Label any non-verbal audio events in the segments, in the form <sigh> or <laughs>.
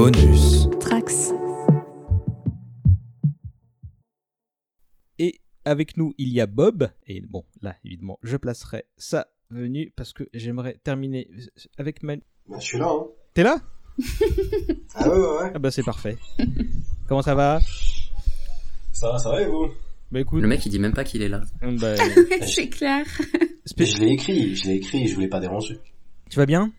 Bonus. Trax. Et avec nous, il y a Bob. Et bon, là, évidemment, je placerai sa venue parce que j'aimerais terminer avec Manu. Bah, je suis là, hein. T'es là? <laughs> Ah ouais, ouais, ouais. Ah bah c'est parfait. Comment ça va? Ça va, ça va et vous? Bah écoute, Le mec, il dit même pas qu'il est là. bah, <laughs> C'est clair. Je l'ai écrit, je l'ai écrit, je voulais pas déranger. tu vas bien?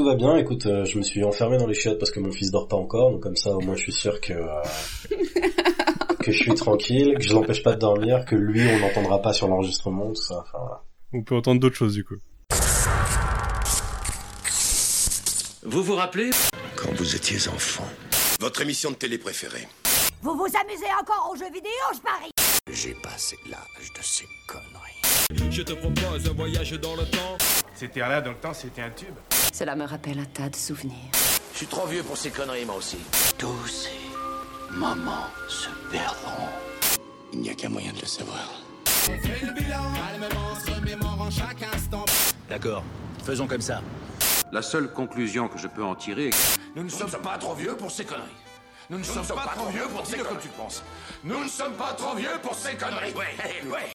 Tout va bien, écoute, euh, je me suis enfermé dans les chiottes parce que mon fils dort pas encore, donc comme ça au moins je suis sûr que euh, <laughs> que je suis tranquille, que je l'empêche pas de dormir, que lui on l'entendra pas sur l'enregistrement, tout ça. Enfin, voilà. On peut entendre d'autres choses du coup. Vous vous rappelez? Quand vous étiez enfant, Votre émission de télé préférée Vous vous amusez encore aux jeux vidéo, je parie? J'ai passé l'âge de ces conneries. Je te propose un voyage dans le temps. C'était là dans le temps, c'était un tube. Cela me rappelle un tas de souvenirs. Je suis trop vieux pour ces conneries, moi aussi. Tous ces moments se perdront. Il n'y a qu'un moyen de le savoir. D'accord, faisons comme ça. La seule conclusion que je peux en tirer est que Nous ne sommes pas trop vieux pour ces conneries. Nous ne sommes pas trop vieux pour ces conneries. comme tu penses. Nous ne sommes pas trop vieux pour ces conneries. Ouais, ouais.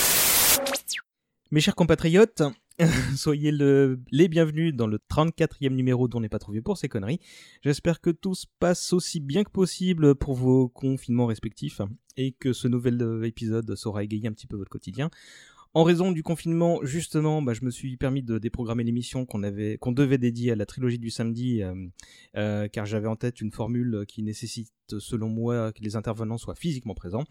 Mes chers compatriotes, <laughs> soyez le- les bienvenus dans le 34e numéro dont n'est pas trop vieux pour ces conneries. J'espère que tout se passe aussi bien que possible pour vos confinements respectifs et que ce nouvel euh, épisode saura égayer un petit peu votre quotidien. En raison du confinement, justement, bah, je me suis permis de déprogrammer l'émission qu'on avait, qu'on devait dédier à la trilogie du samedi, euh, euh, car j'avais en tête une formule qui nécessite, selon moi, que les intervenants soient physiquement présents.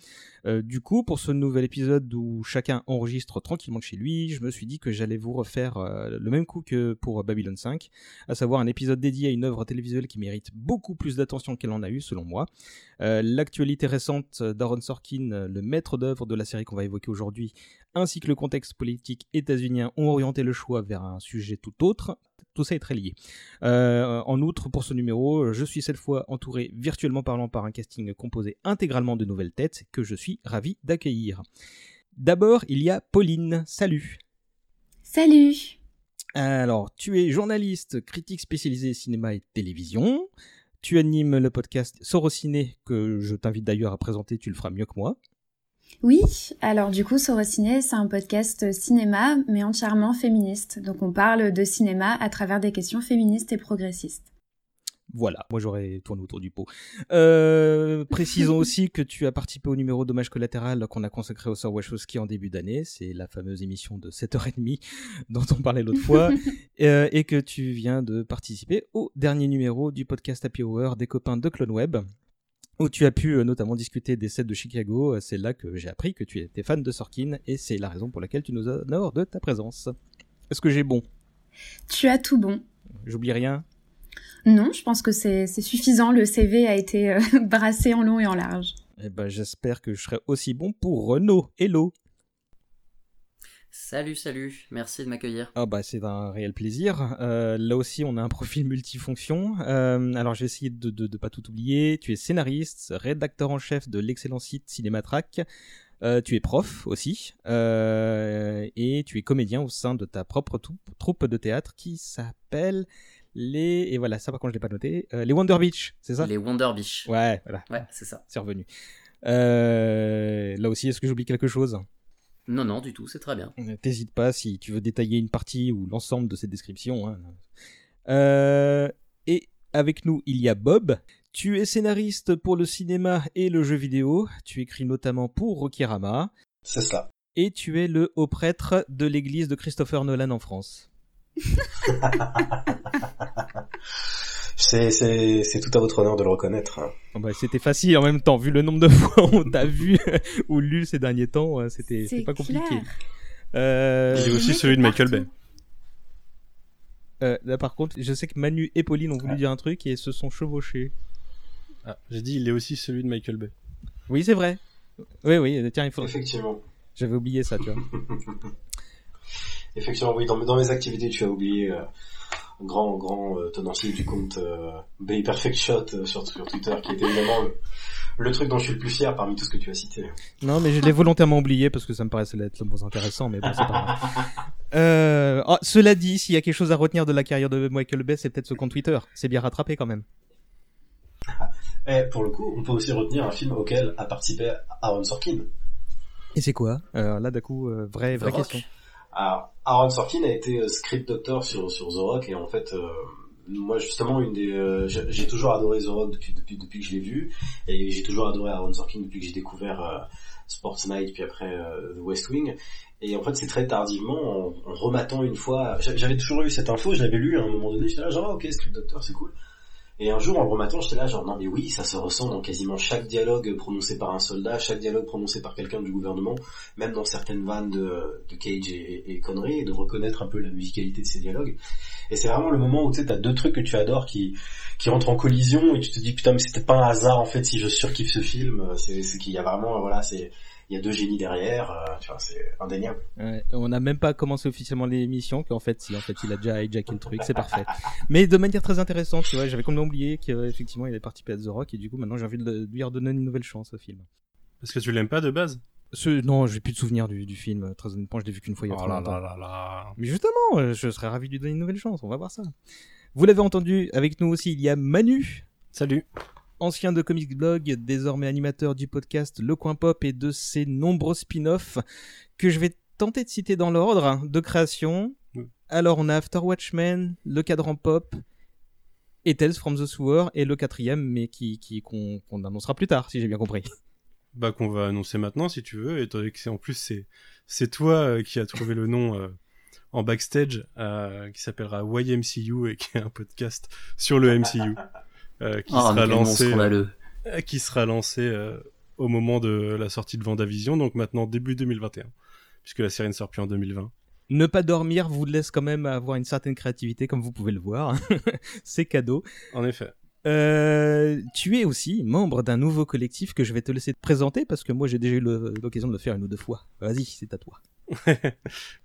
Euh, du coup, pour ce nouvel épisode où chacun enregistre tranquillement de chez lui, je me suis dit que j'allais vous refaire euh, le même coup que pour Babylon 5, à savoir un épisode dédié à une œuvre télévisuelle qui mérite beaucoup plus d'attention qu'elle en a eu, selon moi. Euh, L'actualité récente d'Aaron Sorkin, euh, le maître d'œuvre de la série qu'on va évoquer aujourd'hui, ainsi que le contexte politique états-unien ont orienté le choix vers un sujet tout autre. Tout ça est très lié. Euh, en outre, pour ce numéro, je suis cette fois entouré virtuellement parlant par un casting composé intégralement de nouvelles têtes que je suis ravi d'accueillir. D'abord, il y a Pauline. Salut. Salut. Alors, tu es journaliste, critique spécialisé cinéma et télévision. Tu animes le podcast Sorociné, que je t'invite d'ailleurs à présenter, tu le feras mieux que moi. Oui, alors du coup, Sorociné, c'est un podcast cinéma, mais entièrement féministe. Donc on parle de cinéma à travers des questions féministes et progressistes. Voilà, moi j'aurais tourné autour du pot. Euh, précisons <laughs> aussi que tu as participé au numéro Dommage collatéral qu'on a consacré au Sir Wachowski en début d'année. C'est la fameuse émission de 7h30 <laughs> dont on parlait l'autre fois. <laughs> Euh, et que tu viens de participer au dernier numéro du podcast Happy Hour des copains de Clone Web. Où tu as pu euh, notamment discuter des sets de Chicago. C'est là que j'ai appris que tu étais fan de Sorkin et c'est la raison pour laquelle tu nous honores de ta présence. Est-ce que j'ai bon? Tu as tout bon. J'oublie rien? Non, je pense que c'est c'est suffisant. Le CV a été euh, <laughs> brassé en long et en large. Eh ben, j'espère que je serai aussi bon pour Renault. Hello. Salut, salut. Merci de m'accueillir. Ah bah c'est un réel plaisir. Euh, là aussi on a un profil multifonction. Euh, alors je vais essayer de, de pas tout oublier. Tu es scénariste, rédacteur en chef de l'excellent site Cinématrack. Euh, tu es prof aussi et tu es comédien au sein de ta propre troupe de théâtre qui s'appelle les et voilà ça par contre je l'ai pas noté les Wonder Beach c'est ça? Les Wonder Beach. ouais voilà Ouais, c'est ça. c'est revenu là aussi est-ce que j'oublie quelque chose? Non, non, du tout, c'est très bien. Euh, T'hésites pas si tu veux détailler une partie ou l'ensemble de cette description. hein. Euh, et avec nous, il y a Bob. Tu es scénariste pour le cinéma et le jeu vidéo. Tu écris notamment pour Rokirama. C'est cela. Et tu es le haut prêtre de l'église de Christopher Nolan en France. <laughs> C'est, c'est, c'est tout à votre honneur de le reconnaître. hein. Bon, bah, c'était facile en même temps, vu le nombre de <laughs> fois où on t'a vu <laughs> ou lu ces derniers temps, euh, c'était c'était pas compliqué. clair. Euh, Il est Le aussi celui de Michael. Bay. euh, là par contre, je sais que Manu et Pauline ont voulu dire un truc et se sont chevauchés. Ah, j'ai dit, il est aussi celui de Michael Bay. Oui, c'est vrai. Oui, oui, tiens, il faut... Effectivement. J'avais oublié ça, tu vois. <laughs> Effectivement, oui, dans, dans mes activités, tu as oublié euh, grand, grand euh, tenancier du compte euh, Bay Perfect Shot euh, sur, sur Twitter, qui était évidemment le, le truc dont je suis le plus fier parmi tout ce que tu as cité. Non, mais je l'ai volontairement oublié parce que ça me paraissait être le moins intéressant, mais bon, c'est pas grave. <laughs> Euh, oh, cela dit, s'il y a quelque chose à retenir de la carrière de Michael Bay, c'est peut-être ce compte Twitter. C'est bien rattrapé quand même. Et pour le coup, on peut aussi retenir un film auquel a participé Aaron Sorkin. Et c'est quoi? Euh, Là, d'un coup, euh, vraie, vraie question. Alors, Aaron Sorkin a été euh, script doctor sur, sur The Rock et en fait, euh, moi justement, une des, euh, j'ai toujours adoré The Rock depuis, depuis, que je l'ai vu et j'ai toujours adoré Aaron Sorkin depuis que j'ai découvert Sports Night puis après The West Wing. Et en fait, c'est très tardivement, en, en rematant une fois, j'a- j'avais toujours eu cette info, je l'avais lu à un moment donné, j'étais là genre ah, ok script doctor c'est cool. Et un jour, en rematant, j'étais là, genre, non mais oui, ça se ressent dans quasiment chaque dialogue prononcé par un soldat, chaque dialogue prononcé par quelqu'un du gouvernement, même dans certaines vannes de, Cage et, et, conneries, et de reconnaître un peu la musicalité de ces dialogues. Et c'est vraiment le moment où tu sais, t'as deux trucs que tu adores qui, qui rentrent en collision, et tu te dis, putain, mais c'était pas un hasard, en fait, si je surkiffe ce film, c'est qu'il y a vraiment, voilà, c'est, il y a deux génies derrière, euh, tu vois, c'est indéniable. Ouais, on n'a même pas commencé officiellement l'émission, qu'en fait, si, en fait, il a déjà hijacké le truc, c'est parfait. Mais de manière très intéressante, tu vois, j'avais complètement oublié qu'effectivement, il avait participé à The Rock, et du coup, maintenant, j'ai envie de lui redonner une nouvelle chance au film. Parce que tu l'aimes pas de base? Ce, non, j'ai plus de souvenirs du, du film, très honnêtement, je l'ai vu qu'une fois il y a Oh trop là longtemps. là là là. Mais justement, euh, je serais ravi de lui donner une nouvelle chance, on va voir ça. Vous l'avez entendu, avec nous aussi, il y a Manu, Salut. Ancien de Comics Blog, désormais animateur du podcast Le Coin Pop et de ses nombreux spin-offs que je vais tenter de citer dans l'ordre de création. Oui. Alors on a After Watchmen, Le Cadran Pop et Tales from the Sewer et le quatrième mais qui qui qu'on annoncera plus tard si j'ai bien compris. Bah qu'on va annoncer maintenant si tu veux, étant donné que c'est en plus c'est c'est toi euh, qui as trouvé le nom euh, en backstage euh, qui s'appellera YMCU et qui est un podcast sur le MCU euh, qui Oh, mais sera lancé euh, qui sera lancé euh, au moment de la sortie de Vendavision, donc maintenant début 2021 puisque la série ne sort plus en 2020. Ne pas dormir vous laisse quand même avoir une certaine créativité comme vous pouvez le voir. <laughs> C'est cadeau. En effet. Euh, tu es aussi membre d'un nouveau collectif que je vais te laisser te présenter parce que moi j'ai déjà eu l'occasion de le faire une ou deux fois. Vas-y, c'est à toi. <laughs>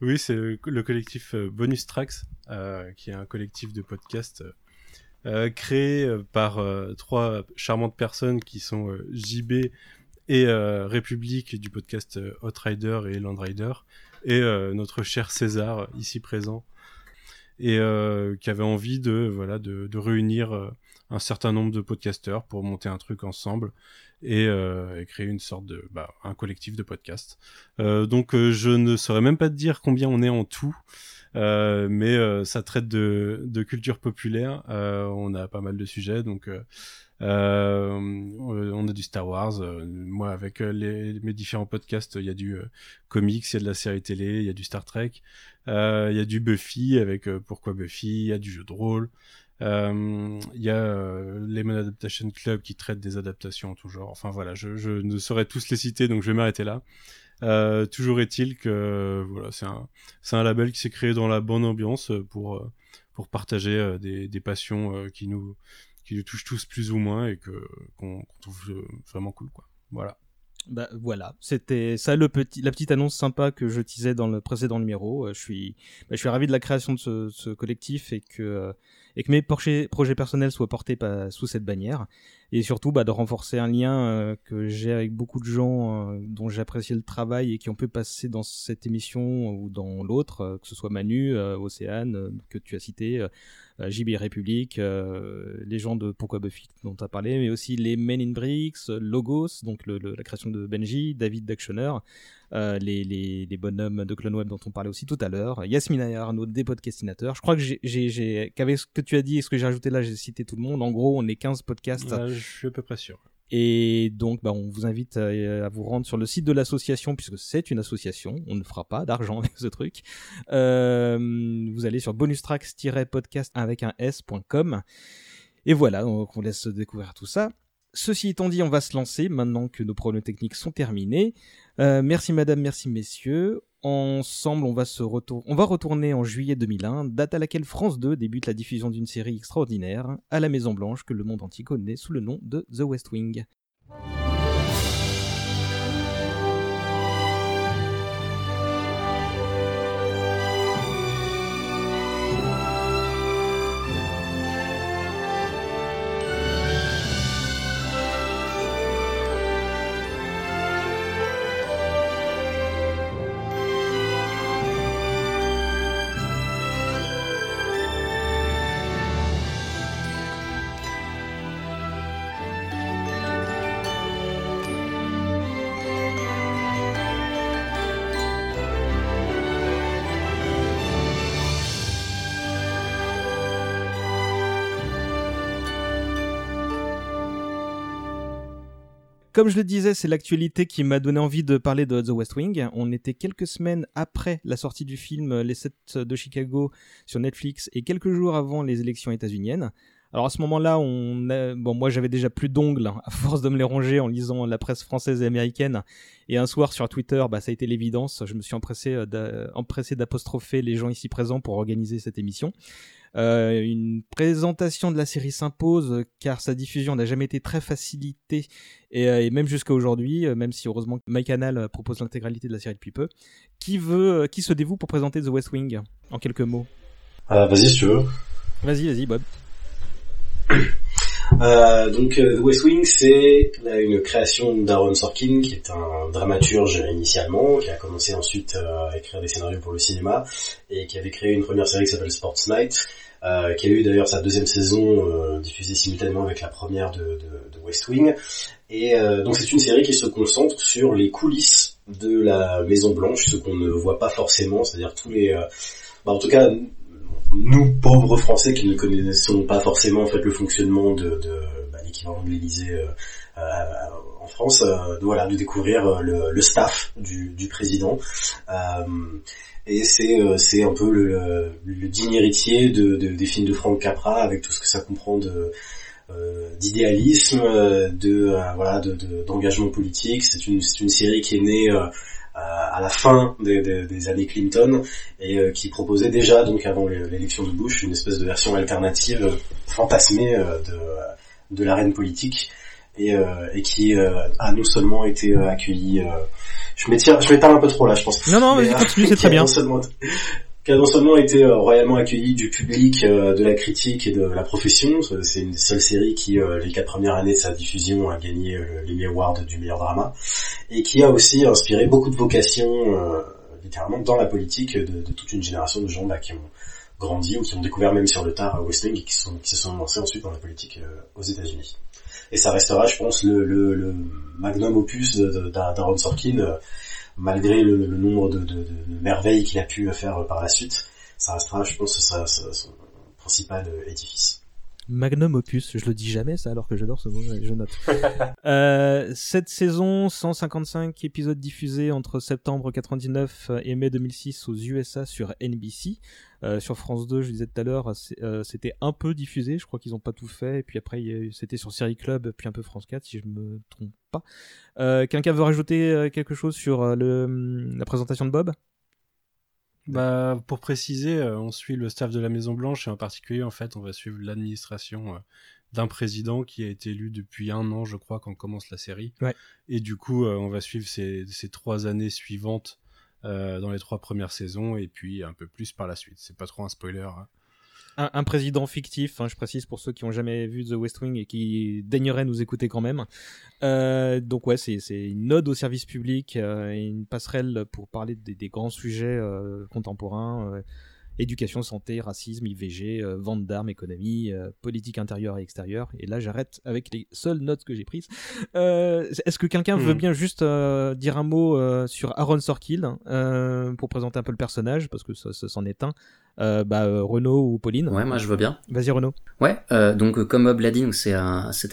oui, c'est le, le collectif euh, Bonus Tracks, euh, qui est un collectif de podcasts euh, créé euh, par euh, trois charmantes personnes qui sont euh, JB et République du podcast Hot Rider et Land Rider, et notre cher César, ici présent, et qui avait envie de, voilà, de, réunir un certain nombre de podcasteurs pour monter un truc ensemble et, créer une sorte de, bah, un collectif de podcasts. Donc je ne saurais même pas te dire combien on est en tout, mais euh, ça traite de, de culture populaire. Euh, on a pas mal de sujets, donc euh, euh, on a du Star Wars. euh, moi, avec euh, les, mes différents podcasts, il y a du euh, comics, il y a de la série télé, il y a du Star Trek, euh, il y a du Buffy avec euh, Pourquoi Buffy, il y a du jeu de rôle. Euh, Il y a euh, Lemon Adaptation Club qui traite des adaptations en tout genre. Enfin voilà, je, je ne saurais tous les citer, donc je vais m'arrêter là. Euh, toujours est-il que voilà, c'est un, un label qui s'est créé dans la bonne ambiance pour euh, pour partager euh, des, passions euh, qui nous qui nous touchent tous plus ou moins et que qu'on trouve euh, vraiment cool quoi. Voilà. Bah voilà, c'était ça le petit, la petite annonce sympa que je teasais dans le précédent numéro. Euh, Je suis, bah, je suis ravi de la création de ce, collectif et que euh, et que mes projets, personnels soient portés sous cette bannière et surtout bah, de renforcer un lien euh, que j'ai avec beaucoup de gens euh, dont j'ai apprécié le travail et qui ont pu passer dans cette émission ou dans l'autre, euh, que ce soit Manu, euh, Océane euh, que tu as cité. euh, euh, JB République, euh, les gens de Pourquoi Buffy dont tu as parlé, mais aussi les Men in Bricks, euh, Logos, donc le, le- la création de Benji, David d'Actioner, euh, les, les, les bonhommes de Clone Web dont on parlait aussi tout à l'heure, Yasmina et Arnaud des podcastinateurs. Je crois que j'ai, qu'avec ce que tu as dit et ce que j'ai rajouté là, j'ai cité tout le monde. En gros, on est 15 podcasts. Là, je suis à peu près sûr. Et donc, bah, on vous invite à, vous rendre sur le site de l'association, puisque c'est une association. On ne fera pas d'argent avec ce truc. Euh, vous allez sur bonustracks-podcast avec un s.com. Et voilà, donc on laisse découvrir tout ça. Ceci étant dit, on va se lancer maintenant que nos problèmes techniques sont terminés. Euh, merci madame, merci messieurs. Ensemble, on va se retourner en juillet 2001, date à laquelle France 2 débute la diffusion d'une série extraordinaire à la Maison Blanche que le monde entier connaît sous le nom de The West Wing. Comme je le disais, c'est l'actualité qui m'a donné envie de parler de The West Wing. On était quelques semaines après la sortie du film Les 7 de Chicago sur Netflix et quelques jours avant les élections états-uniennes. Alors à ce moment-là, on a... bon moi j'avais déjà plus d'ongles hein, à force de me les ronger en lisant la presse française et américaine. Et un soir sur Twitter, bah ça a été l'évidence. Je me suis empressé euh, empressé d'apostropher les gens ici présents pour organiser cette émission. Euh, une présentation de la série s'impose car sa diffusion n'a jamais été très facilitée et, euh, et même jusqu'à aujourd'hui, euh, même si heureusement MyCanal propose l'intégralité de la série depuis peu. Qui veut, qui se dévoue pour présenter The West Wing en quelques mots? Euh, Vas-y si tu veux. Vas-y, vas-y, Bob. Euh, donc The West Wing, c'est une création d'Aaron Sorkin, qui est un dramaturge initialement, qui a commencé ensuite à écrire des scénarios pour le cinéma, et qui avait créé une première série qui s'appelle Sports Night, euh, qui a eu d'ailleurs sa deuxième saison euh, diffusée simultanément avec la première de, de, West Wing. Et euh, donc c'est une série qui se concentre sur les coulisses de la Maison Blanche, ce qu'on ne voit pas forcément, c'est-à-dire tous les... Bah, en tout cas, nous pauvres Français qui ne connaissons pas forcément en fait le fonctionnement de, bah, l'équivalent de l'Élysée euh, euh, en France, euh, voilà, de découvrir le, staff du, président. et c'est c'est un peu le, digne héritier de, de, des films de Frank Capra avec tout ce que ça comprend d'idéalisme, de voilà, de d'engagement politique. C'est une c'est une série qui est née à la fin des, des, des, années Clinton et euh, qui proposait déjà donc avant l'élection de Bush une espèce de version alternative euh, fantasmée euh, de, de l'arène politique et, et qui a non seulement été accueillie je m'étire je m'étale un peu trop là je pense. Non non vas-y continue c'est très <laughs> bien qui a non seulement été euh, royalement accueilli du public, euh, de la critique et de la profession. C'est une seule série qui, euh, les quatre premières années de sa diffusion, a gagné l'Emmy Award du meilleur drama, et qui a aussi inspiré beaucoup de vocations, littéralement, dans la politique de, toute une génération de gens là, qui ont grandi ou qui ont découvert même sur le tard Wing et qui, se sont lancés ensuite dans la politique aux États-Unis. Et ça restera, je pense, le, magnum opus d'Aaron Sorkin malgré le, le nombre de, de, de, merveilles qu'il a pu faire par la suite, ça restera, je pense, son principal édifice. Magnum opus, je le dis jamais ça alors que j'adore ce mot, je note. <laughs> euh, cette saison, 155 épisodes diffusés entre septembre 99 et mai 2006 aux USA sur NBC. Euh, sur France 2, je disais tout à l'heure, euh, c'était un peu diffusé, je crois qu'ils ont pas tout fait, et puis après c'était sur Série Club, puis un peu France 4 si je me trompe pas. Euh, quelqu'un veut rajouter quelque chose sur le, la présentation de Bob? Bah, pour préciser, on suit le staff de la Maison Blanche et en particulier, en fait, on va suivre l'administration d'un président qui a été élu depuis un an, je crois, quand commence la série. Ouais. Et du coup, on va suivre ces, ces trois années suivantes euh, dans les trois premières saisons et puis un peu plus par la suite. C'est pas trop un spoiler. Hein. Un, président fictif, hein, je précise pour ceux qui ont jamais vu The West Wing et qui daigneraient nous écouter quand même. Euh, donc ouais, c'est une ode au service public euh, une passerelle pour parler des, grands sujets contemporains éducation, santé, racisme, IVG, euh, vente d'armes, économie, euh, politique intérieure et extérieure. Et là, j'arrête avec les seules notes que j'ai prises. Euh, Est-ce que quelqu'un veut Hmm. bien juste dire un mot sur Aaron Sorkin pour présenter un peu le personnage, parce que ça, ça s'en est un. Bah, Renaud ou Pauline Ouais, moi je veux bien. Vas-y Renaud. Ouais, donc comme Bob l'a dit, c'était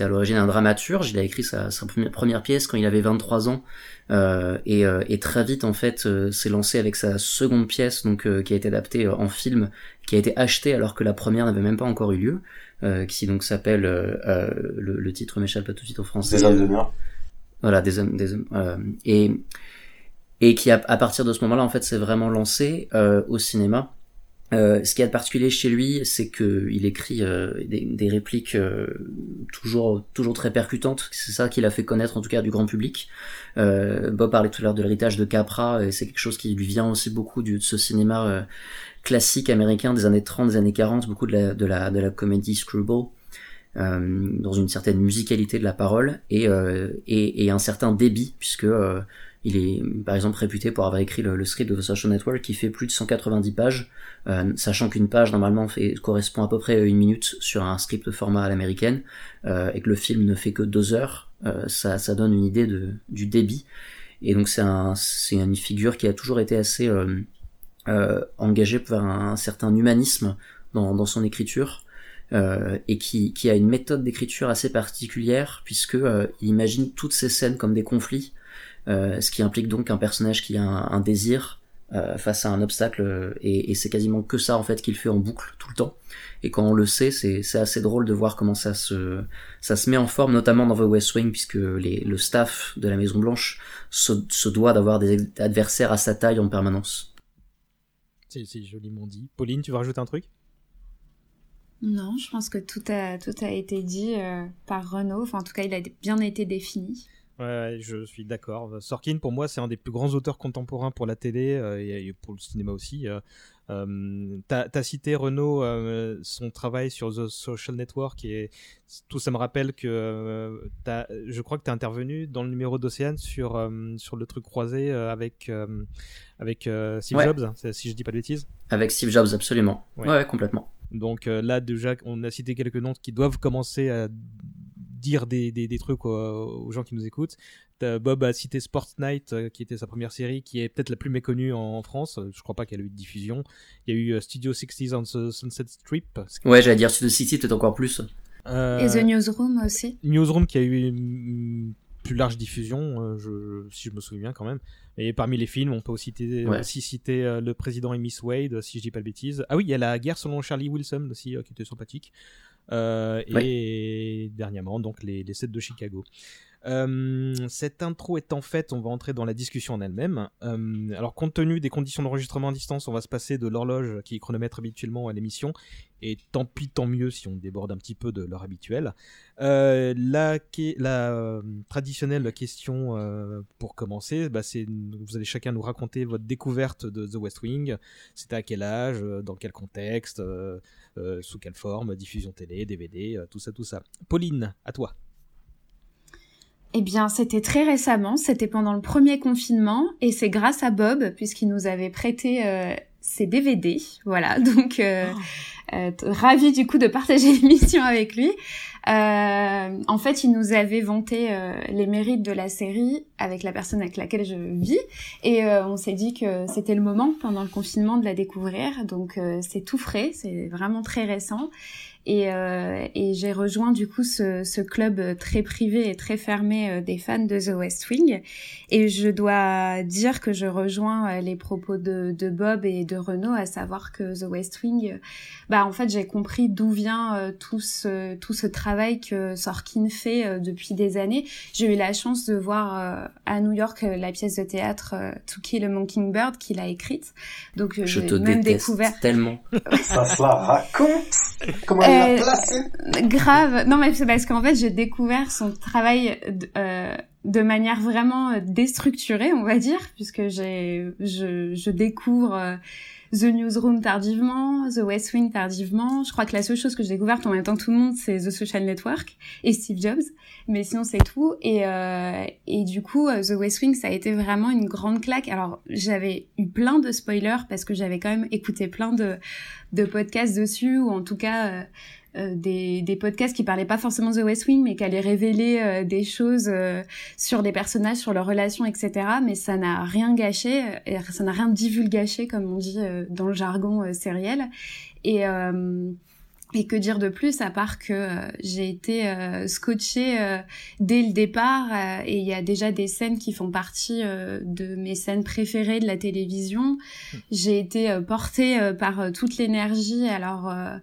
à l'origine un dramaturge. Il a écrit sa, sa première, pièce quand il avait 23 ans, et, euh, et très vite en fait euh, s'est lancé avec sa seconde pièce, donc euh, qui a été adaptée euh, en film, qui a été achetée alors que la première n'avait même pas encore eu lieu, euh, qui donc s'appelle euh, euh, le, le titre m'échappe pas tout de suite en français. Des hommes de mur. Voilà, des hommes, des hommes, euh, et et qui à partir de ce moment-là en fait s'est vraiment lancé euh, au cinéma. Euh, ce qui est de particulier chez lui, c'est que il écrit euh, des, des, répliques euh, toujours toujours très percutantes. C'est ça qui l'a fait connaître en tout cas du grand public. Euh, Bob parlait tout à l'heure de l'héritage de Capra, et c'est quelque chose qui lui vient aussi beaucoup du, de ce cinéma euh, classique américain des années 30, des années 40, beaucoup de la de la de la comédie screwball. Euh, dans une certaine musicalité de la parole et, euh, et, et un certain débit puisque euh, il est par exemple réputé pour avoir écrit le, script de The Social Network qui fait plus de 190 pages, euh, sachant qu'une page normalement fait, correspond à peu près une minute sur un script format à l'américaine, euh, et que le film ne fait que deux heures, euh, ça, ça donne une idée de, du débit. Et donc c'est un, une figure qui a toujours été assez euh, engagée vers un, un, certain humanisme dans, dans son écriture. euh, et qui, qui a une méthode d'écriture assez particulière puisque euh, il imagine toutes ces scènes comme des conflits, euh, ce qui implique donc un personnage qui a un, un désir euh, face à un obstacle et, et c'est quasiment que ça en fait qu'il fait en boucle tout le temps. Et quand on le sait, c'est c'est assez drôle de voir comment ça se ça se met en forme, notamment dans The West Wing puisque les, le staff de la Maison Blanche se, se doit d'avoir des adversaires à sa taille en permanence. C'est c'est joliment dit. Pauline, tu veux rajouter un truc? Non, je pense que tout a, tout a été dit euh, par Renaud. Enfin, en tout cas, il a bien été défini. Ouais, je suis d'accord. Sorkin, pour moi, c'est un des plus grands auteurs contemporains pour la télé euh, et, et pour le cinéma aussi. Euh, euh, T'as as cité Renaud euh, son travail sur The Social Network et tout ça me rappelle que as, je crois que tu intervenu dans le numéro d'Océane sur sur le truc croisé avec avec Steve Ouais. Jobs, si je dis pas de bêtises. Avec Steve Jobs, absolument. Ouais. Ouais, ouais, complètement. Donc euh, là déjà, on a cité quelques noms qui doivent commencer à dire des, des, des trucs aux, aux gens qui nous écoutent. Bob a cité Sports Night, euh, qui était sa première série, qui est peut-être la plus méconnue en, en France. Je crois pas qu'elle a eu de diffusion. Il y a eu euh, Studio 60s on the Sunset Strip. Ouais, j'allais dire Studio City, peut-être encore plus. Euh, Et The Newsroom aussi. Newsroom qui a eu une plus large diffusion, euh, je, si je me souviens bien quand même. Et parmi les films, on peut aussi citer, Ouais. aussi citer euh, Le Président et Miss Wade, si je dis pas de bêtises. Ah oui, il y a La guerre selon Charlie Wilson aussi, euh, qui était sympathique. Euh, Et dernièrement, donc les, les sets de Chicago. Euh, cette intro étant faite, on va entrer dans la discussion en elle-même. Euh, alors, compte tenu des conditions d'enregistrement à distance, on va se passer de l'horloge qui chronomètre habituellement à l'émission. Et tant pis, tant mieux si on déborde un petit peu de l'heure habituelle. Euh, la, traditionnelle question pour commencer, bah, c'est vous allez chacun nous raconter votre découverte de The West Wing. C'était à quel âge, dans quel contexte, sous quelle forme, diffusion télé, DVD, tout ça, tout ça. Pauline, à toi. Eh bien, c'était très récemment, c'était pendant le premier confinement, et c'est grâce à Bob, puisqu'il nous avait prêté euh, ses DVD. Voilà, <laughs> donc euh, euh, t- ravi du coup de partager <laughs> l'émission avec lui. Euh, en fait, il nous avait vanté euh, les mérites de la série avec la personne avec laquelle je vis, et euh, on s'est dit que c'était le moment pendant le confinement de la découvrir. Donc euh, c'est tout frais, c'est vraiment très récent. Et, euh, et j'ai rejoint du coup ce, ce club très privé et très fermé euh, des fans de The West Wing. Et je dois dire que je rejoins euh, les propos de, de Bob et de Renaud, à savoir que The West Wing, euh, bah en fait j'ai compris d'où vient euh, tout ce tout ce travail que Sorkin fait euh, depuis des années. J'ai eu la chance de voir euh, à New York la pièce de théâtre euh, To Kill a Mockingbird qu'il a écrite. Donc euh, Je j'ai te même déteste découvert tellement. Ça se la raconte Comment Euh, Grave. Non, mais c'est parce qu'en fait, j'ai découvert son travail de, euh, de manière vraiment déstructurée, on va dire, puisque j'ai, je, je découvre euh, The Newsroom tardivement, The West Wing tardivement. Je crois que la seule chose que j'ai découverte en même temps que tout le monde, c'est The Social Network et Steve Jobs. Mais sinon, c'est tout. Et, euh, et du coup, euh, The West Wing, ça a été vraiment une grande claque. Alors, j'avais eu plein de spoilers parce que j'avais quand même écouté plein de, de podcasts dessus, ou en tout cas... euh, des, des podcasts qui parlaient pas forcément de The West Wing, mais qui allaient révéler euh, des choses euh, sur les personnages, sur leurs relations, etc. Mais ça n'a rien gâché, euh, ça n'a rien divulgaché, comme on dit euh, dans le jargon euh, sériel. Et, euh, et que dire de plus, à part que euh, j'ai été euh, scotchée euh, dès le départ, euh, et il y a déjà des scènes qui font partie euh, de mes scènes préférées de la télévision. J'ai été euh, portée euh, par toute l'énergie, alors... euh,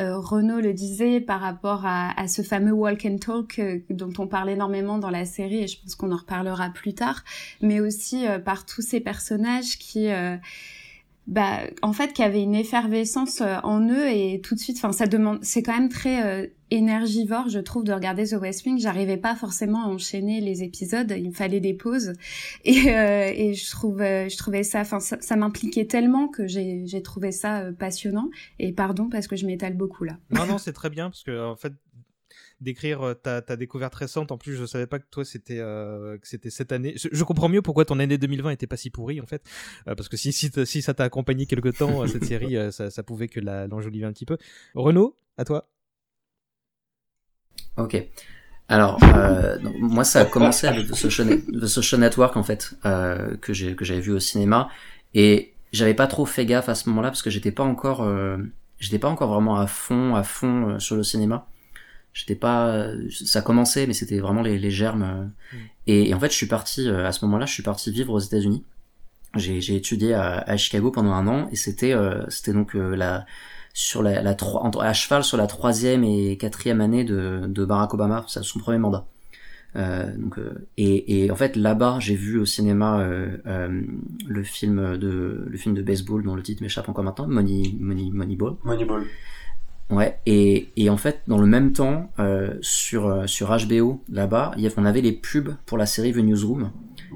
euh, Renaud le disait par rapport à, à ce fameux walk and talk dont on parle énormément dans la série et je pense qu'on en reparlera plus tard, mais aussi euh, par tous ces personnages qui, euh, bah, en fait, qui avaient une effervescence euh, en eux et tout de suite, enfin, ça demande, c'est quand même très euh, énergivore, je trouve, de regarder The West Wing. J'arrivais pas forcément à enchaîner les épisodes, il me fallait des pauses et, euh, et je trouve, euh, je trouvais ça, enfin, ça, m'impliquait tellement que j'ai, j'ai trouvé ça euh, passionnant. Et pardon parce que je m'étale beaucoup là. Non, non, c'est très bien parce que en fait, d'écrire euh, ta, ta découverte récente. En plus, je savais pas que toi c'était euh, que c'était cette année. Je, comprends mieux pourquoi ton année 2020 était pas si pourrie en fait, Euh, parce que si si, si ça t'a accompagné quelque temps euh, cette série, euh, ça, ça pouvait que l'enjoliver un petit peu. Renaud, à toi. Ok. Alors, euh, donc, moi, ça a commencé avec The Social, Network, en fait, euh, que j'ai que j'avais vu au cinéma, et j'avais pas trop fait gaffe à ce moment-là parce que j'étais pas encore euh, j'étais pas encore vraiment à fond, à fond sur le cinéma. J'étais pas, ça commençait, mais c'était vraiment les, les germes. euh. Mm. Et, et en fait, je suis parti euh, à ce moment-là, je suis parti vivre aux États-Unis. J'ai j'ai étudié à, à Chicago pendant un an, et c'était euh, c'était donc euh, la sur la, la à cheval sur la troisième et quatrième année de, de Barack Obama, son premier mandat. Euh, donc, euh, et, et en fait là-bas j'ai vu au cinéma le film de le film de baseball dont le titre m'échappe encore maintenant Money Money Moneyball Moneyball. Ouais et, et en fait dans le même temps euh, sur euh, sur HBO là-bas on avait les pubs pour la série The Newsroom.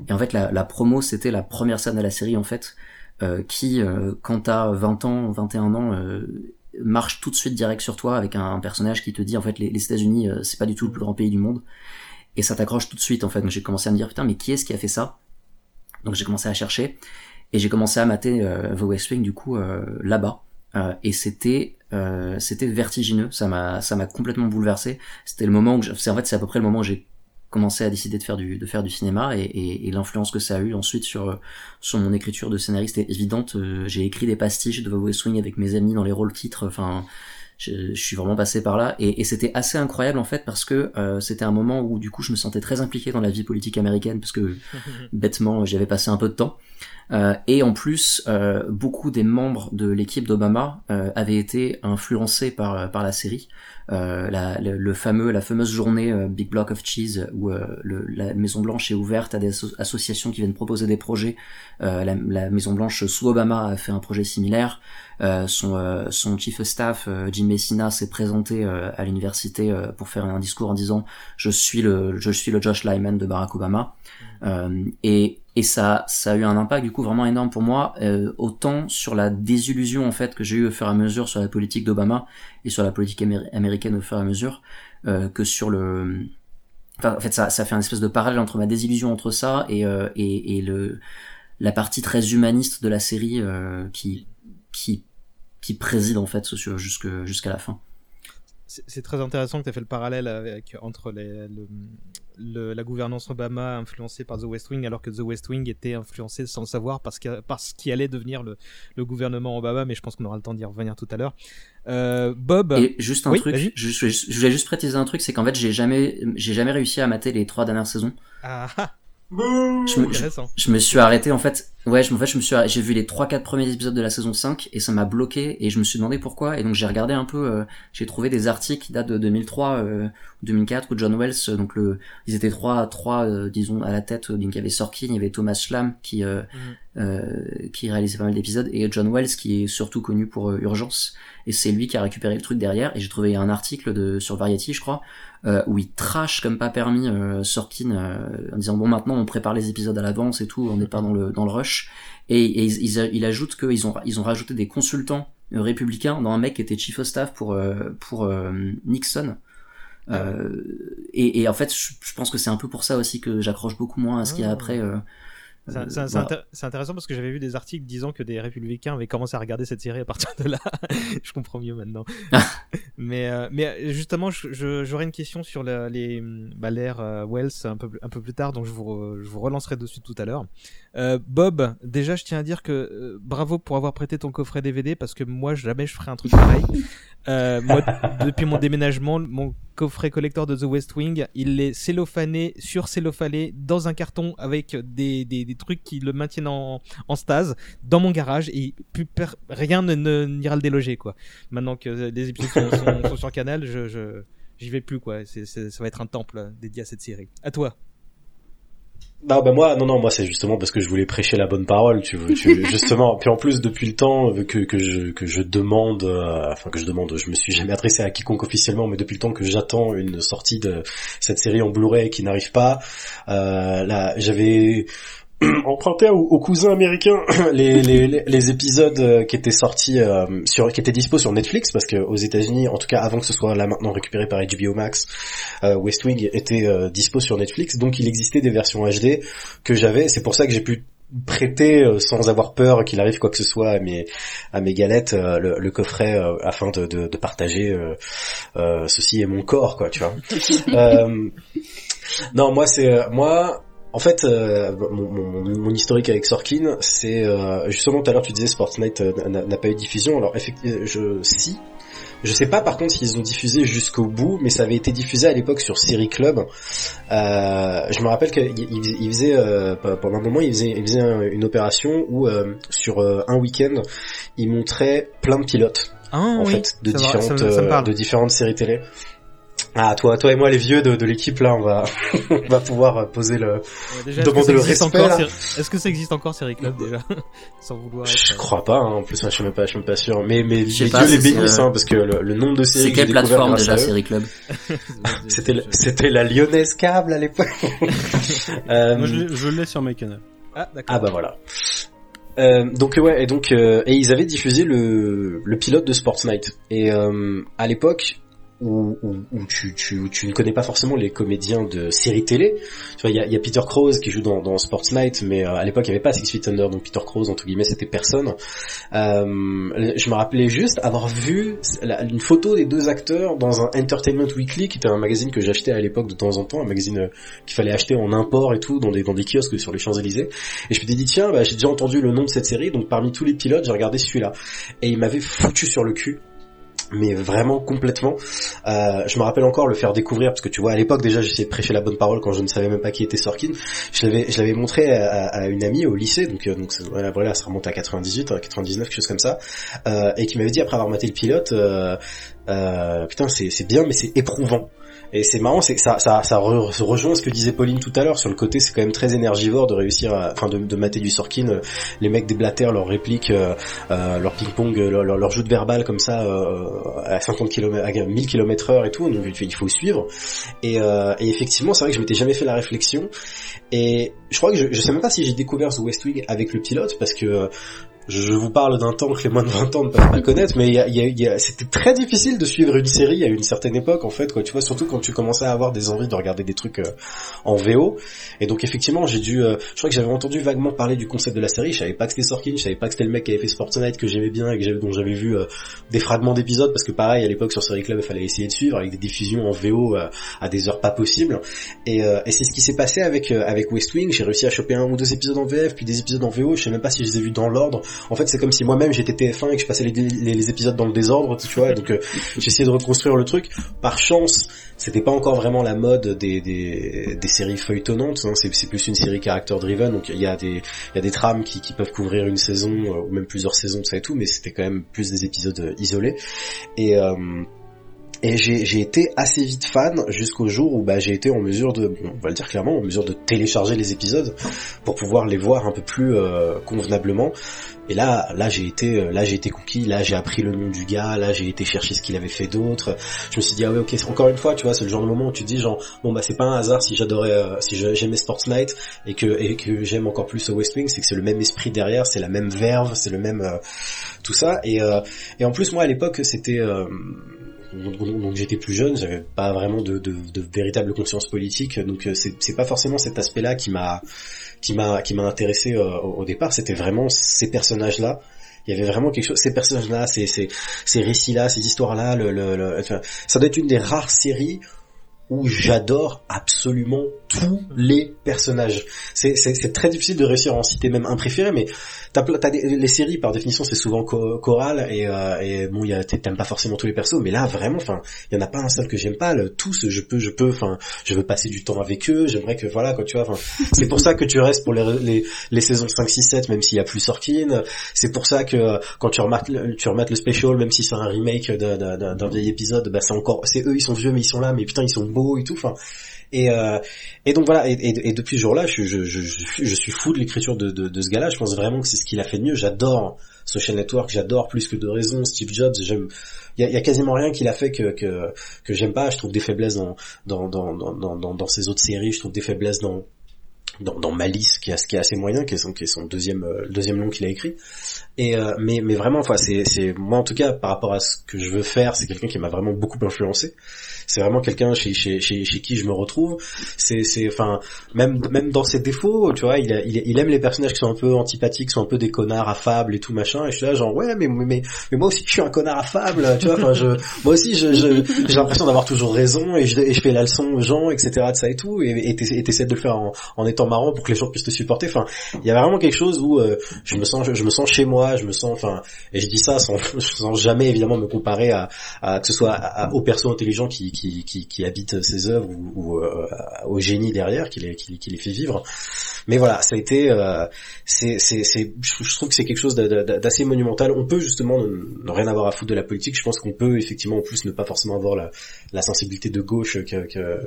Et en fait la, la promo c'était la première scène de la série en fait euh, qui euh, quand t'as 20 ans 21 ans euh, marche tout de suite direct sur toi avec un, personnage qui te dit en fait les, les États-Unis euh, c'est pas du tout le plus grand pays du monde. Et ça t'accroche tout de suite en fait. Donc j'ai commencé à me dire putain mais qui est-ce qui a fait ça? Donc j'ai commencé à chercher. Et j'ai commencé à mater The West Wing du coup là-bas Euh, et c'était euh, c'était vertigineux. Ça m'a ça m'a complètement bouleversé. C'était le moment où je- c'est en fait c'est à peu près le moment où j'ai commencé à décider de faire du de faire du cinéma et, et, et l'influence que ça a eu ensuite sur sur mon écriture de scénariste est évidente. Euh, j'ai écrit des pastiches de The West Wing avec mes amis dans les rôles titres. Enfin je, je suis vraiment passé par là et, et c'était assez incroyable en fait parce que euh, c'était un moment où du coup je me sentais très impliqué dans la vie politique américaine parce que <laughs> bêtement j'y avais passé un peu de temps Euh, et en plus euh, beaucoup des membres de l'équipe d'Obama euh, avaient été influencés par par la série. La, le, le fameux la fameuse journée Big Block of Cheese où le, la Maison Blanche est ouverte à des asso- associations qui viennent proposer des projets. La, la Maison Blanche sous Obama a fait un projet similaire. Son, son chief of staff, Jim Messina, s'est présenté à l'université pour faire un discours en disant je suis le je suis le Josh Lyman de Barack Obama. Euh, et et ça ça a eu un impact du coup vraiment énorme pour moi euh, autant sur la désillusion en fait que j'ai eu au fur et à mesure sur la politique d'Obama et sur la politique améri- américaine au fur et à mesure euh, que sur le enfin en fait ça ça fait un espèce de parallèle entre ma désillusion entre ça et euh, et, et le la partie très humaniste de la série euh, qui qui qui préside en fait jusque jusqu'à la fin. C'est très intéressant que tu aies fait le parallèle avec, entre les, le, le- la gouvernance Obama influencée par The West Wing, alors que The West Wing était influencé sans le savoir parce que parce qu'il allait devenir le, le gouvernement Obama, mais je pense qu'on aura le temps d'y revenir tout à l'heure. Euh, Bob, Et juste un Oui, truc, je, je, je voulais juste préciser un truc, c'est qu'en fait j'ai jamais j'ai jamais réussi à mater les trois dernières saisons. ah, ah, Je me, je, intéressant. je me suis arrêté en fait. Ouais, je, en fait, je me suis, j'ai vu les trois quatre premiers épisodes de la saison 5 et ça m'a bloqué et je me suis demandé pourquoi et donc j'ai regardé un peu. euh, j'ai trouvé des articles qui datent de 2003, euh, 2004 où John Wells, euh, donc le, ils étaient trois, trois, euh, disons à la tête. euh, Donc il y avait Sorkin, il y avait Thomas Schlam qui euh, qui réalisait pas mal d'épisodes et John Wells qui est surtout connu pour euh, Urgence et c'est lui qui a récupéré le truc derrière et j'ai trouvé un article de sur Variety je crois euh, où il trash comme pas permis euh, Sorkin euh, en disant bon maintenant on prépare les épisodes à l'avance et tout on n'est pas dans le dans le rush et, et ils, ils- il ajoute qu'ils ont ils ont rajouté des consultants euh, républicains dans un mec qui était chief of staff pour euh, pour euh, Nixon euh, et, et en fait je, je pense que c'est un peu pour ça aussi que j'accroche beaucoup moins à ce qu'il y a Ah. après euh, C'est voilà. intéressant parce que j'avais vu des articles disant que des républicains avaient commencé à regarder cette série à partir de là. <laughs> je comprends mieux maintenant. <laughs> mais, euh, mais euh, justement, j'aurais une question sur bah, l'ère euh, Wells un peu, plus- un peu plus tard, donc je vous, re- je vous relancerai dessus tout à l'heure. Euh, Bob, déjà, je tiens à dire que euh, bravo pour avoir prêté ton coffret DVD parce que moi, jamais je ferai un truc pareil. <laughs> Euh, moi, depuis mon déménagement, mon coffret collector de The West Wing, il est cellophané, sur cellophané, dans un carton avec des, des, des trucs qui le maintiennent en, en stase, dans mon garage, et plus rien n'ira le déloger, quoi. Maintenant que les épisodes sont, sont, sont sur Canal, je, j'y vais plus, quoi. Ça va être un temple dédié à cette série. À toi. Non, bah moi, non, non, moi c'est justement parce que je voulais prêcher la bonne parole, tu veux, tu- <laughs> justement. Puis en plus, depuis le temps euh, que, que je que je demande, euh, enfin que je demande, je me suis jamais adressé à quiconque officiellement, mais depuis le temps que j'attends une sortie de cette série en Blu-ray qui n'arrive pas, euh, là, j'avais <clears throat> emprunté aux, aux cousins américains <clears throat> les, les, les- épisodes euh, qui étaient sortis euh, sur qui étaient dispo sur Netflix parce que aux États-Unis en tout cas avant que ce soit là maintenant récupéré par HBO Max euh, West Wing était euh, dispo sur Netflix. Donc il existait des versions HD que j'avais. C'est pour ça que j'ai pu prêter euh, sans avoir peur qu'il arrive quoi que ce soit à mes à mes galettes le, le coffret euh, afin de, de, de partager euh, euh, ceci est mon corps quoi tu vois. <laughs> Non moi c'est moi en fait, euh, mon, mon, mon, historique avec Sorkin, c'est euh, justement tout à l'heure tu disais Sportsnight euh, n'a pas eu de diffusion. Alors effectivement, je si. Je sais pas par contre s'ils ont diffusé jusqu'au bout, mais ça avait été diffusé à l'époque sur Série Club. je me rappelle qu'il il faisait pendant un moment il faisait, il faisait une opération où sur un week-end il montrait plein de pilotes ah, en oui, fait de différentes va, ça, ça me parle. de différentes séries télé. Ah, toi, toi et moi, les vieux de, de l'équipe, là, on va, <laughs> on va pouvoir poser le, Ouais, déjà, demander est-ce que le ça existe respect. encore, là. Série- Est-ce que ça existe encore Série Club déjà? <laughs> Sans vouloir être... Je crois pas, hein. en plus, moi, je suis même pas, je suis même pas sûr. Mais, mais les vieux les bénissent, euh, hein, parce que le, le nombre de séries C'est que j'ai quelle plateforme déjà, Série Club? <laughs> C'était, c'était la lyonnaise câble à l'époque. Euh, Moi, je l'ai- je l'ai sur MyCanal. Ah, d'accord. Ah bah voilà. Euh, donc ouais et donc euh, et ils avaient diffusé le, le pilote de Sports Night et euh, à l'époque où, tu, ne connais pas forcément les comédiens de séries télé. Tu vois il y a, Peter Krause qui joue dans, Sports Night mais euh, à l'époque il n'y avait pas Six Feet Under donc Peter Krause entre guillemets c'était personne. Euh, je me rappelais juste avoir vu une photo des deux acteurs dans un Entertainment Weekly qui était un magazine que j'achetais à l'époque de temps en temps un magazine euh, qu'il fallait acheter en import et tout dans des, kiosques sur les Champs-Élysées. Et je m'étais dit tiens bah, j'ai déjà entendu le nom de cette série donc parmi tous les pilotes j'ai regardé celui-là. Et il m'avait foutu sur le cul mais vraiment complètement. Euh, je me rappelle encore le faire découvrir parce que tu vois à l'époque déjà j'essayais de prêcher la bonne parole quand je ne savais même pas qui était Sorkin. Je l'avais je l'avais montré à, une amie au lycée donc euh, donc voilà, ça remonte à 98 à 99 quelque chose comme ça euh, et qui m'avait dit après avoir maté le pilote euh, putain c'est c'est bien mais c'est éprouvant. Et c'est marrant, c'est que ça, ça, ça rejoint ce que disait Pauline tout à l'heure sur le côté, c'est quand même très énergivore de réussir, à, enfin de, mater du Sorkin. euh, Les mecs déblatèrent leurs répliques, euh, euh, leur ping-pong, leur, leur, leur jeu de verbal comme ça euh, à 50 km, à 1000 km heure et tout, donc il faut suivre. Et, et effectivement, c'est vrai que je m'étais jamais fait la réflexion. Et je crois que je, je sais même pas si j'ai découvert The West Wing avec le pilote parce que je vous parle d'un temps que les moins de 20 ans ne peuvent pas connaître, mais c'était très difficile de suivre une série à une certaine époque en fait, quoi. Tu vois, surtout quand tu commençais à avoir des envies de regarder des trucs euh, en VO. Et donc effectivement, j'ai dû, euh, je crois que j'avais entendu vaguement parler du concept de la série. Je savais pas que c'était Sorkin, je savais pas que c'était le mec qui avait fait Night que j'aimais bien et dont j'avais vu euh, des fragments d'épisodes parce que pareil à l'époque sur Série Club, il fallait essayer de suivre avec des diffusions en VO euh, à des heures pas possibles. Et, et c'est ce qui s'est passé avec avec West Wing. J'ai réussi à choper un ou deux épisodes en VF, puis des épisodes en VO. Je sais même pas si je les ai vus dans l'ordre. En fait, c'est comme si moi-même j'étais TF1 et que je passais les, épisodes dans le désordre, tu vois. Donc euh, essayé de reconstruire le truc. Par chance, c'était pas encore vraiment la mode des, séries feuilletonnantes. hein. C'est, plus une série character driven. Donc il y a des trames qui, peuvent couvrir une saison euh, ou même plusieurs saisons, ça et tout. Mais c'était quand même plus des épisodes euh, isolés. Et j'ai, été assez vite fan jusqu'au jour où bah, j'ai été en mesure de, on va le dire clairement, en mesure de télécharger les épisodes pour pouvoir les voir un peu plus convenablement. Et là, là j'ai été, euh, là j'ai été conquis. Là j'ai appris le nom du gars. Là j'ai été chercher ce qu'il avait fait d'autre. Je me suis dit ah ouais ok. Encore une fois, tu vois, c'est le genre de moment où tu te dis genre bon bah c'est pas un hasard si j'adorais, euh, si j'aimais Sports Night et que et que j'aime encore plus West Wing, c'est que c'est le même esprit derrière, c'est la même verve, c'est le même euh, tout ça. Et et en plus moi à l'époque c'était donc, j'étais plus jeune, j'avais pas vraiment de, de, de véritable conscience politique, donc c'est pas forcément cet aspect-là qui m'a qui m'a qui m'a intéressé euh, au départ, c'était vraiment ces personnages-là. Il y avait vraiment quelque chose, ces personnages-là, ces, ces, ces récits-là, ces histoires-là, le, le, ça doit être une des rares séries où j'adore absolument tous les personnages. C'est, très difficile de réussir à en citer même un préféré, mais t'as, des, les séries par définition c'est souvent cho- choral et, euh, et bon, t'aimes pas forcément tous les persos, mais là vraiment, enfin, il y en a pas un seul que j'aime pas. Le, tous, je peux, je peux, enfin, je veux passer du temps avec eux. J'aimerais que voilà, quoi, tu vois. <laughs> C'est pour ça que tu restes pour les, les, les saisons 5, 6, 7, même s'il y a plus Sorkin. C'est pour ça que euh, quand tu remates le, tu remates le special, même si c'est un remake d'un vieil épisode, bah c'est encore, c'est eux, ils sont vieux mais ils sont là, mais putain ils sont beaux et tout. Enfin, et, euh, et donc voilà, et, depuis ce jour-là, je, suis- fou de l'écriture de, ce gars-là. Je pense vraiment que c'est ce qu'il a fait de mieux. J'adore Social Network, j'adore plus que de raison. Steve Jobs, j'aime. Il y a, quasiment rien qu'il a fait que que, que j'aime pas. Je trouve des faiblesses dans dans, dans, dans, dans, dans, ses autres séries. Je trouve des faiblesses dans dans, Malice, qui, est assez moyen, qui est son, qui est son deuxième euh, deuxième nom qu'il a écrit. Et euh, mais mais vraiment, enfin, c'est c'est moi en tout cas par rapport à ce que je veux faire, c'est quelqu'un qui m'a vraiment beaucoup influencé. C'est vraiment quelqu'un chez, chez chez qui je me retrouve. C'est c'est enfin même même dans ses défauts, tu vois, il, il aime les personnages qui sont un peu antipathiques, qui sont un peu des connards affables et tout machin. Et je suis là genre ouais mais mais mais, moi aussi je suis un connard affable, tu vois. Enfin je moi aussi j'ai l'impression d'avoir toujours raison et je et je fais la leçon aux gens etc de ça et tout et t'essaies de le faire en étant marrant pour que les gens puissent te supporter. Enfin, il y a vraiment quelque chose où euh, je me sens, je, me sens chez moi, je me sens, enfin, et je dis ça sans, <laughs> sans jamais évidemment me comparer à, à que ce soit aux persos intelligents qui qui, qui, habitent ces œuvres ou, euh, au génie derrière qui les fait vivre. Mais voilà, ça a été, euh, c'est c'est c'est, je trouve que c'est quelque chose d'assez monumental. On peut justement ne, rien avoir à foutre de la politique. Je pense qu'on peut effectivement en plus ne pas forcément avoir la, la sensibilité de gauche que, que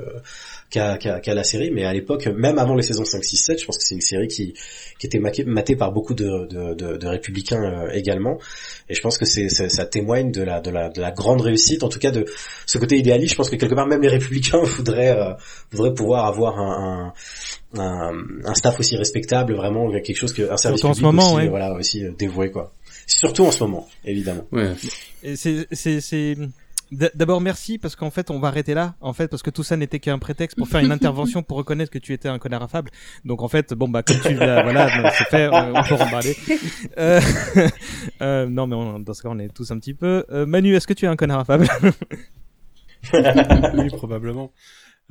qu'a la série, mais à l'époque, même avant les saisons 5, 6, 7, je pense que c'est une série qui, qui était matée par beaucoup de, de, de, de républicains euh, également, et je pense que c'est ça témoigne de la, de, la, de la grande réussite, en tout cas de ce côté idéaliste, je pense que quelque part même les républicains <laughs> voudraient, euh, voudraient pouvoir avoir un, un, un, staff aussi respectable, vraiment quelque chose que un service public en ce moment, aussi, voilà, aussi euh, dévoué quoi. Surtout en ce moment, évidemment. Ouais. C'est c'est D'abord merci parce qu'en fait on va arrêter là. En fait parce que tout ça n'était qu'un prétexte pour faire une <laughs> intervention pour reconnaître que tu étais un connard affable. Donc en fait bon bah comme tu l'as voilà <laughs> c'est fait euh, on peut en parler euh, <laughs> euh, non mais on, dans ce cas on est tous un petit peu euh, Manu est-ce que tu es un connard affable? Oui probablement.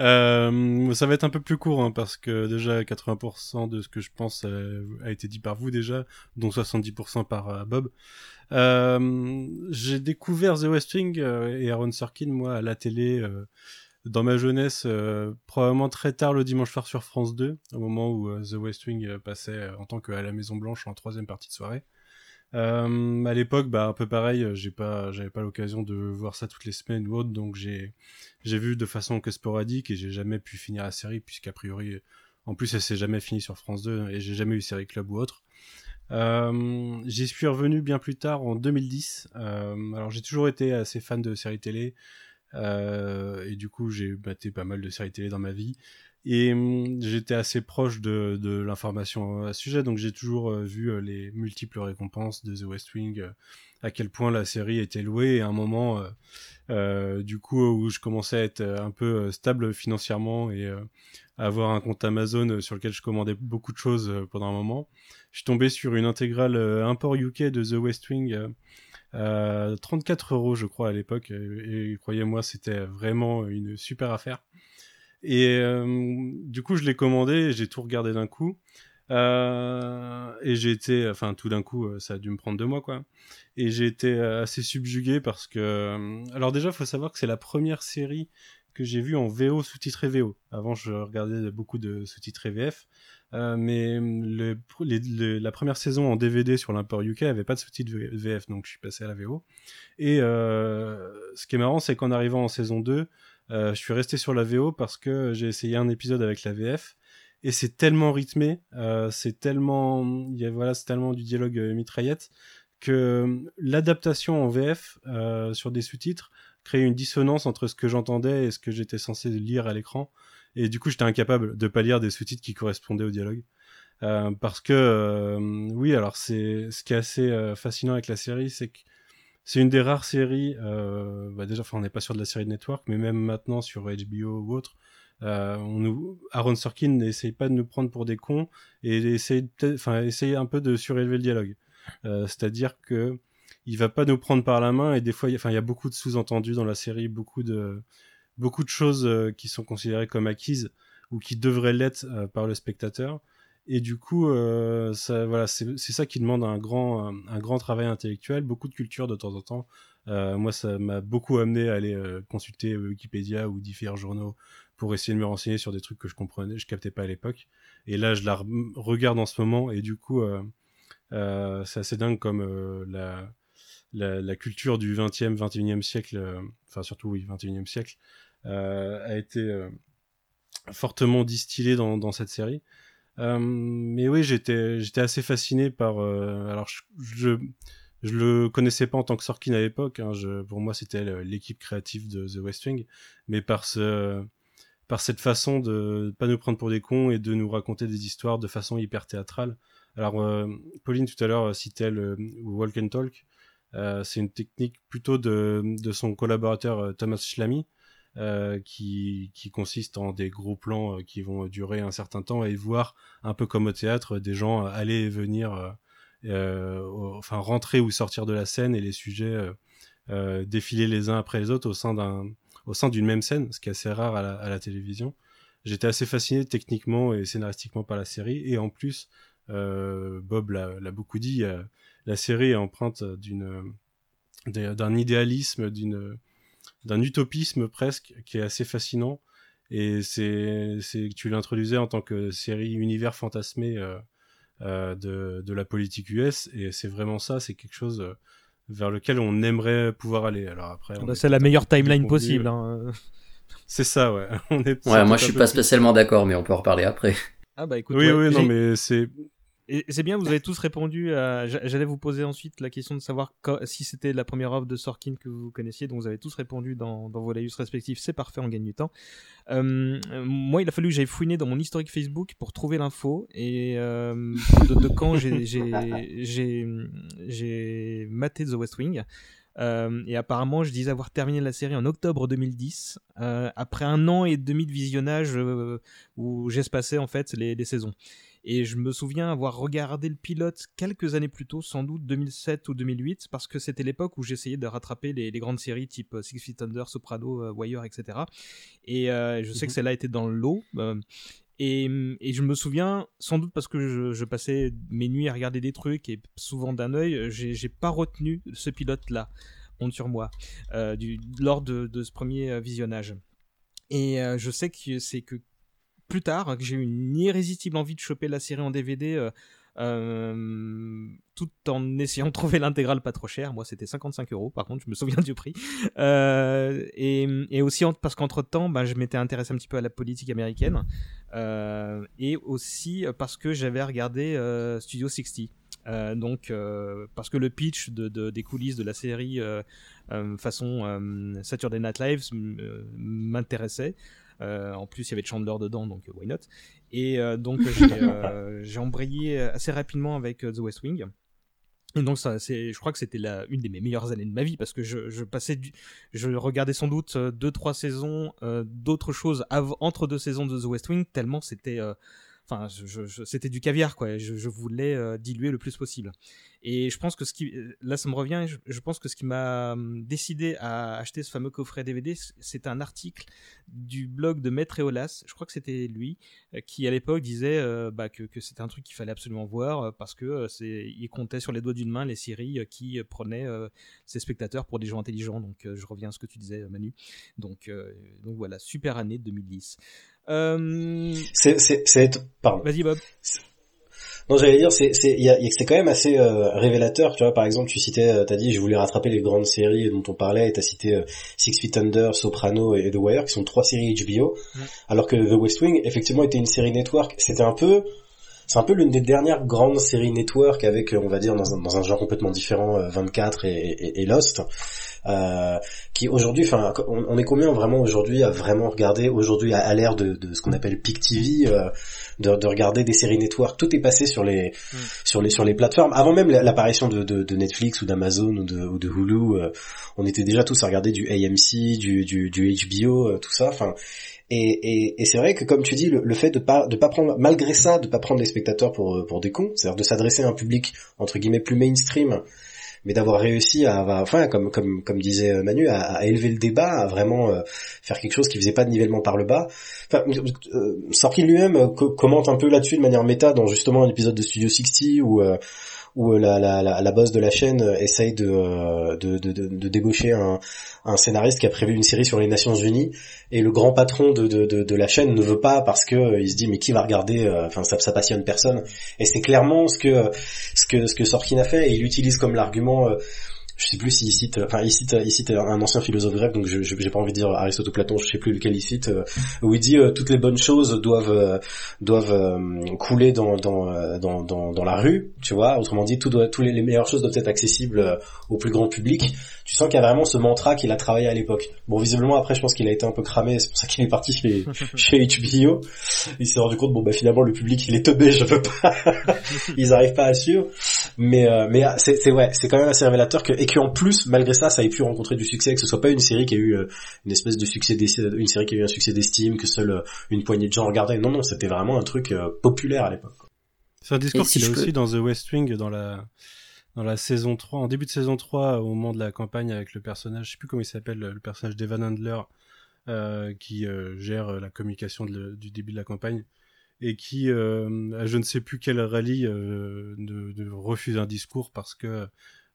Euh, ça va être un peu plus court hein, parce que déjà 80% de ce que je pense a, été dit par vous déjà, dont 70% par Bob. Euh, j'ai découvert The West Wing euh, et Aaron Sorkin, moi, à la télé euh, dans ma jeunesse, probablement très tard le dimanche soir sur France 2, au moment où The West Wing passait en tant qu'à la Maison Blanche en troisième partie de soirée. À l'époque, bah un peu pareil, j'ai pas, j'avais pas l'occasion de voir ça toutes les semaines ou autre, donc j'ai, j'ai vu de façon que sporadique et j'ai jamais pu finir la série puisqu'a priori, en plus elle s'est jamais finie sur France 2 et j'ai jamais eu série club ou autre. Euh, j'y suis revenu bien plus tard en 2010. Euh, alors j'ai toujours été assez fan de séries télé. Euh, et du coup j'ai batté pas mal de séries télé dans ma vie. Et hum, j'étais assez proche de, de l'information à ce sujet. Donc j'ai toujours vu les multiples récompenses de The West Wing, à quel point la série était louée. Et à un moment du coup où je commençais à être un peu stable financièrement et avoir un compte Amazon sur lequel je commandais beaucoup de choses pendant un moment. Je suis tombé sur une intégrale euh, import UK de The West Wing. Euh, 34 euros je crois à l'époque. Et, croyez-moi c'était vraiment une super affaire. Et euh, du coup je l'ai commandé j'ai tout regardé d'un coup. Euh, et j'ai été enfin tout d'un coup euh, ça a dû me prendre deux mois quoi. Et j'ai été assez subjugué parce que alors déjà faut savoir que c'est la première série que j'ai vue en VO sous-titré VO avant je regardais beaucoup de sous-titrés VF euh, mais le, la première saison en DVD sur l'import UK avait pas de sous-titres VF, donc je suis passé à la VO. Et euh, ce qui est marrant, c'est qu'en arrivant en saison 2, euh, je suis resté sur la VO parce que j'ai essayé un épisode avec la VF et c'est tellement rythmé, c'est tellement, voilà, c'est tellement du dialogue mitraillette que l'adaptation en VF sur des sous-titres crée une dissonance entre ce que j'entendais et ce que j'étais censé lire à l'écran. Et du coup j'étais incapable de pas lire des sous-titres qui correspondaient au dialogue. Euh, parce que euh, oui alors c'est ce qui est assez euh, fascinant avec la série c'est que c'est une des rares séries bah déjà enfin on n'est pas sûr de la série de network mais même maintenant sur HBO ou autre on nous Aaron Sorkin n'essaye pas de nous prendre pour des cons et essaye enfin essaye un peu de surélever le dialogue. C'est-à-dire que il va pas nous prendre par la main et des fois enfin il y a beaucoup de sous-entendus dans la série beaucoup de beaucoup de choses euh, qui sont considérées comme acquises ou qui devraient l'être euh, par le spectateur. Et du coup, euh, voilà, c'est ça qui demande un grand, un, grand travail intellectuel, beaucoup de culture de temps en temps. Moi, ça m'a beaucoup amené à aller consulter Wikipédia ou différents journaux pour essayer de me renseigner sur des trucs que je comprenais, je captais pas à l'époque. Et là, je la regarde en ce moment, et du coup, c'est assez dingue comme la, la, culture du 20e, 21e siècle, enfin surtout oui, 21e siècle, euh, a été euh, fortement distillé dans, cette série. Euh, mais oui, j'étais assez fasciné par. alors je, je le connaissais pas en tant que Sorkin à l'époque. Hein, pour moi, c'était l'équipe créative de The West Wing, mais par ce, par cette façon de pas nous prendre pour des cons et de nous raconter des histoires de façon hyper théâtrale. Alors, Pauline tout à l'heure citait le walk and talk. Euh, c'est une technique plutôt de, de son collaborateur Thomas Schlamy, euh, qui, qui consiste en des gros plans euh, qui vont durer un certain temps et voir un peu comme au théâtre des gens aller et venir, euh, enfin rentrer ou sortir de la scène et les sujets défiler les uns après les autres au sein d'un au sein d'une même scène, ce qui est assez rare à la, télévision. j'étais assez fasciné techniquement et scénaristiquement par la série. Et en plus, euh, Bob l'a beaucoup dit, euh, la série est empreinte d'une d'un idéalisme, d'une d'un utopisme presque qui est assez fascinant. Et c'est c'est tu l'introduisais en tant que série univers fantasmé euh, euh, de de la politique US et c'est vraiment ça, c'est quelque chose euh, vers lequel on aimerait pouvoir aller. Alors après, bah, c'est la meilleure timeline possible. Hein. C'est ça, ouais. <laughs> On est ouais, moi je suis pas spécialement d'accord, mais on peut en reparler après. Ah bah écoute, oui, oui, non, mais c'est c'est bien, vous avez tous répondu à. J'allais vous poser ensuite la question de savoir si c'était la première offre de Sorkin que vous connaissiez, donc vous avez tous répondu dans, vos laïus respectifs. C'est parfait, on gagne du temps. Euh, moi, il a fallu que j'aille fouiner dans mon historique Facebook pour trouver l'info et euh, de, quand j'ai maté The West Wing. Euh, et apparemment, je disais avoir terminé la série en octobre 2010, euh, après un an et demi de visionnage où j'espacais en fait les saisons. Et je me souviens avoir regardé le pilote quelques années plus tôt, sans doute 2007 ou 2008, parce que c'était l'époque où j'essayais de rattraper les, grandes séries type euh, Six Feet Under, Soprano, euh, Wire, etc. Et euh, je sais que mhm. celle-là était dans le lot. Et, je me souviens, sans doute parce que je, passais mes nuits à regarder des trucs et souvent d'un œil, j'ai pas retenu ce pilote-là, honte sur moi, du, lors de, de, ce premier visionnage. Et je sais que c'est que plus tard que j'ai eu une irrésistible envie de choper la série en DVD euh, euh, tout en essayant de trouver l'intégrale pas trop cher. Moi, c'était 55 euros, par contre, je me souviens <laughs> du prix. Euh, et, aussi parce qu'entre temps, bah, je m'étais intéressé un petit peu à la politique américaine. Et aussi parce que j'avais regardé Studio 60. Euh, donc, parce que le pitch de, de, des coulisses de la série façon Saturday Night Live m'intéressait. Euh, en plus, il y avait Chandler dedans, donc euh, why not? Et euh, donc, j'ai <laughs> embrayé assez rapidement avec The West Wing. Et donc ça, c'est, je crois que c'était la une des mes meilleures années de ma vie parce que je, je passais, du, je regardais sans doute deux trois saisons d'autres choses entre deux saisons de The West Wing tellement c'était enfin, c'était du caviar, quoi. Je, voulais euh, diluer le plus possible. Et je pense que ce qui, là, ça me revient. Je, pense que ce qui m'a hum, décidé à acheter ce fameux coffret DVD, c'est un article du blog de Maître Eolas. Je crois que c'était lui euh, qui, à l'époque, disait euh, bah, que, que c'était un truc qu'il fallait absolument voir parce que c'est, il comptait sur les doigts d'une main les séries qui prenaient ses spectateurs pour des gens intelligents. Donc, je reviens à ce que tu disais, Manu. Donc, donc voilà, super année 2010. Euh... C'est, c'est, c'est, pardon. Vas-y Bob. Non, j'allais dire, c'est, c'est, y a, c'est quand même assez euh, révélateur, tu vois. Par exemple, tu citais, euh, t'as dit, je voulais rattraper les grandes séries dont on parlait, et t'as cité euh, Six Feet Under, Soprano et The Wire, qui sont trois séries HBO, alors que The West Wing, effectivement, était une série network. C'était un peu, c'est un peu l'une des dernières grandes séries network avec, on va dire, dans un, dans un genre complètement différent, 24 et, et, et Lost. Euh, qui aujourd'hui, enfin, on, est combien vraiment aujourd'hui à vraiment regarder aujourd'hui à, l'ère de, de, ce qu'on appelle peak TV, euh, de, de, regarder des séries network. Tout est passé sur les mm. sur les sur les plateformes. Avant même l'apparition de, de, Netflix ou d'Amazon ou de, ou de Hulu, euh, on était déjà tous à regarder du AMC, du, du, du HBO, tout ça. Enfin. Et, et, et c'est vrai que comme tu dis, le, le, fait de pas de pas prendre malgré ça, de pas prendre les spectateurs pour pour des cons, c'est-à-dire de s'adresser à un public entre guillemets plus mainstream mais d'avoir réussi à, enfin, comme disait Manu, à, à élever le débat, à vraiment euh, faire quelque chose qui faisait pas de nivellement par le bas. Enfin, euh, Sorkin lui-même euh, commente un peu là-dessus de manière méta dans justement un épisode de Studio 60 où où euh, la, la, la, boss de la chaîne euh, essaye euh, de, de, de, de, débaucher un, un, scénariste qui a prévu une série sur les Nations Unies. Et le grand patron de, de, de, la chaîne ne veut pas parce que il se dit mais qui va regarder enfin ça, ça passionne personne. Et c'est clairement ce que ce que ce que Sorkin a fait. Et il utilise comme l'argument je sais plus s'il cite, enfin il cite, il cite un ancien philosophe grec, donc je j'ai pas envie de dire Aristote ou Platon, je sais plus lequel il cite, euh, où il dit euh, toutes les bonnes choses doivent euh, doivent couler dans dans, dans dans dans la rue, tu vois. Autrement dit, tout doit, toutes les, meilleures choses doivent être accessibles au plus grand public. Tu sens qu'il y a vraiment ce mantra qu'il a travaillé à l'époque. Bon, visiblement après, je pense qu'il a été un peu cramé, c'est pour ça qu'il est parti chez <laughs> chez HBO. Il s'est rendu compte, bon bah finalement le public il est teubé, je peux pas, <laughs> ils arrivent pas à suivre. Mais mais c'est c'est ouais, c'est quand même assez révélateur que et qu'en plus, malgré ça, ça ait pu rencontrer du succès, que ce soit pas une série qui a eu euh, une espèce de succès, une série qui a eu un succès d'estime, que seule euh, une poignée de gens regardaient. Non, non, c'était vraiment un truc euh, populaire à l'époque. C'est un discours qu'il a aussi dans The West Wing, dans la dans la saison 3, en début de saison 3, au moment de la campagne avec le personnage, je sais plus comment il s'appelle, le personnage d'Evan Handler, qui gère la communication du début de la campagne et qui, à je ne sais plus quel rallye, de, refuse un discours parce que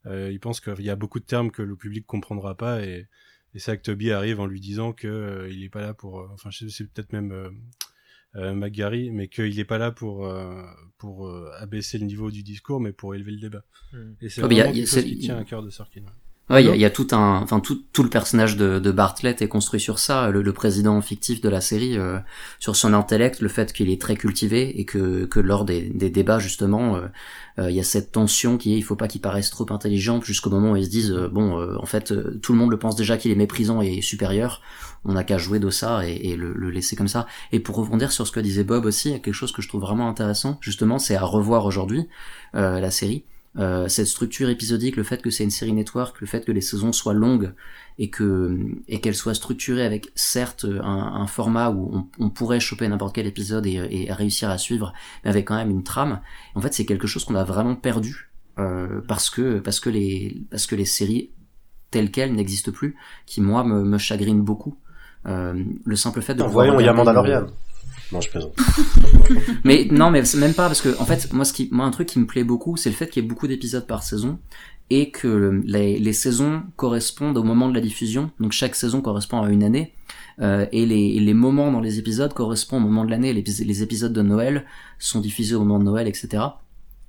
il pense qu'il y a beaucoup de termes que le public comprendra pas et, et c'est que Toby arrive en lui disant que il est pas là pour, enfin, c'est peut-être même euh, McGarry, mais qu'il n'est pas là pour, euh, pour euh, abaisser le niveau du discours, mais pour élever le débat. Hmm. Et c'est vraiment quelque chose qui tient à cœur de Sorkin. Ouais, il y, a tout un, enfin tout, tout le personnage de, de Bartlett est construit sur ça, le, président fictif de la série, euh, sur son intellect, le fait qu'il est très cultivé et que, que lors des, des débats justement, euh, euh, il y a cette tension qui est, il faut pas qu'il paraisse trop intelligent jusqu'au moment où ils se disent, bon, en fait, tout le monde le pense déjà qu'il est méprisant et supérieur, on n'a qu'à jouer de ça et, et le, le, laisser comme ça. Et pour rebondir sur ce que disait Bob aussi, quelque chose que je trouve vraiment intéressant, justement, c'est à revoir aujourd'hui la série euh, cette structure épisodique, le fait que c'est une série network, le fait que les saisons soient longues et que et qu'elles soient structurées avec certes un, format où on, pourrait choper n'importe quel épisode et, réussir à suivre, mais avec quand même une trame. En fait, c'est quelque chose qu'on a vraiment perdu euh, parce que parce que les parce que les séries telles quelles n'existent plus, qui moi me, me chagrinent beaucoup. Euh, le simple fait de. Voyons, il y a Mandalorian. Non, je plaisante. <laughs> mais non, mais même pas parce que en fait, moi, ce qui, moi, un truc qui me plaît beaucoup, c'est le fait qu'il y ait beaucoup d'épisodes par saison et que les, les, saisons correspondent au moment de la diffusion. Donc chaque saison correspond à une année. Euh, et les, les, moments dans les épisodes correspondent au moment de l'année. Les, les, épisodes de Noël sont diffusés au moment de Noël, etc.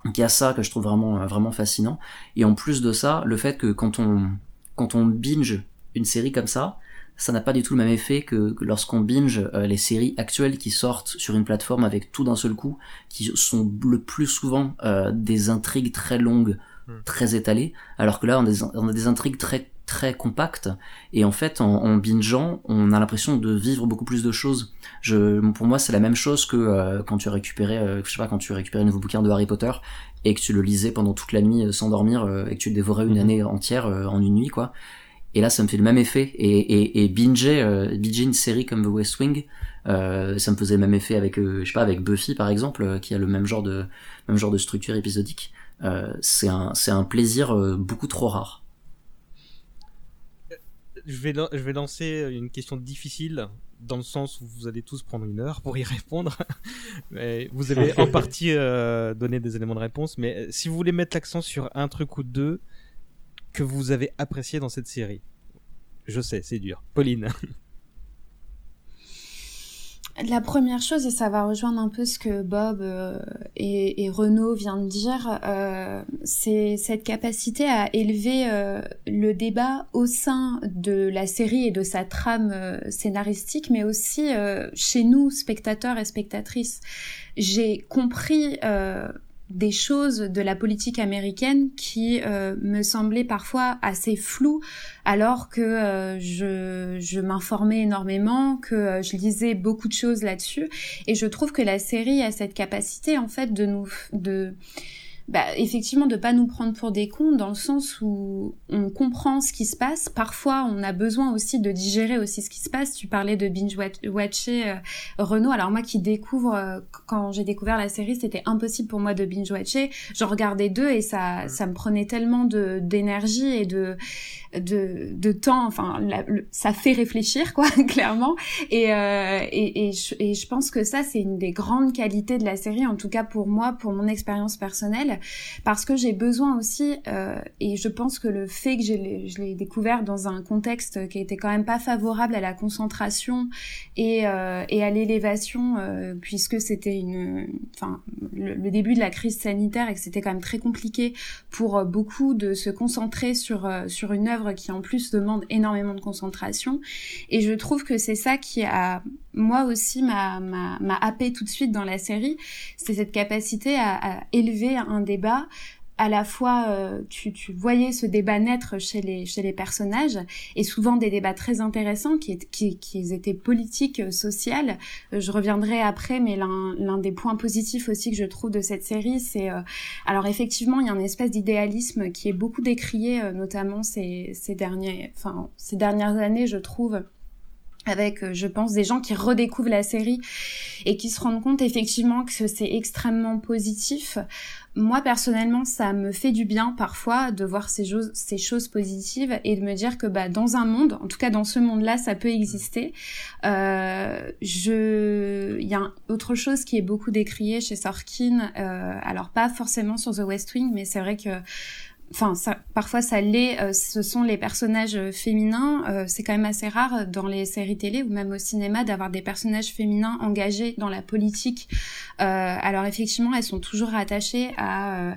Donc il y a ça que je trouve vraiment vraiment fascinant. Et en plus de ça, le fait que quand on quand on binge une série comme ça, ça n'a pas du tout le même effet que, lorsqu'on binge euh, les séries actuelles qui sortent sur une plateforme avec tout d'un seul coup, qui sont le plus souvent euh, des intrigues très longues, hmm. très étalées, alors que là on a des, intrigues très très compactes et en fait en, en bingeant on a l'impression de vivre beaucoup plus de choses je pour moi c'est la même chose que euh, quand tu récupérais je sais pas quand tu récupérais un nouveau bouquin de Harry Potter et que tu le lisais pendant toute la nuit sans dormir et que tu dévorais une hmm. année entière en une nuit quoi et là, ça me fait le même effet. Et, et, et binger, euh, une série comme The West Wing, euh, ça me faisait le même effet avec, euh, je sais pas, avec Buffy par exemple, euh, qui a le même genre de, même genre de structure épisodique. C'est un, c'est un plaisir beaucoup trop rare. Je vais, je vais lancer une question difficile dans le sens où vous allez tous prendre une heure pour y <laughs> répondre. mais vous avez en <laughs> partie donné des éléments de réponse, mais si vous voulez mettre l'accent sur un truc ou deux, que vous avez apprécié dans cette série Je sais, c'est dur. Pauline <laughs> La première chose, et ça va rejoindre un peu ce que Bob euh, et, Renaud viennent de dire, euh, c'est cette capacité à élever euh, le débat au sein de la série et de sa trame scénaristique, mais aussi chez nous, spectateurs et spectatrices. J'ai compris des choses de la politique américaine qui euh, me semblaient parfois assez floues alors que euh, je, je m'informais énormément, que euh, je lisais beaucoup de choses là-dessus. Et je trouve que la série a cette capacité en fait de nous de bah, effectivement de pas nous prendre pour des cons dans le sens où on comprend ce qui se passe. Parfois, on a besoin aussi de digérer aussi ce qui se passe. Tu parlais de binge watcher euh, Renault. Alors moi qui découvre euh, quand j'ai découvert la série, c'était impossible pour moi de binge watcher. Je regardais deux et ça ça me prenait tellement de d'énergie et de de, de temps. Enfin, ça fait réfléchir, quoi, <laughs> clairement. Et, euh, et, et, je, et je pense que ça, c'est une des grandes qualités de la série, en tout cas pour moi, pour mon expérience personnelle, parce que j'ai besoin aussi, euh, et je pense que le fait que je l'ai découvert dans un contexte qui était quand même pas favorable à la concentration et, euh, à l'élévation, euh, puisque c'était une, enfin, le, début de la crise sanitaire et que c'était quand même très compliqué pour beaucoup de se concentrer sur sur une œuvre qui en plus demande énormément de concentration. Et je trouve que c'est ça qui a, moi aussi, m'a, m'a, happé tout de suite dans la série. C'est cette capacité à élever un débat à la fois euh, tu, voyais ce débat naître chez les, personnages et souvent des débats très intéressants qui, étaient politiques, euh, sociales. Euh, je reviendrai après, mais l'un des points positifs aussi que je trouve de cette série, c'est alors effectivement il y a une espèce d'idéalisme qui est beaucoup décrié, notamment ces dernières années, je trouve avec, je pense, des gens qui redécouvrent la série et qui se rendent compte effectivement que c'est extrêmement positif. Moi personnellement, ça me fait du bien parfois de voir ces choses, ces choses positives et de me dire que bah dans un monde, en tout cas dans ce monde-là, ça peut exister. Euh, je, il y a autre chose qui est beaucoup décriée chez Sorkin. Euh, alors pas forcément sur The West Wing, mais c'est vrai que enfin parfois ça l'est, euh, ce sont les personnages féminins. Euh, c'est quand même assez rare dans les séries télé ou même au cinéma d'avoir des personnages féminins engagés dans la politique. Euh, alors effectivement, elles sont toujours rattachées à euh,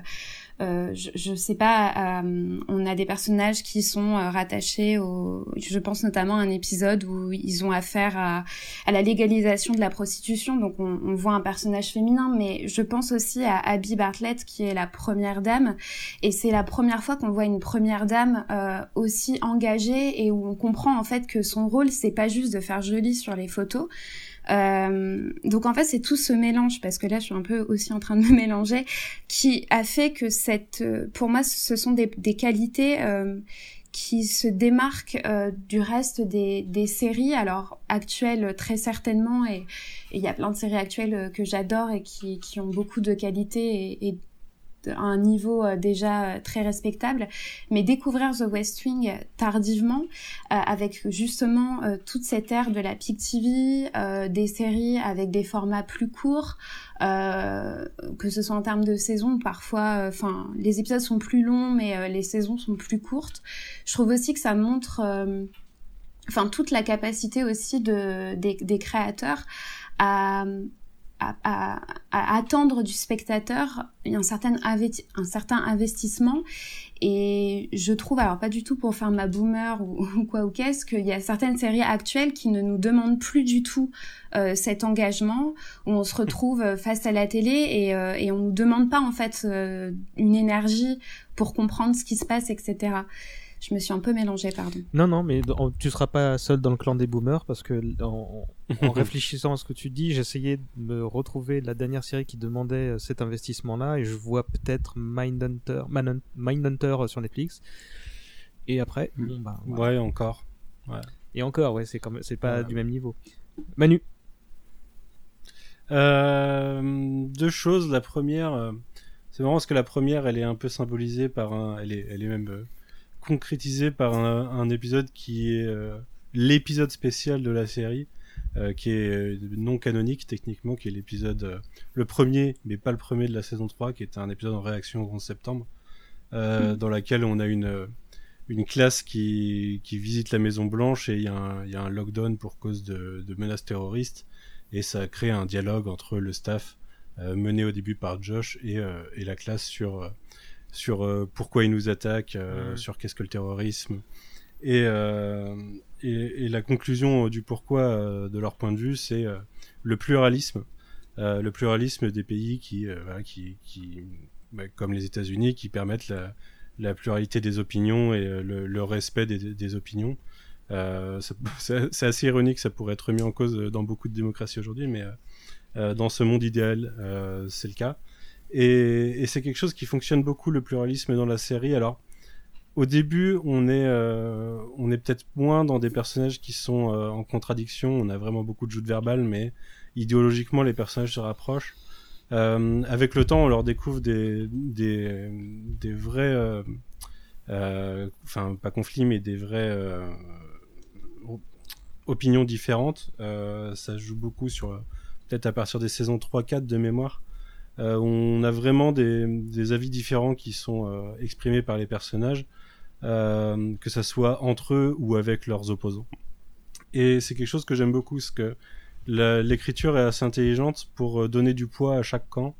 je, je, sais pas, euh, on a des personnages qui sont euh, rattachés au, je pense notamment à un épisode où ils ont affaire à, à la légalisation de la prostitution, donc on, on, voit un personnage féminin, mais je pense aussi à Abby Bartlett qui est la première dame, et c'est la première fois qu'on voit une première dame euh, aussi engagée et où on comprend en fait que son rôle c'est pas juste de faire joli sur les photos, euh, donc en fait c'est tout ce mélange parce que là je suis un peu aussi en train de <laughs> me mélanger qui a fait que cette, euh, pour moi ce sont des, des qualités euh, qui se démarquent euh, du reste des, des, séries, alors actuelles très certainement, et il y a plein de séries actuelles que j'adore et qui, qui, ont beaucoup de qualités et, et un niveau euh, déjà euh, très respectable, mais découvrir The West Wing tardivement, euh, avec justement toute cette ère de la PIC TV, des séries avec des formats plus courts, que ce soit en termes de saison, parfois, enfin, les épisodes sont plus longs, mais les saisons sont plus courtes. Je trouve aussi que ça montre, enfin, toute la capacité aussi de, des créateurs à à, attendre du spectateur un certain, un certain investissement. Et je trouve, alors pas du tout pour faire ma boomer <laughs> ou, quoi ou qu'est-ce, qu'il y a certaines séries actuelles qui ne nous demandent plus du tout euh, cet engagement, où on se retrouve face à la télé et, euh, et on nous demande pas en fait euh, une énergie pour comprendre ce qui se passe, etc. Je me suis un peu mélangée, pardon. Non, non, mais tu seras pas seul dans le clan des boomers parce que en, en <laughs> réfléchissant à ce que tu dis, j'essayais de me retrouver la dernière série qui demandait euh, cet investissement-là et je vois peut-être Mindhunter, Mindhunter sur Netflix. Et après, mm. bon, bah, ouais, encore. Ouais. Et encore, ouais, c'est comme, c'est pas du même niveau. Manu. Euh, deux choses. La première, euh, c'est vraiment parce que la première, elle est un peu symbolisée par un, elle est, elle est même euh, concrétisé par un, un épisode qui est euh, l'épisode spécial de la série, euh, qui est euh, non canonique techniquement, qui est l'épisode le premier, mais pas le premier de la saison 3, qui est un épisode en réaction au 11 septembre, mm. dans laquelle on a une une classe qui, qui visite la Maison Blanche et il y, y, a un lockdown pour cause de, de, menaces terroristes et ça crée un dialogue entre le staff mené au début par Josh et, et la classe sur sur euh, pourquoi ils nous attaquent, euh, sur qu'est-ce que le terrorisme. Et, euh, et, et, la conclusion du pourquoi de leur point de vue, c'est le pluralisme. le pluralisme des pays qui, qui, qui bah, comme les États-Unis, qui permettent la, la, pluralité des opinions et le, le respect des, des opinions. Euh, <laughs> c'est assez ironique, ça pourrait être mis en cause dans beaucoup de démocraties aujourd'hui, mais euh, dans ce monde idéal, euh, c'est le cas. Et, c'est quelque chose qui fonctionne beaucoup, le pluralisme dans la série. Alors, au début, on est, euh, on est peut-être moins dans des personnages qui sont euh, en contradiction. On a vraiment beaucoup de joutes verbales, mais idéologiquement, les personnages se rapprochent. Euh, avec le temps, on leur découvre des, des, vrais, enfin pas conflits, mais des vrais opinions différentes. ça joue beaucoup sur peut-être à partir des saisons 3-4 de mémoire. Euh, on a vraiment des, des, avis différents qui sont euh, exprimés par les personnages, euh, que ça soit entre eux ou avec leurs opposants. Et c'est quelque chose que j'aime beaucoup, parce que l'écriture est assez intelligente pour donner du poids à chaque camp,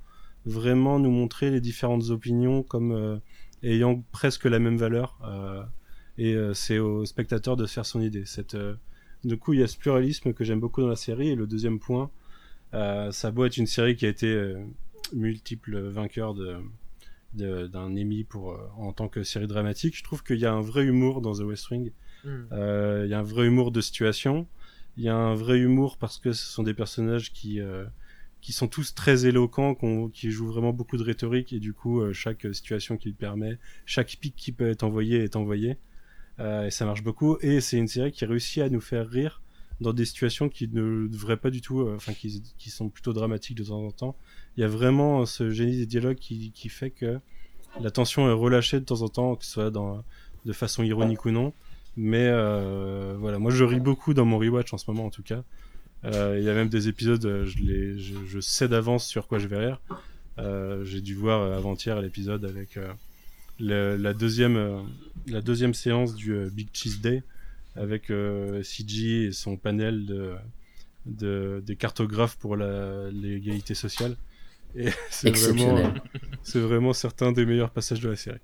vraiment nous montrer les différentes opinions comme ayant presque la même valeur. et c'est au spectateur de se faire son idée. Cette, du coup, il y a ce pluralisme que j'aime beaucoup dans la série. Et le deuxième point, euh, ça a être une série qui a été multiples vainqueurs de d'un Emmy pour euh, en tant que série dramatique. Je trouve qu'il y a un vrai humour dans The West Wing. Mm. Euh, il y a un vrai humour de situation. Il y a un vrai humour parce que ce sont des personnages qui euh, qui sont tous très éloquents, qui jouent vraiment beaucoup de rhétorique et du coup euh, chaque situation qu'il permet, chaque pic qui peut être envoyé est envoyé. Euh, et ça marche beaucoup. Et c'est une série qui réussit à nous faire rire dans des situations qui ne devraient pas du tout, euh, enfin qui, qui, sont plutôt dramatiques de temps en temps. Il y a vraiment ce génie des dialogues qui, fait que la tension est relâchée de temps en temps, que ce soit de façon ironique ou non. Mais euh, voilà, moi je ris beaucoup dans mon rewatch en ce moment en tout cas. Euh, il y a même des épisodes, euh, je, les, je, sais d'avance sur quoi je vais rire. J'ai dû voir avant-hier l'épisode avec la deuxième la séance du Big Cheese Day avec CG et son panel de, de des cartographes pour l'égalité sociale. Et <laughs> c'est Exceptionnel. c'est vraiment certains des meilleurs passages de la série.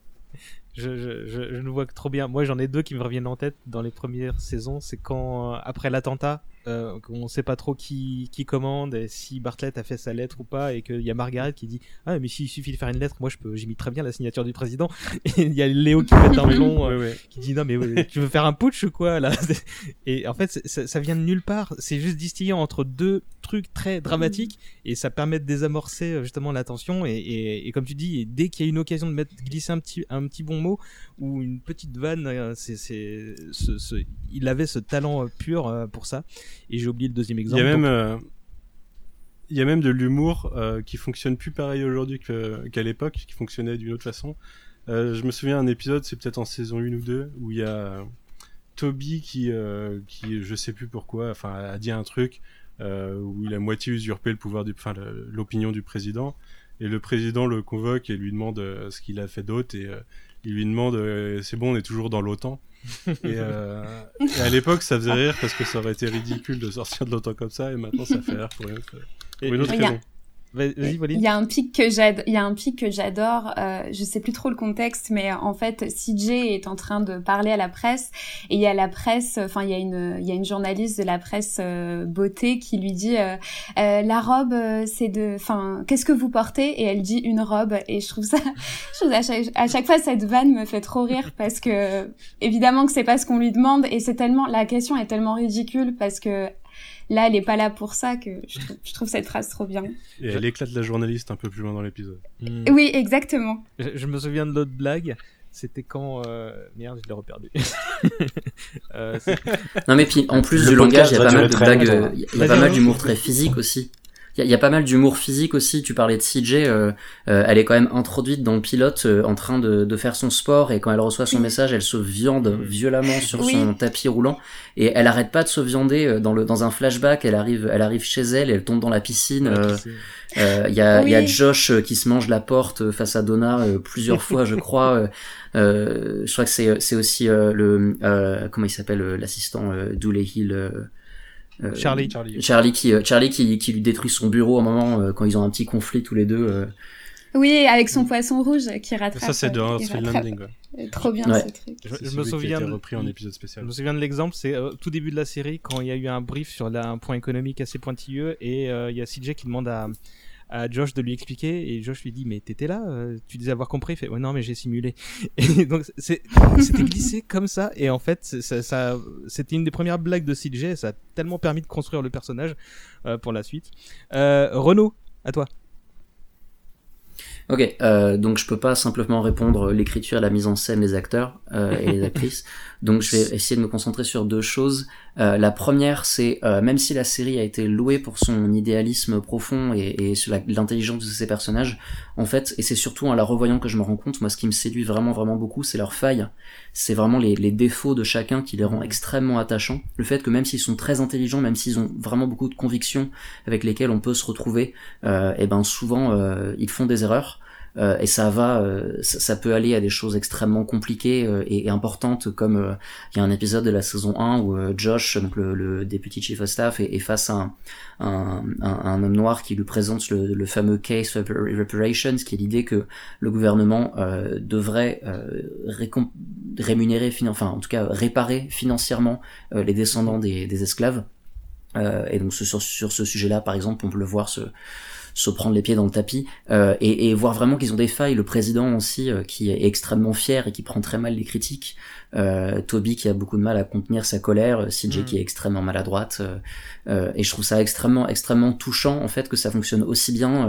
Je, je, je, je ne vois que trop bien. Moi, j'en ai deux qui me reviennent en tête dans les premières saisons. C'est quand, euh, après l'attentat, euh, on sait pas trop qui, qui commande, et si Bartlett a fait sa lettre ou pas, et qu'il y a Margaret qui dit Ah, mais s'il suffit de faire une lettre, moi, je peux, j'imite très bien la signature du président. <laughs> Et il y a Léo qui pète un melon, euh, Ouais, ouais. qui dit Non, mais ouais, tu veux faire un putsch ou quoi, là? <laughs> Et en fait, ça, ça vient de nulle part. C'est juste distillé entre deux trucs très dramatiques, et ça permet de désamorcer euh, justement la tension. Et, et, et comme tu dis, dès qu'il y a une occasion de mettre glisser un petit, un petit bon mot, ou une petite vanne, euh, c'est, c'est, ce, ce, il avait ce talent euh, pur euh, pour ça. Et j'ai oublié le deuxième Il y exemple. a même donc- euh, il y a même de l'humour euh, qui fonctionne plus pareil aujourd'hui qu'à l'époque, qui fonctionnait d'une autre façon. Euh, je me souviens d'un épisode, c'est peut-être en saison 1 ou 2, où il y a Toby qui, qui, je sais plus pourquoi, enfin, a dit un truc où il a moitié usurpé le pouvoir du, enfin, l'opinion du président, et le président le convoque et lui demande euh, ce qu'il a fait d'autre, et euh, il lui demande, euh, c'est bon, on est toujours dans l'OTAN. Et, euh, et à l'époque, ça faisait rire parce que ça aurait été ridicule de sortir de l'OTAN comme ça, et maintenant ça fait rire pour une autre, pour une raison. Il y a un pic que j'adore, il y a un pic que j'adore, euh, je sais plus trop le contexte, mais en fait, CJ est en train de parler à la presse et il y a la presse, enfin il y a une, il y a une journaliste de la presse euh, beauté qui lui dit euh, Euh, la robe, euh, c'est de, enfin qu'est-ce que vous portez? Et elle dit une robe et je trouve ça, <laughs> je trouve à chaque, à chaque fois cette vanne me fait trop rire parce que évidemment que c'est pas ce qu'on lui demande et c'est tellement, la question est tellement ridicule parce que là elle est pas là pour ça que je trouve, je trouve cette phrase trop bien. Et elle éclate la journaliste un peu plus loin dans l'épisode. Hmm. Oui, exactement. Je, je me souviens de l'autre blague. C'était quand. euh, Merde, je l'ai reperdu. <laughs> euh, Non mais puis en plus Le du langage, il y a pas mal de très blagues, euh, il y a pas mal d'humour très physique aussi. Il y, a- il y a pas mal d'humour physique aussi. Tu parlais de CJ, euh, euh, elle est quand même introduite dans le pilote euh, en train de, de faire son sport et quand elle reçoit son Oui. message, elle se viande violemment sur Oui. son tapis roulant et elle arrête pas de se viander euh, dans le dans un flashback. Elle arrive, elle arrive chez elle, et elle tombe dans la piscine. euh, euh, Il y, a, il y a. Josh qui se mange la porte face à Donna euh, plusieurs fois, je crois. Je crois que c'est c'est aussi euh, le euh, comment il s'appelle euh, l'assistant euh, Dooley Hill. Euh, Charlie. Charlie. Charlie qui euh, Charlie qui, qui lui détruit son bureau à un moment euh, quand ils ont un petit conflit tous les deux. euh. Oui, avec son poisson rouge qui rattrape. Ça, c'est de Earth il Free rattrape. Landing. ouais. Trop bien Ouais. ce truc. Je, me souviens. de- repris en épisode Je spécial. me souviens de l'exemple, c'est euh, au tout début de la série quand il y a eu un brief sur la- un point économique assez pointilleux et euh, il y a CJ qui demande à, à Josh de lui expliquer et Josh lui dit mais t'étais là, euh, tu disais avoir compris, il fait ouais non mais j'ai simulé. <laughs> Et donc c'est c'était glissé comme ça et en fait c'est- ça, ça c'était une des premières blagues de CJ, ça a tellement permis de construire le personnage euh, pour la suite. Euh, Renaud, à toi. Ok, euh, donc je peux pas simplement répondre l'écriture, la mise en scène, les acteurs euh, et les actrices. <laughs> Donc je vais essayer de me concentrer sur deux choses. Euh, la première, c'est euh, même si la série a été louée pour son idéalisme profond et, et sur l'intelligence de ses personnages, en fait, et c'est surtout en la revoyant que je me rends compte, moi ce qui me séduit vraiment vraiment beaucoup, c'est leurs failles. C'est vraiment les, les défauts de chacun qui les rend extrêmement attachants. Le fait que même s'ils sont très intelligents, même s'ils ont vraiment beaucoup de convictions avec lesquelles on peut se retrouver, euh, et ben souvent euh, ils font des erreurs. Euh, et ça va, euh, ça, peut aller à des choses extrêmement compliquées euh, et, importantes, comme euh, il y a un épisode de la saison 1 où euh, Josh, donc le, le deputy chief of staff, est, est face à un, un, un, homme noir qui lui présente le, le fameux case for reparations, qui est l'idée que le gouvernement euh, devrait rémunérer, fin- enfin en tout cas réparer financièrement les descendants des, des esclaves. Euh, et donc sur, sur ce sujet-là, par exemple, on peut le voir se se prendre les pieds dans le tapis euh, et, et, voir vraiment qu'ils ont des failles. Le président aussi euh, qui est extrêmement fier et qui prend très mal les critiques. Euh, Toby qui a beaucoup de mal à contenir sa colère, CJ mm. qui est extrêmement maladroite. et je trouve ça extrêmement extrêmement touchant en fait que ça fonctionne aussi bien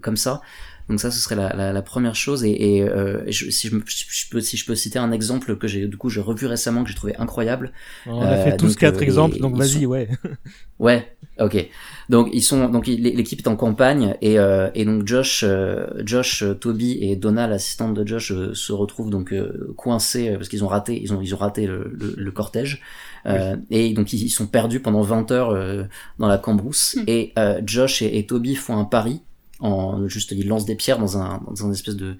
comme ça. Donc ça, ce serait la, la, la première chose. Et, et euh, je, si, je, je, peux, si je peux citer un exemple que j'ai du coup j'ai revu récemment que j'ai trouvé incroyable. On a fait tous quatre exemples, donc vas-y, ouais. <laughs> ouais, ok. Donc ils sont donc l'équipe est en campagne et, euh, et donc Josh, euh, Josh, Toby et Donna, l'assistante de Josh, se retrouvent donc coincés parce qu'ils ont raté, ils ont ils ont raté le, le, le cortège. Euh, et donc ils, sont perdus pendant 20 heures dans la cambrousse. Hmm. Et Josh et, et, Toby font un pari en juste il lance des pierres dans un dans un espèce de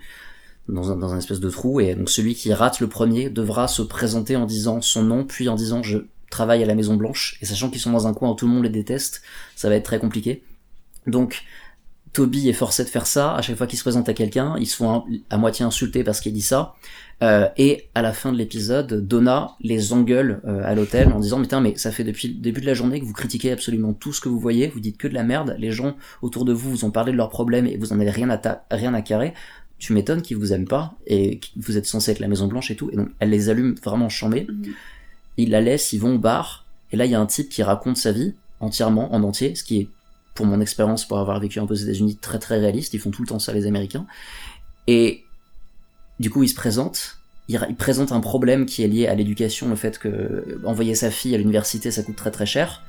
dans un, dans un espèce de trou et donc celui qui rate le premier devra se présenter en disant son nom puis en disant je travaille à la Maison Blanche et sachant qu'ils sont dans un coin où tout le monde les déteste ça va être très compliqué. Donc Toby est forcé de faire ça. À chaque fois qu'il se présente à quelqu'un ils se font à moitié insultés parce qu'il dit ça euh, et à la fin de l'épisode, Donna les engueule euh, à l'hôtel en disant mais, mais ça fait depuis le début de la journée que vous critiquez absolument tout ce que vous voyez, vous dites que de la merde, les gens autour de vous vous ont parlé de leurs problèmes et vous en avez rien à, rien à carrer. Tu m'étonnes qu'ils vous aiment pas et que vous êtes censé être la Maison Blanche et tout. Et donc elle les allume vraiment chambée. Mhm. Ils la laissent, ils vont au bar. Et là il y a un type qui raconte sa vie entièrement, en entier, ce qui est pour mon expérience, pour avoir vécu un peu aux États-Unis, très très réaliste. Ils font tout le temps ça les Américains. Et du coup, il se présente, il, présente un problème qui est lié à l'éducation, le fait que envoyer sa fille à l'université, ça coûte très très cher.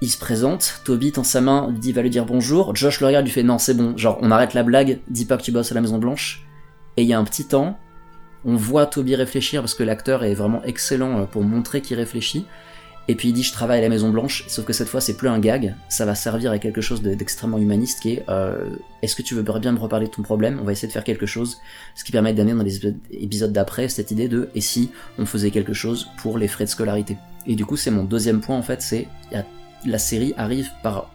Il se présente, Toby tend sa main, dit va lui dire bonjour, Josh le regarde, lui fait non c'est bon, genre on arrête la blague, dis pas que tu bosses à la Maison Blanche. Et il y a un petit temps, on voit Toby réfléchir parce que l'acteur est vraiment excellent euh, pour montrer qu'il réfléchit. Et puis il dit je travaille à la Maison Blanche, sauf que cette fois c'est plus un gag, ça va servir à quelque chose d'extrêmement humaniste qui est euh, est-ce que tu veux bien me reparler de ton problème? On va essayer de faire quelque chose, ce qui permet d'amener dans les épisodes d'après cette idée de et si on faisait quelque chose pour les frais de scolarité? Et du coup c'est mon deuxième point en fait, c'est la série arrive par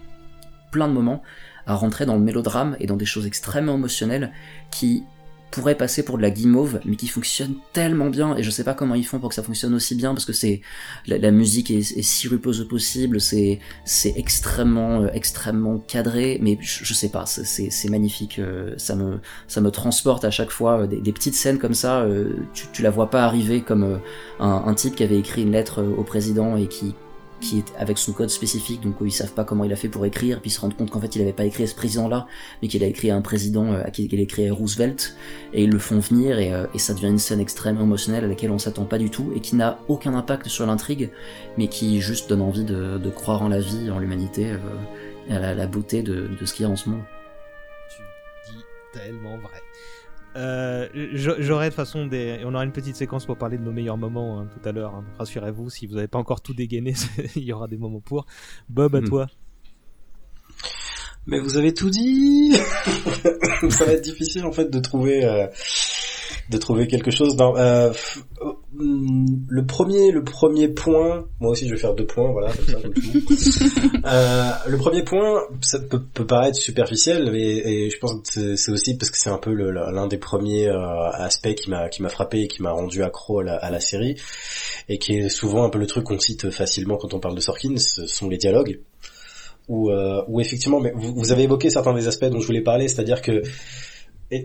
plein de moments à rentrer dans le mélodrame et dans des choses extrêmement émotionnelles qui pourrait passer pour de la guimauve, mais qui fonctionne tellement bien, et je sais pas comment ils font pour que ça fonctionne aussi bien, parce que c'est la, musique est, si rupeuse possible, c'est c'est extrêmement euh, extrêmement cadré, mais je, sais pas, c'est c'est magnifique, euh, ça me ça me transporte à chaque fois euh, des, petites scènes comme ça, tu, la vois pas arriver comme un type qui avait écrit une lettre au président et qui qui est avec son code spécifique, donc ils savent pas comment il a fait pour écrire, puis se rendent compte qu'en fait il avait pas écrit à ce président-là, mais qu'il a écrit à un président euh, à qui il a écrit Roosevelt, et ils le font venir, et, euh, ça devient une scène extrêmement émotionnelle à laquelle on s'attend pas du tout, et qui n'a aucun impact sur l'intrigue, mais qui juste donne envie de, croire en la vie, en l'humanité, euh, et à la, la beauté de, de ce qu'il y a en ce monde. Tu dis tellement vrai. Euh, J'aurai de toute façon des. On aura une petite séquence pour parler de nos meilleurs moments hein, tout à l'heure. Hein. Rassurez-vous, si vous n'avez pas encore tout dégainé, <laughs> il y aura des moments pour. Bob, à hmm. toi. Mais vous avez tout dit. <laughs> Ça va être difficile en fait de trouver. Euh de trouver quelque chose dans euh, le premier le premier point moi aussi je vais faire deux points voilà comme ça comme <laughs> euh, le premier point ça peut, peut paraître superficiel et je pense que c'est aussi parce que c'est un peu l'un des premiers euh, aspects qui m'a qui m'a frappé et qui m'a rendu accro à la, à la, série et qui est souvent un peu le truc qu'on cite facilement quand on parle de Sorkin ce sont les dialogues. Où, euh, où effectivement mais vous, vous avez évoqué certains des aspects dont je voulais parler c'est-à-dire que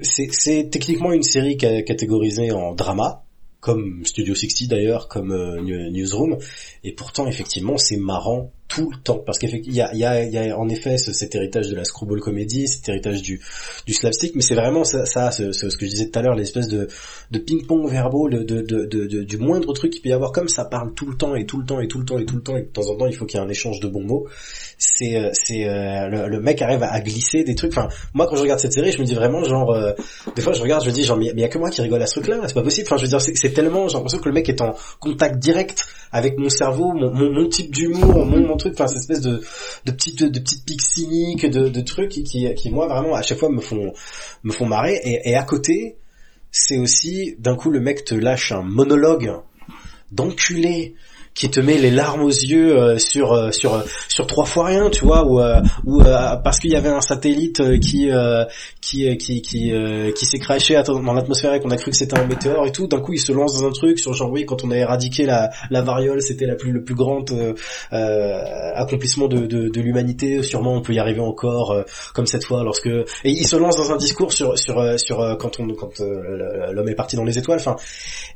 c'est techniquement une série catégorisée en drama, comme Studio 60 d'ailleurs, comme euh, Newsroom, et pourtant effectivement c'est marrant tout le temps parce qu'il y a, y, a, y a en effet cet héritage de la screwball comédie, cet héritage du, slapstick, mais c'est vraiment ça, ça ce, que je disais tout à l'heure, l'espèce de, ping-pong verbaux, de, du moindre truc qu'il peut y avoir comme ça parle tout le temps et tout le temps et tout le temps et tout le temps et de temps en temps il faut qu'il y ait un échange de bons mots. C'est euh, c'est euh, le, mec arrive à, glisser des trucs. Enfin moi quand je regarde cette série je me dis vraiment genre euh, des fois je regarde je me dis genre mais il y a que moi qui rigole à ce truc là, c'est pas possible. Enfin je veux dire c'est tellement j'ai l'impression que le mec est en contact direct avec mon cerveau, mon, mon, type d'humour, mon, mon truc, enfin cette espèce de, de petites de petites pics cyniques, de, de trucs qui, qui, qui moi vraiment à chaque fois me font me font marrer. Et, et à côté, c'est aussi d'un coup le mec te lâche un monologue d'enculé qui te met les larmes aux yeux euh, sur euh, sur sur trois fois rien, tu vois, ou ou parce qu'il y avait un satellite qui qui qui qui qui s'est craché dans l'atmosphère et qu'on a cru que c'était un météore et tout. D'un coup, il se lance dans un truc sur genre oui, quand on a éradiqué la la variole, c'était la plus le plus grand accomplissement de de, de l'humanité. Sûrement, on peut y arriver encore comme cette fois lorsque et il se lance dans un discours sur sur sur quand on quand l'homme est parti dans les étoiles. Enfin,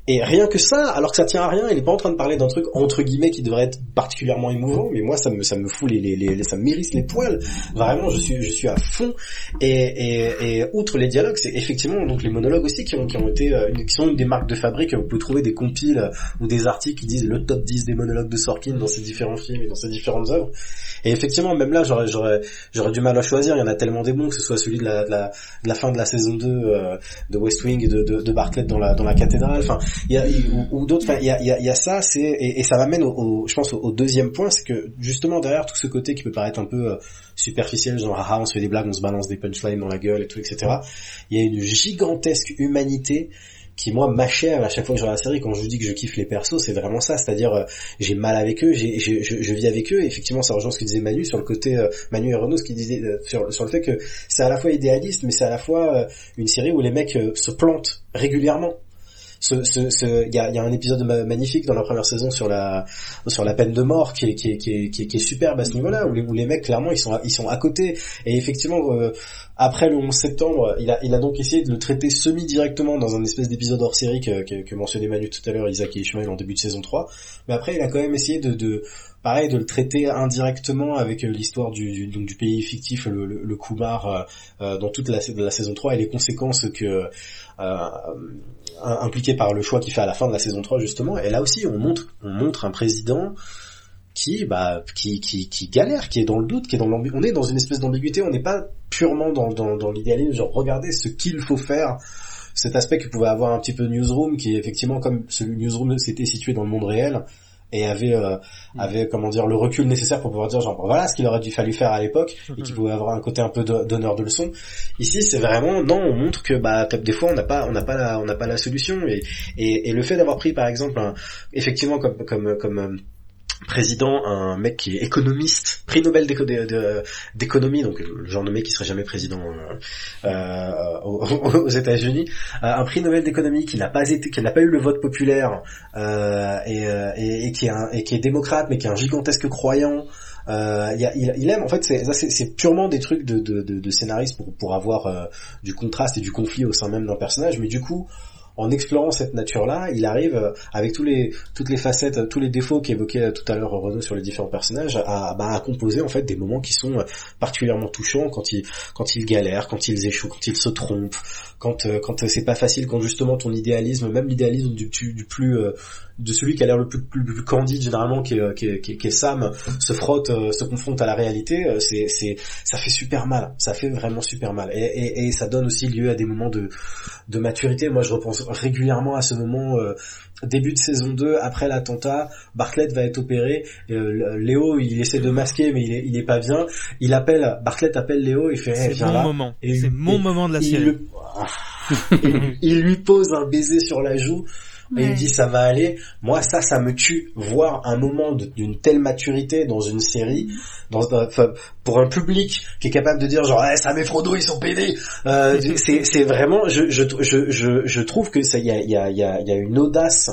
et rien que ça, alors que ça tient à rien, il est pas en train de parler d'un truc entre guillemets qui devrait être particulièrement émouvant, mais moi ça me ça me fout les, les, ça m'irrisse les poils. Vraiment, je suis je suis à fond. Et, et, et outre les dialogues, c'est effectivement donc les monologues aussi qui ont qui ont été euh, qui sont une des marques de fabrique. Vous pouvez trouver des compiles euh, ou des articles qui disent le top 10 des monologues de Sorkin dans ses différents films et dans ses différentes œuvres. Et effectivement, même là, j'aurais j'aurais j'aurais du mal à choisir. Il y en a tellement des bons, que ce soit celui de la de la, de la fin de la saison 2 euh, de West Wing et de, de, de Bartlett dans la dans la cathédrale. Enfin, il y a ou, d'autres. Enfin, il y a, y, y a ça. C'est et, et, ça m'amène au, au, je pense au, deuxième point, c'est que justement derrière tout ce côté qui peut paraître un peu euh, superficiel, genre ah on se fait des blagues, on se balance des punchlines dans la gueule et tout, etc. Il y a une gigantesque humanité qui moi m'achève à chaque fois que je regarde la série. Quand je dis que je kiffe les persos c'est vraiment ça. C'est-à-dire euh, j'ai mal avec eux je, vis avec eux. Effectivement ça rejoint ce que disait Manu sur le côté euh, Manu et Renaud ce qu'il disait sur le fait que c'est à la fois idéaliste mais c'est à la fois une série où les mecs se plantent régulièrement ce, ce, ce, y, a, un épisode magnifique dans la première saison sur la peine de mort qui est qui superbe à ce niveau-là où les, où mecs clairement ils sont à, côté. Et effectivement euh, après le 11 septembre il a donc essayé de le traiter semi directement dans un espèce d'épisode hors série que, mentionnait Manu tout à l'heure Isaac et Ishmael en début de saison 3 mais après il a quand même essayé de pareil de le traiter indirectement avec euh, l'histoire du, donc du pays fictif le, le, Kumar euh, euh, dans toute la, saison 3 et les conséquences que euh, impliqué par le choix qu'il fait à la fin de la saison 3 justement. Et là aussi, on montre, on montre un président qui, bah, qui, qui, qui galère, qui est dans le doute, qui est dans l'ambiguïté. On est dans une espèce d'ambiguïté. On n'est pas purement dans, dans, dans l'idéalisme, genre regardez ce qu'il faut faire. Cet aspect que pouvait avoir un petit peu Newsroom, qui effectivement comme ce Newsroom s'était situé dans le monde réel, et avait euh, mm. avait comment dire le recul nécessaire pour pouvoir dire genre voilà ce qu'il aurait dû fallu faire à l'époque et qui mm. pouvait avoir un côté un peu d'honneur de leçon ici c'est vraiment non on montre que bah des fois on n'a pas on n'a pas la on n'a pas la solution et, et, et le fait d'avoir pris par exemple un, effectivement comme comme comme euh, président, un mec qui est économiste, prix Nobel d'économie, donc le genre de mec qui serait jamais président euh, euh <laughs> aux, États-Unis, euh, un prix Nobel d'économie qui n'a pas eu le vote populaire et, qui est démocrate, mais qui est un gigantesque croyant. Il, aime en fait c'est purement des trucs de, scénariste pour avoir du contraste et du conflit au sein même d'un personnage mais du coup en explorant cette nature-là, il arrive euh, avec toutes les facettes, tous les défauts qu'évoquait tout à l'heure Renaud sur les différents personnages, à, bah, à composer en fait des moments qui sont euh, particulièrement touchants quand ils galèrent, quand ils échouent, quand ils se trompent, quand euh, quand c'est pas facile, quand justement ton idéalisme, même l'idéalisme du, plus de celui qui a l'air le plus, candide généralement, qui est, Sam, se frotte, euh, se confronte à la réalité, euh, c'est, c'est, ça fait super mal. Ça fait vraiment super mal. Et, et, ça donne aussi lieu à des moments de, de maturité. Moi, je repense régulièrement à ce moment euh, début de saison 2, après l'attentat, Bartlett va être opéré. Léo, il essaie de masquer, mais il est, il est pas bien. Il appelle, Bartlett appelle Léo, il fait, c'est mon moment. C'est mon moment de la série. <laughs> il lui pose un baiser sur la joue et il dit ça va aller. Moi ça ça me tue voir un moment d'une telle maturité dans une série dans pour un public qui est capable de dire genre eh, ça met Frodo ils sont pédés. Euh, <laughs> c'est vraiment je je je je trouve que ça il y a il y a il y a, y a une audace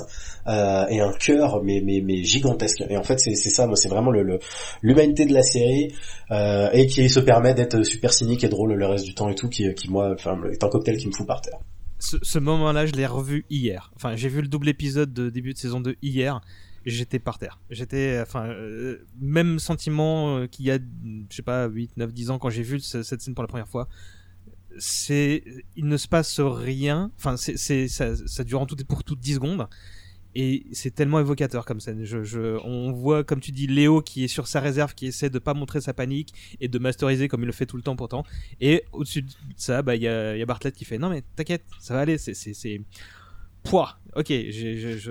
euh, et un cœur mais mais mais gigantesque et en fait c'est c'est ça moi c'est vraiment le l'humanité de la série euh, et qui se permet d'être super cynique et drôle le reste du temps et tout qui qui moi enfin est un cocktail qui me fout par terre ce, moment-là, je l'ai revu hier. Enfin, j'ai vu le double épisode de début de saison 2 hier. J'étais par terre. J'étais, enfin, euh, même sentiment euh, qu'il y a, je sais pas, 8, 9, 10 ans quand j'ai vu cette scène pour la première fois. C'est, il ne se passe rien. Enfin, c'est, ça, ça dure en tout pour tout 10 secondes et c'est tellement évocateur comme scène. On voit, comme tu dis, Léo qui est sur sa réserve, qui essaie de pas montrer sa panique et de masteriser comme il le fait tout le temps pourtant. Et au-dessus de ça, bah il y a, Bartlett qui fait non mais t'inquiète, ça va aller. C'est c'est Pouah, ok,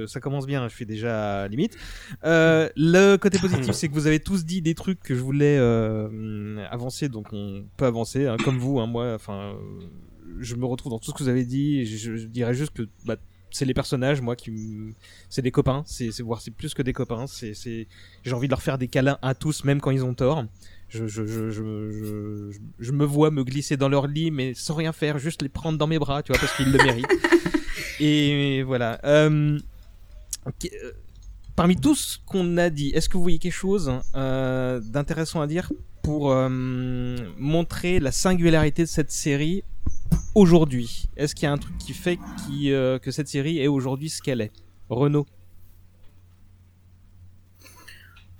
ça commence bien, je suis déjà limite. Euh, le côté positif, c'est que vous avez tous dit des trucs que je voulais euh, avancer, donc on peut avancer, hein, comme vous, hein, moi, enfin, je me retrouve dans tout ce que vous avez dit, je, je dirais juste que bah, c'est les personnages, moi, qui c'est des copains, c'est voir c'est plus que des copains, c'est c'est j'ai envie de leur faire des câlins à tous, même quand ils ont tort. Je, je, je, je, je, me vois me glisser dans leur lit, mais sans rien faire, juste les prendre dans mes bras, tu vois, parce qu'ils le méritent. <laughs> Et voilà. Euh, euh, parmi tout ce qu'on a dit, est-ce que vous voyez quelque chose euh, d'intéressant à dire pour euh, montrer la singularité de cette série aujourd'hui Est-ce qu'il y a un truc qui fait qui, euh, que cette série est aujourd'hui ce qu'elle est? Renaud.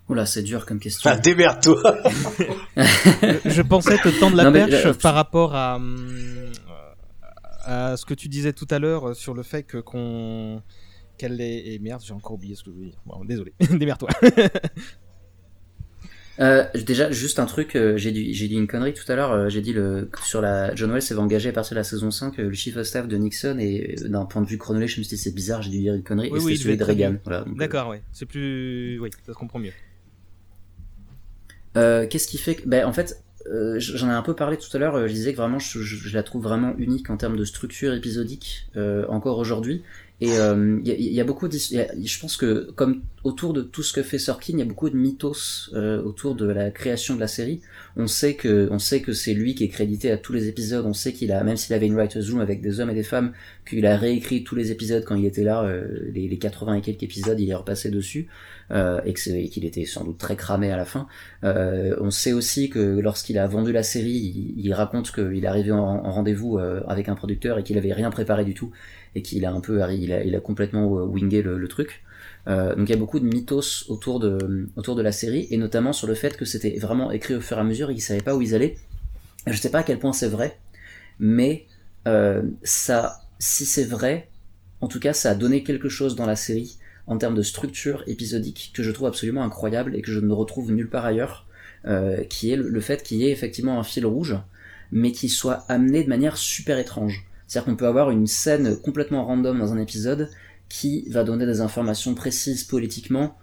Oula, c'est dur comme question. Ah, démerde-toi. <laughs> Je, pensais te tendre la perche par rapport à, à ce que tu disais tout à l'heure sur le fait que qu'on qu'elle est et merde j'ai encore oublié ce que je voulais dire. Bon, désolé. <laughs> Démerde-toi euh, déjà, juste un truc, euh, j'ai dit, j'ai dit une connerie tout à l'heure. Euh, j'ai dit le sur la John Wells s'est engagé à partir de la saison 5 le chief of staff de Nixon et d'un point de vue chronologique, je me suis dit c'est bizarre, j'ai dû dire une connerie. et c'était celui de Reagan. Voilà, D'accord, ouais, c'est plus, oui, ça se comprend mieux. Qu'est-ce qui fait que, ben en fait, j'en ai un peu parlé tout à l'heure. je disais que vraiment, je, je, la trouve vraiment unique en termes de structure épisodique encore aujourd'hui. Et il euh, y, y, a beaucoup, de, je pense que comme autour de tout ce que fait Sorkin, il y a beaucoup de mythos euh, autour de la création de la série. On sait que, on sait que c'est lui qui est crédité à tous les épisodes. On sait qu'il a, même s'il avait une writers room avec des hommes et des femmes, qu'il a réécrit tous les épisodes quand il était là, euh, les, les, 80 et quelques épisodes, il est repassé dessus, et qu'il était sans doute très cramé à la fin. On sait aussi que lorsqu'il a vendu la série, il, il raconte qu'il est arrivé en, en rendez-vous avec un producteur et qu'il avait rien préparé du tout et qu'il a un peu, il a, il a complètement euh, wingé le, truc. Euh, donc il y a beaucoup de mythos autour de, autour de la série, et notamment sur le fait que c'était vraiment écrit au fur et à mesure, et qu'ils savaient pas où ils allaient. Je sais pas à quel point c'est vrai, mais euh, ça, si c'est vrai, en tout cas, ça a donné quelque chose dans la série en termes de structure épisodique que je trouve absolument incroyable et que je ne retrouve nulle part ailleurs, qui est le, le fait qu'il y ait effectivement un fil rouge, mais qui soit amené de manière super étrange. C'est-à-dire qu'on peut avoir une scène complètement random dans un épisode qui va donner des informations précises politiquement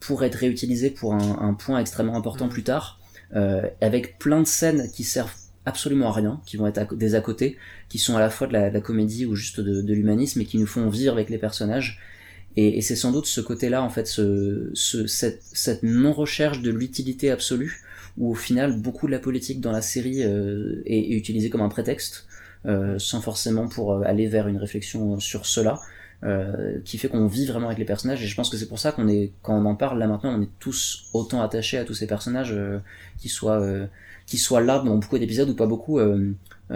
pour être réutilisées pour un, un point extrêmement important mm. plus tard, euh, avec plein de scènes qui servent absolument à rien, qui vont être des à côté, qui sont à la fois de la, de la comédie ou juste de, de l'humanisme et qui nous font vivre avec les personnages. Et, et c'est sans doute ce côté-là, en fait, ce, ce, cette, cette non-recherche de l'utilité absolue, où au final beaucoup de la politique dans la série euh, est, est utilisée comme un prétexte sans forcément pour euh, aller vers une réflexion sur cela. Euh, qui fait qu'on vit vraiment avec les personnages et je pense que c'est pour ça qu'on est quand on en parle là maintenant on est tous autant attachés à tous ces personnages euh, qui soient euh, qui soient là dans beaucoup d'épisodes ou pas beaucoup tout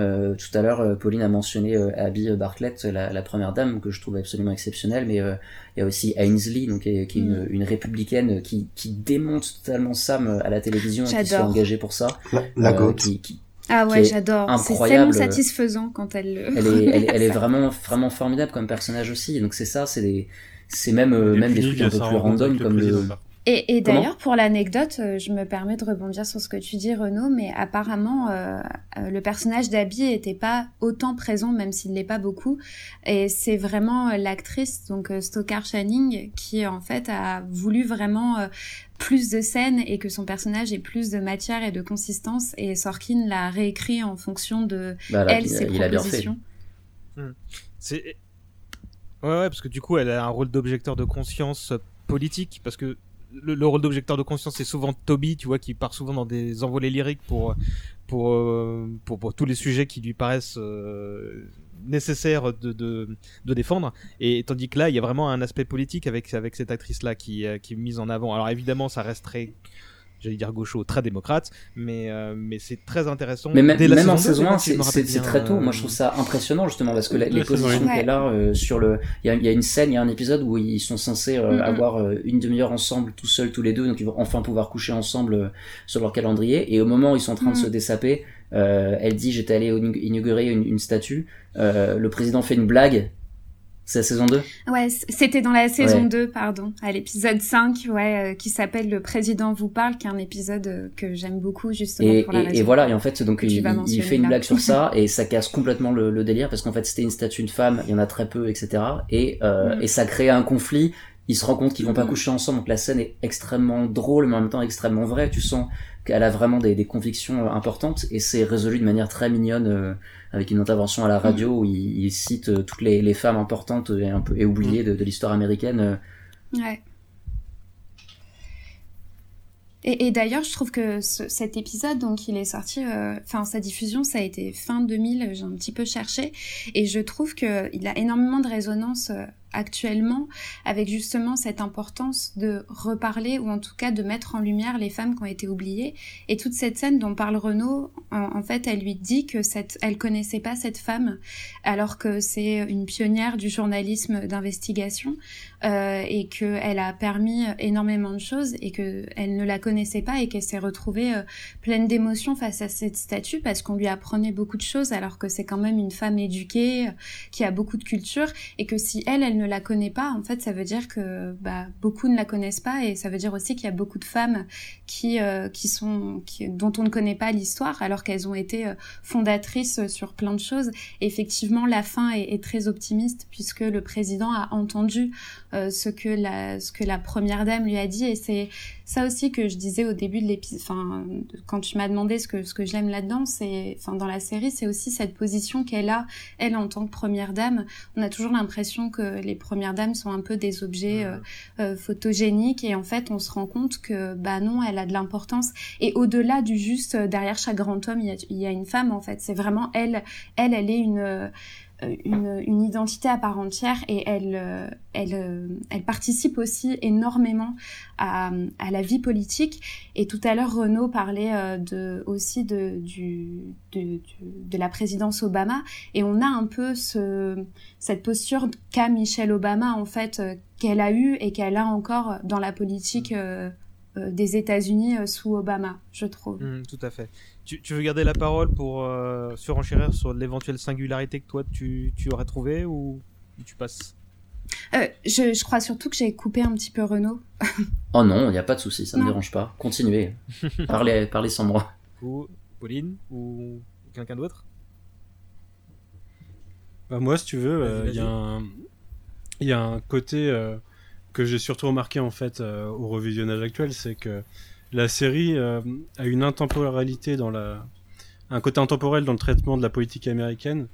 à l'heure Pauline a mentionné Abby Bartlett la, la, première dame que je trouve absolument exceptionnelle mais il y a aussi Ainsley donc qui est, une, mm. une, républicaine qui, qui démonte totalement Sam à la télévision qui s'est engagée pour ça la, la qui, qui, ah ouais, j'adore. C'est tellement satisfaisant quand elle le. Elle est, elle, elle est <laughs> vraiment, vraiment formidable comme personnage aussi. Donc c'est ça, c'est des, c'est même, euh, même des trucs un peu plus random comme le. Et, et d'ailleurs, pour l'anecdote, euh, je me permets de rebondir sur ce que tu dis, Renaud, mais apparemment, euh, euh le personnage d'Abby était pas autant présent, même s'il l'est pas beaucoup. Et c'est vraiment l'actrice, donc Stoker Channing, qui en fait a voulu vraiment plus de scènes et que son personnage ait plus de matière et de consistance. Et Sorkin l'a réécrit en fonction de bah, elle, ses propositions. Hmm. C'est ouais, ouais, parce que du coup, elle a un rôle d'objecteur de conscience politique, parce que le, rôle d'objecteur de conscience, c'est souvent Toby, tu vois, qui part souvent dans des envolées lyriques pour pour euh, pour, tous les sujets qui lui paraissent euh, nécessaires de, de, défendre. Et tandis que là, il y a vraiment un aspect politique avec avec cette actrice là qui euh, qui est mise en avant. Alors évidemment, ça reste très j'allais dire gaucho, très démocrate, mais euh, mais c'est très intéressant. Mais même, même en saison 1, c'est très tôt. Moi, je trouve ça impressionnant justement parce que les positions qu'elle a euh, sur le, il y a, y a, une scène, il y a un épisode où ils sont censés euh, avoir une demi-heure ensemble, tout seuls, tous les deux, donc ils vont enfin pouvoir coucher ensemble sur leur calendrier. Et au moment où ils sont en train de se mm. dessaper, elle dit j'étais allé inaugurer une, une statue. le président fait une blague c'est la saison 2 Ouais, c'était dans la saison 2, pardon, à l'épisode 5, ouais, euh, qui s'appelle Le Président vous parle, qui est un épisode euh, que j'aime beaucoup, justement, et, pour la et, et voilà, et en fait, donc il, il, fait une blague sur ça, <laughs> et ça casse complètement le, le délire, parce qu'en fait, c'était une statue de femme, il y en a très peu, etc. Et, euh, mm. et ça crée un conflit il se rend compte qu'ils vont pas coucher ensemble, donc la scène est extrêmement drôle, mais en même temps extrêmement vraie. Tu sens qu'elle a vraiment des, des convictions euh, importantes, et c'est résolu de manière très mignonne, euh, avec une intervention à la radio où il, il cite euh, toutes les, les, femmes importantes et un peu et oubliées de, de l'histoire américaine. Ouais. Et, et d'ailleurs, je trouve que ce, cet épisode, donc, il est sorti, enfin, sa diffusion, ça a été fin 2000, j'ai un petit peu cherché, et je trouve que il a énormément de résonance actuellement avec justement cette importance de reparler ou en tout cas de mettre en lumière les femmes qui ont été oubliées. Et toute cette scène dont parle Renaud en, fait elle lui dit que cette elle connaissait pas cette femme alors que c'est une pionnière du journalisme d'investigation euh, et que elle a permis énormément de choses et que elle ne la connaissait pas et qu'elle s'est retrouvée euh, pleine d'émotions face à cette statue parce qu'on lui apprenait beaucoup de choses alors que c'est quand même une femme éduquée qui a beaucoup de culture et que si elle elle ne la connaît pas, en fait, ça veut dire que bah, beaucoup ne la connaissent pas et ça veut dire aussi qu'il y a beaucoup de femmes qui, euh, qui sont, dont on ne connaît pas l'histoire alors qu'elles ont été euh, fondatrices sur plein de choses. Effectivement, la fin est, très optimiste puisque le président a entendu euh, ce que la, ce que la première dame lui a dit et c'est ça aussi que je disais au début de l'épisode, enfin, quand tu m'as demandé ce que, ce que j'aime là-dedans, c'est, enfin, dans la série, c'est aussi cette position qu'elle a, elle, en tant que première dame. On a toujours l'impression que les premières dames sont un peu des objets euh, euh, photogéniques et en fait, on se rend compte que, bah non, elle a de l'importance. Et au-delà du juste, euh, derrière chaque grand homme, il y a, il y a une femme, en fait. C'est vraiment elle, elle, elle est une, une, une, identité à part entière et elle, euh, euh, elle participe aussi énormément à, la vie politique. Et tout à l'heure, Renaud parlait euh, de, aussi de, du, de, de, la présidence Obama et on a un peu ce, cette posture qu'a Michelle Obama en fait qu'elle a eue et qu'elle a encore dans la politique des États-Unis sous Obama, je trouve. Mmh, tout à fait. Tu, tu, veux garder la parole pour euh, surenchérir sur l'éventuelle singularité que toi tu, tu aurais trouvé ou, tu passes? Euh, je, je, crois surtout que j'ai coupé un petit peu Renaud. <laughs> oh non, il n'y a pas de souci, ça ne me dérange pas. Continuez. parlez, <laughs> parlez sans moi. Ou Pauline ou quelqu'un d'autre? Bah Moi, si tu veux, il euh, y, y, a un côté euh, que j'ai surtout remarqué en fait au revisionnage actuel, c'est que la série euh, a une intemporalité dans la, un côté intemporel dans le traitement de la politique américaine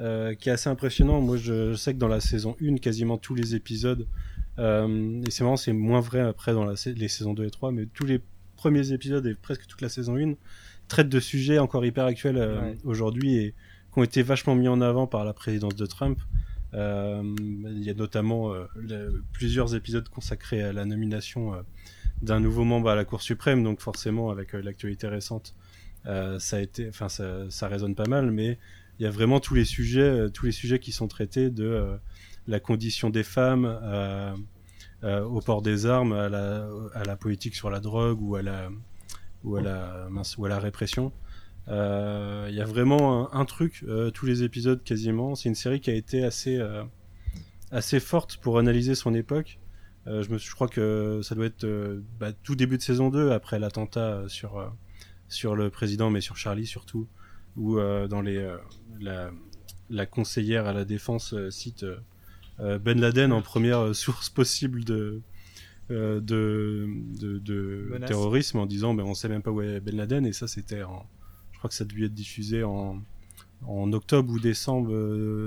euh, qui est assez impressionnant. Moi, je, je, sais que dans la saison 1, quasiment tous les épisodes, euh, et c'est marrant, c'est moins vrai après dans la, les saisons 2 et 3, mais tous les premiers épisodes et presque toute la saison 1 traitent de sujets encore hyper actuels euh, ouais. aujourd'hui et qui ont été vachement mis en avant par la présidence de Trump. Euh, il y a notamment euh, plusieurs épisodes consacrés à la nomination d'un nouveau membre à la Cour suprême, donc forcément avec euh, l'actualité récente, euh, ça résonne pas mal, mais il y a vraiment tous les sujets, euh, tous les sujets qui sont traités de euh, la condition des femmes euh, au port des armes, à la, politique sur la drogue ou à la, ou à la, ou à la répression. Il y a vraiment un, un truc, tous les épisodes quasiment. C'est une série qui a été assez, assez forte pour analyser son époque euh, je, me, je crois que ça doit être euh, bah, tout début de saison 2, après l'attentat sur, euh, sur le président, mais sur Charlie surtout, où euh, dans les, euh, la, la conseillère à la défense cite Ben Laden en première source possible de, de, de, de terrorisme en disant ben, on sait même pas où est Ben Laden, et ça c'était en. Crois que ça a dû être diffusé en, en octobre ou décembre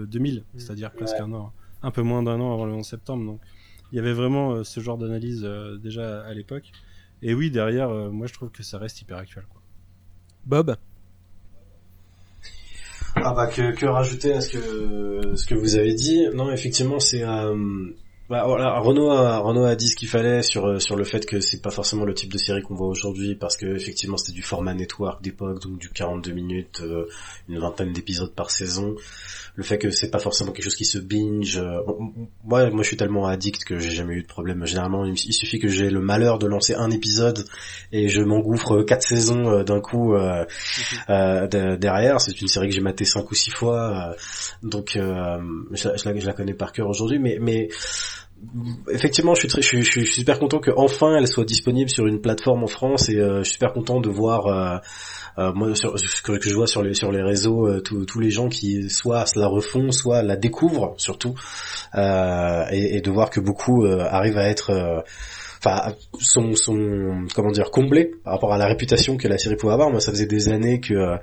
2000, mmh. c'est-à-dire presque ouais. un an, un peu moins d'un an avant le 11 septembre. Donc il y avait vraiment euh, ce genre d'analyse euh, déjà à l'époque. Et oui, derrière, euh, moi je trouve que ça reste hyper actuel. Quoi. Bob? Ah bah que, que rajouter à ce que ce que vous avez dit? Non, effectivement, c'est euh, bah, voilà, Renault a, Renault a dit ce qu'il fallait sur sur le fait que c'est pas forcément le type de série qu'on voit aujourd'hui parce que effectivement c'était du format network d'époque donc du 42 minutes, euh, une vingtaine d'épisodes par saison le fait que c'est pas forcément quelque chose qui se binge. Euh, moi, moi, je suis tellement addict que j'ai jamais eu de problème. Généralement, il, suffit que j'ai le malheur de lancer un épisode et je m'engouffre quatre saisons euh, d'un coup euh, euh, de, derrière. C'est une série que j'ai maté cinq ou six fois, donc je, je, la, je, la, connais par cœur aujourd'hui. Mais, mais effectivement, je suis, très, je, suis, je suis super content que enfin elle soit disponible sur une plateforme en France et euh, je suis super content de voir euh, euh, moi sur, ce que, je vois sur les sur les réseaux euh, tous tous les gens qui soit la refont, soit la découvrent surtout euh, et, et, de voir que beaucoup euh, arrivent à être enfin sont, sont comment dire comblés par rapport à la réputation que la série pouvait avoir. Moi, ça faisait des années que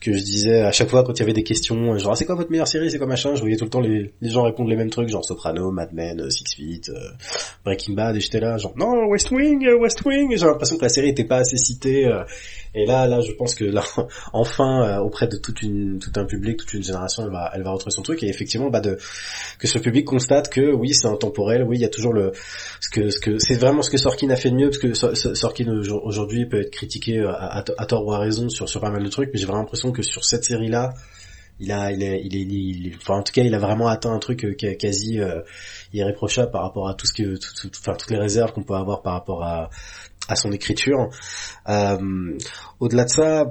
que je disais à chaque fois quand il y avait des questions, genre ah, c'est quoi votre meilleure série, c'est quoi machin, je voyais tout le temps les, gens répondre les mêmes trucs, genre Soprano, Mad Men, Six Feet, euh, Breaking Bad, et j'étais là genre non West Wing, euh, West Wing, j'ai l'impression que la série était pas assez citée. Euh, et là, là, je pense que là, <laughs> enfin, auprès de tout un public, toute une génération, elle va, elle va retrouver son truc. Et effectivement, bah, que ce public constate que oui, c'est intemporel, oui, il y a toujours le, ce que, ce que, c'est vraiment ce que Sorkin a fait de mieux, parce que Sorkin aujourd'hui peut être critiqué à, à, tort ou à raison sur, sur pas mal de trucs, mais j'ai vraiment l'impression que sur cette série là il a il est il est, en tout cas il a vraiment atteint un truc euh, quasi euh, irréprochable par rapport à tout ce que toutes les réserves qu'on peut avoir par rapport à à son écriture. Euh, au-delà de ça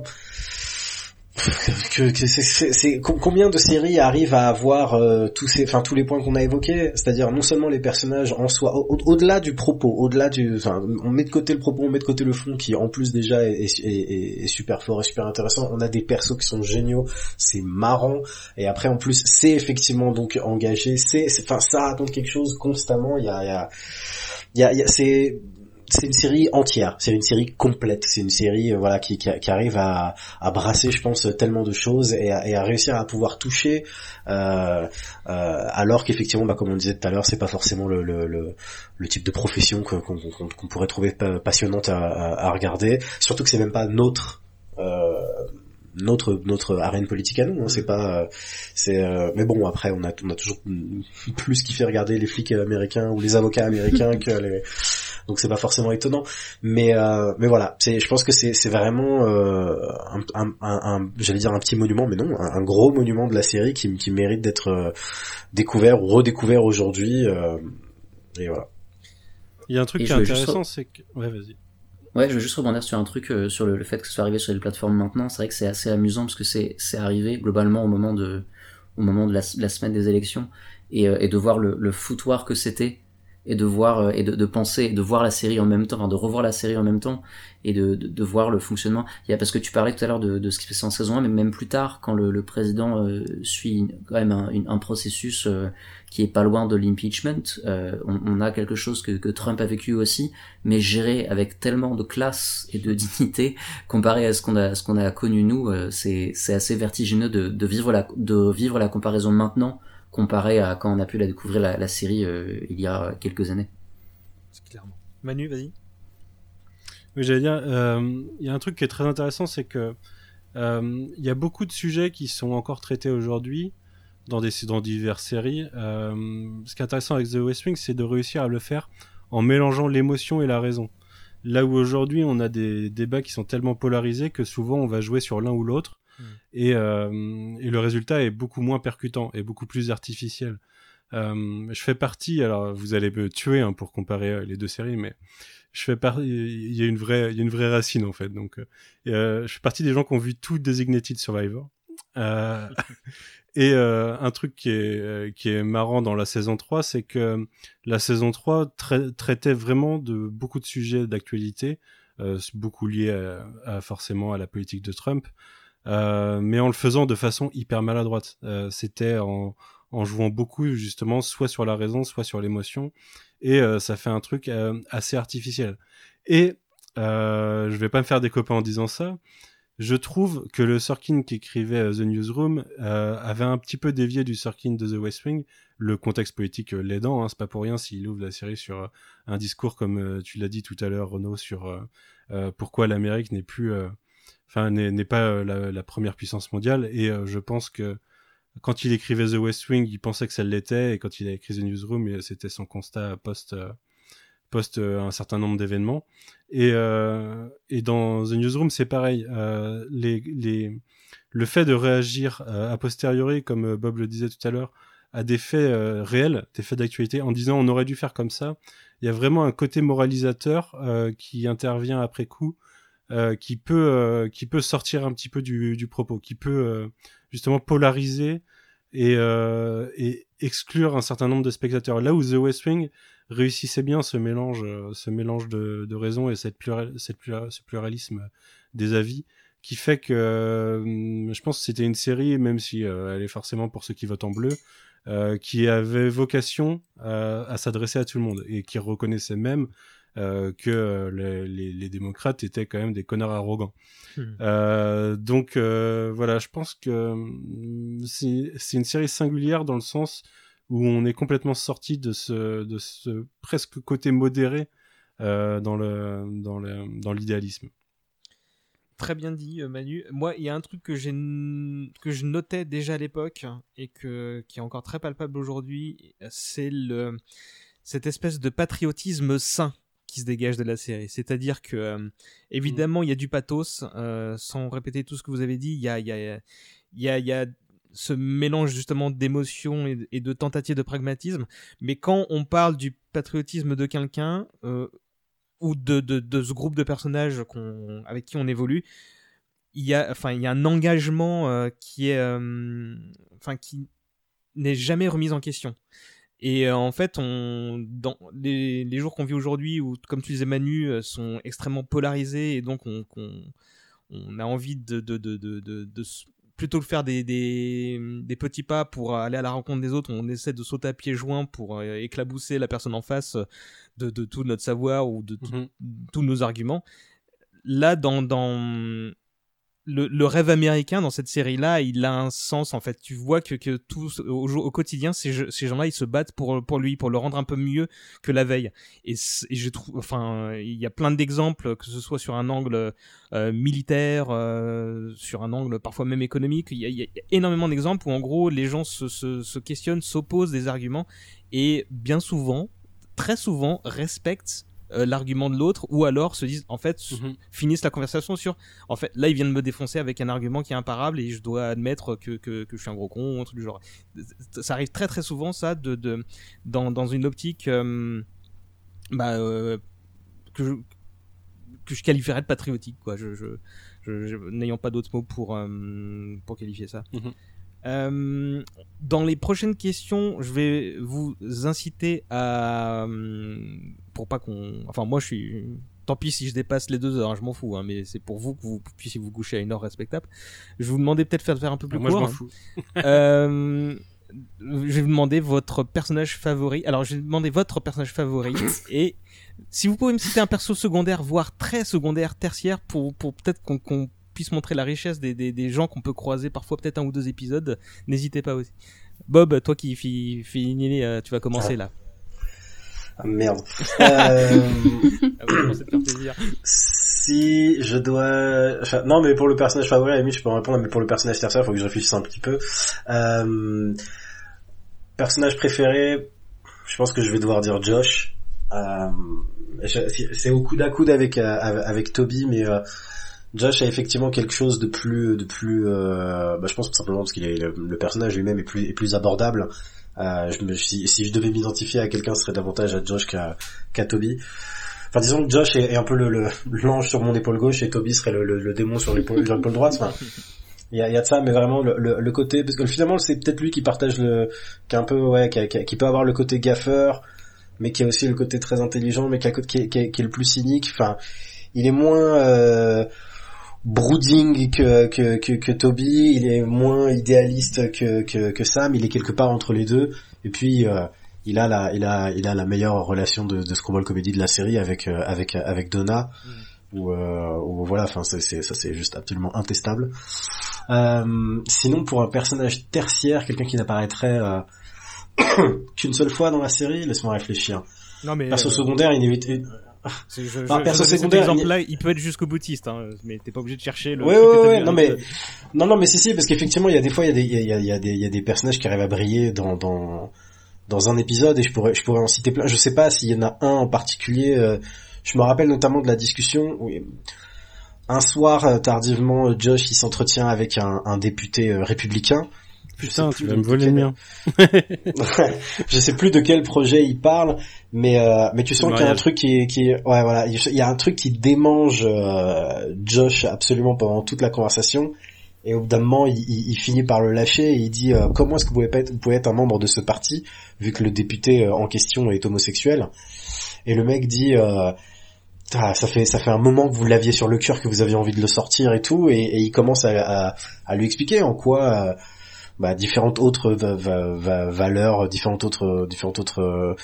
que, que c'est combien de séries arrivent à avoir euh, tous ces enfin tous les points qu'on a évoqués? C'est-à-dire non seulement les personnages en soi au-delà du propos au-delà du enfin on met de côté le propos on met de côté le fond qui en plus déjà est, est, est, super fort et super intéressant. On a des persos qui sont géniaux c'est marrant. Et après en plus c'est effectivement donc engagé. C'est enfin ça raconte quelque chose constamment. Il y a il y a y y a c'est c'est une série entière, c'est une série complète, c'est une série euh, voilà qui, qui, arrive à, à, brasser, je pense, tellement de choses et à, et à réussir à pouvoir toucher, euh, euh, alors qu'effectivement, bah, comme on disait tout à l'heure, c'est pas forcément le, le, le, le, type de profession qu'on pourrait trouver passionnante à, à, regarder, surtout que c'est même pas notre euh, notre notre arène politique à nous hein, c'est pas euh, c'est euh, mais bon après on a on a toujours plus qui fait regarder les flics américains ou les avocats américains <laughs> que les donc c'est pas forcément étonnant. Mais euh, mais voilà. C'est je pense que c'est c'est vraiment un, un, un, j'allais dire un petit monument mais non un, gros monument de la série qui qui mérite d'être découvert ou redécouvert aujourd'hui et voilà. Il y a un truc qui est intéressant c'est que ouais vas-y. Ouais, je veux juste rebondir sur un truc, euh, sur le, fait que ce soit arrivé sur les plateformes maintenant. C'est vrai que c'est assez amusant parce que c'est, c'est arrivé globalement au moment de, au moment de la, semaine des élections. Et, euh, et de voir le, le foutoir que c'était et de voir euh, et de, de, penser, de voir la série en même temps, enfin de revoir la série en même temps et de, de, de, voir le fonctionnement. Il y a parce que tu parlais tout à l'heure de, de ce qui se passait en saison 1, mais même plus tard, quand le, le président euh, suit quand même un, un processus euh, qui est pas loin de l'impeachment, on, on, a quelque chose que, que, Trump a vécu aussi, mais géré avec tellement de classe et de <laughs> dignité comparé à ce qu'on a ce qu'on a connu nous, c'est c'est assez vertigineux de, de vivre la de vivre la comparaison maintenant comparé à quand on a pu la découvrir la, série euh, il y a quelques années. Clairement. Manu, vas-y. Oui, j'allais dire, euh, il y a un truc qui est très intéressant, c'est que euh, il y a beaucoup de sujets qui sont encore traités aujourd'hui dans des dans diverses séries. ce qui est intéressant avec The West Wing, c'est de réussir à le faire en mélangeant l'émotion et la raison. Là où aujourd'hui on a des débats qui sont tellement polarisés que souvent on va jouer sur l'un ou l'autre Et, euh, et, le résultat est beaucoup moins percutant et beaucoup plus artificiel. Euh, je fais partie, alors vous allez me tuer hein, pour comparer euh, les deux séries, mais je fais partie, il y a une vraie, y a une vraie racine en fait. Donc, je fais partie des gens qui ont vu tout Designated Survivor. <laughs> Et un truc qui est, qui est marrant dans la saison 3, c'est que la saison 3 traitait vraiment de beaucoup de sujets d'actualité, beaucoup liés forcément à la politique de Trump, euh, mais en le faisant de façon hyper maladroite. Euh, c'était en, jouant beaucoup justement soit sur la raison, soit sur l'émotion, et euh, ça fait un truc assez artificiel. Et je vais pas me faire des copains en disant ça. Je trouve que le Sorkin qui écrivait The Newsroom avait un petit peu dévié du Sorkin de The West Wing, le contexte politique l'aidant. Hein, c'est pas pour rien s'il ouvre la série sur un discours comme tu l'as dit tout à l'heure, Renaud, sur pourquoi l'Amérique n'est plus enfin n'est pas euh, la, première puissance mondiale. Et euh, je pense que quand il écrivait The West Wing, il pensait que ça l'était, et quand il a écrit The Newsroom, c'était son constat post euh, post un certain nombre d'événements. Et, et dans The Newsroom, c'est pareil. les, les, le fait de réagir a posteriori, comme Bob le disait tout à l'heure, à des faits réels, des faits d'actualité, en disant on aurait dû faire comme ça. Il y a vraiment un côté moralisateur qui intervient après coup euh, qui peut euh, qui peut sortir un petit peu du, du propos, qui peut euh, justement polariser et, et exclure un certain nombre de spectateurs. Là où The West Wing réussissait bien ce mélange, euh, ce mélange de, de raison et cette plural, cette ce pluralisme des avis, qui fait que euh, je pense que c'était une série, même si euh, elle est forcément pour ceux qui votent en bleu, euh, qui avait vocation à s'adresser à tout le monde et qui reconnaissait même euh, que les, les, les, démocrates étaient quand même des connards arrogants. Hmm. Euh, donc euh, voilà, je pense que hum, c'est une série singulière dans le sens où on est complètement sorti de ce, de ce presque côté modéré euh, dans le dans le dans l'idéalisme. Très bien dit, Manu. Moi, il y a un truc que je notais déjà à l'époque et que qui est encore très palpable aujourd'hui, c'est cette espèce de patriotisme sain qui se dégage de la série. C'est-à-dire que, euh, évidemment, il y a du pathos, euh, sans répéter tout ce que vous avez dit, il y a, y, a, y, a, y a ce mélange justement d'émotions et, et, de tentatives de pragmatisme. Mais quand on parle du patriotisme de quelqu'un euh, ou de, de, de, ce groupe de personnages qu'on avec qui on évolue, il y a, enfin, il y a un engagement qui est, enfin, qui n'est jamais remis en question. Et euh, en fait, on, dans les, les jours qu'on vit aujourd'hui, où, comme tu disais Manu, euh, sont extrêmement polarisés, et donc on, on, on a envie de, de, de, de, de, de plutôt faire des, des, des, petits pas pour aller à la rencontre des autres, on essaie de sauter à pieds joints pour euh, éclabousser la personne en face de, de tout notre savoir ou de mm -hmm. tous nos arguments. Là, dans, dans le, le, rêve américain dans cette série-là, il a un sens en fait. Tu vois que, que tout au, au quotidien, ces, ces gens-là, ils se battent pour pour lui, pour le rendre un peu mieux que la veille. Et, et je trouve, enfin, il y a plein d'exemples, que ce soit sur un angle euh, militaire, euh, sur un angle parfois même économique. Il y a, il y a énormément d'exemples où en gros les gens se, se, se questionnent, s'opposent des arguments et bien souvent, très souvent, respectent euh, l'argument de l'autre ou alors se disent en fait mm -hmm. finissent la conversation sur en fait là il vient de me défoncer avec un argument qui est imparable et je dois admettre que, que, que je suis un gros con ou un truc du genre ça arrive très très souvent ça de, de dans, dans une optique euh, bah, euh, que je, que je qualifierais de patriotique quoi je, je, je, je n'ayant pas d'autres mots pour pour qualifier ça mm -hmm. Euh, dans les prochaines questions, je vais vous inciter à, euh, pour pas qu'on, enfin moi je suis, tant pis si je dépasse les deux heures, hein, je m'en fous, hein, mais c'est pour vous que vous puissiez vous coucher à une heure respectable. Je vous demander peut-être faire faire un peu plus moi, court. Moi je m'en hein. fous. euh, je vais vous demander votre personnage favori. Alors, je vais demander votre personnage favori et si vous pouvez me citer un perso secondaire, voire très secondaire, tertiaire, pour, pour peut-être qu'on qu puisse montrer la richesse des, des, des gens qu'on peut croiser parfois peut-être un ou deux épisodes, n'hésitez pas aussi. Bob, toi qui finis, euh, tu vas commencer là. Ah, merde. <laughs> euh... ah, si je dois, enfin, non mais pour le personnage favori, à la limite je peux en répondre, mais pour le personnage tertiaire, il faut que je réfléchisse un petit peu. Euh... Personnage préféré, je pense que je vais devoir dire Josh. Euh... C'est au coude à coude avec euh, avec Toby, mais euh, Josh a effectivement quelque chose de plus, de plus, euh, bah, je pense tout simplement parce qu'il est le, personnage lui-même est plus, abordable. Euh, si, je devais m'identifier à quelqu'un, ce serait davantage à Josh qu'à qu Toby. Enfin, disons que Josh est, un peu le, l'ange sur mon épaule gauche et Toby serait le, démon sur l'épaule droite. Il y a, de ça, mais vraiment le, côté, parce que finalement c'est peut-être lui qui partage le, qui un peu, ouais, qui, peut avoir le côté gaffeur, mais qui a aussi le côté très intelligent, mais qui, a, qui, qui, est, qui est le plus cynique. Enfin, il est moins euh, brooding que, que, que, que, Toby, il est moins idéaliste que, que, que, Sam, il est quelque part entre les deux, et puis euh, il a la, il a, il a la meilleure relation de, de Screwball Comedy de la série avec, euh, avec, avec Donna, mm. où, euh, où, voilà, enfin c'est, ça c'est juste absolument intestable. Euh, sinon pour un personnage tertiaire, quelqu'un qui n'apparaîtrait <coughs> qu'une seule fois dans la série, laisse-moi réfléchir. Non mais perso secondaire, inévitable <laughs> je, perso secondaire, exemple là, il peut être jusqu'au boutiste, hein, mais t'es pas obligé de chercher le. Ouais, ouais, ouais non mais, non, non, mais si, si, parce qu'effectivement, il y a des fois, il y a des, il y a, il y a des, il y a des personnages qui arrivent à briller dans, dans, dans un épisode, et je pourrais, je pourrais en citer plein. Je sais pas s'il y en a un en particulier. Euh, je me rappelle notamment de la discussion où un soir euh, tardivement, Josh il s'entretient avec un, un député euh, républicain. Putain, tu vas me voler le mien. <laughs> je sais plus de quel projet il parle, mais euh, mais tu sens qu'il y a un truc qui, qui ouais voilà, il y a un truc qui démange euh, Josh absolument pendant toute la conversation. Et au bout d'un moment, il, il, il finit par le lâcher et il dit euh, comment est-ce que vous pouvez, pas être, vous pouvez être un membre de ce parti vu que le député en question est homosexuel? Et le mec dit ah, ça fait ça fait un moment que vous l'aviez sur le cœur que vous aviez envie de le sortir et tout et, et il commence à, à, à, lui expliquer en quoi bah, différentes autres va, va, va, valeurs, différentes autres différentes autres euh,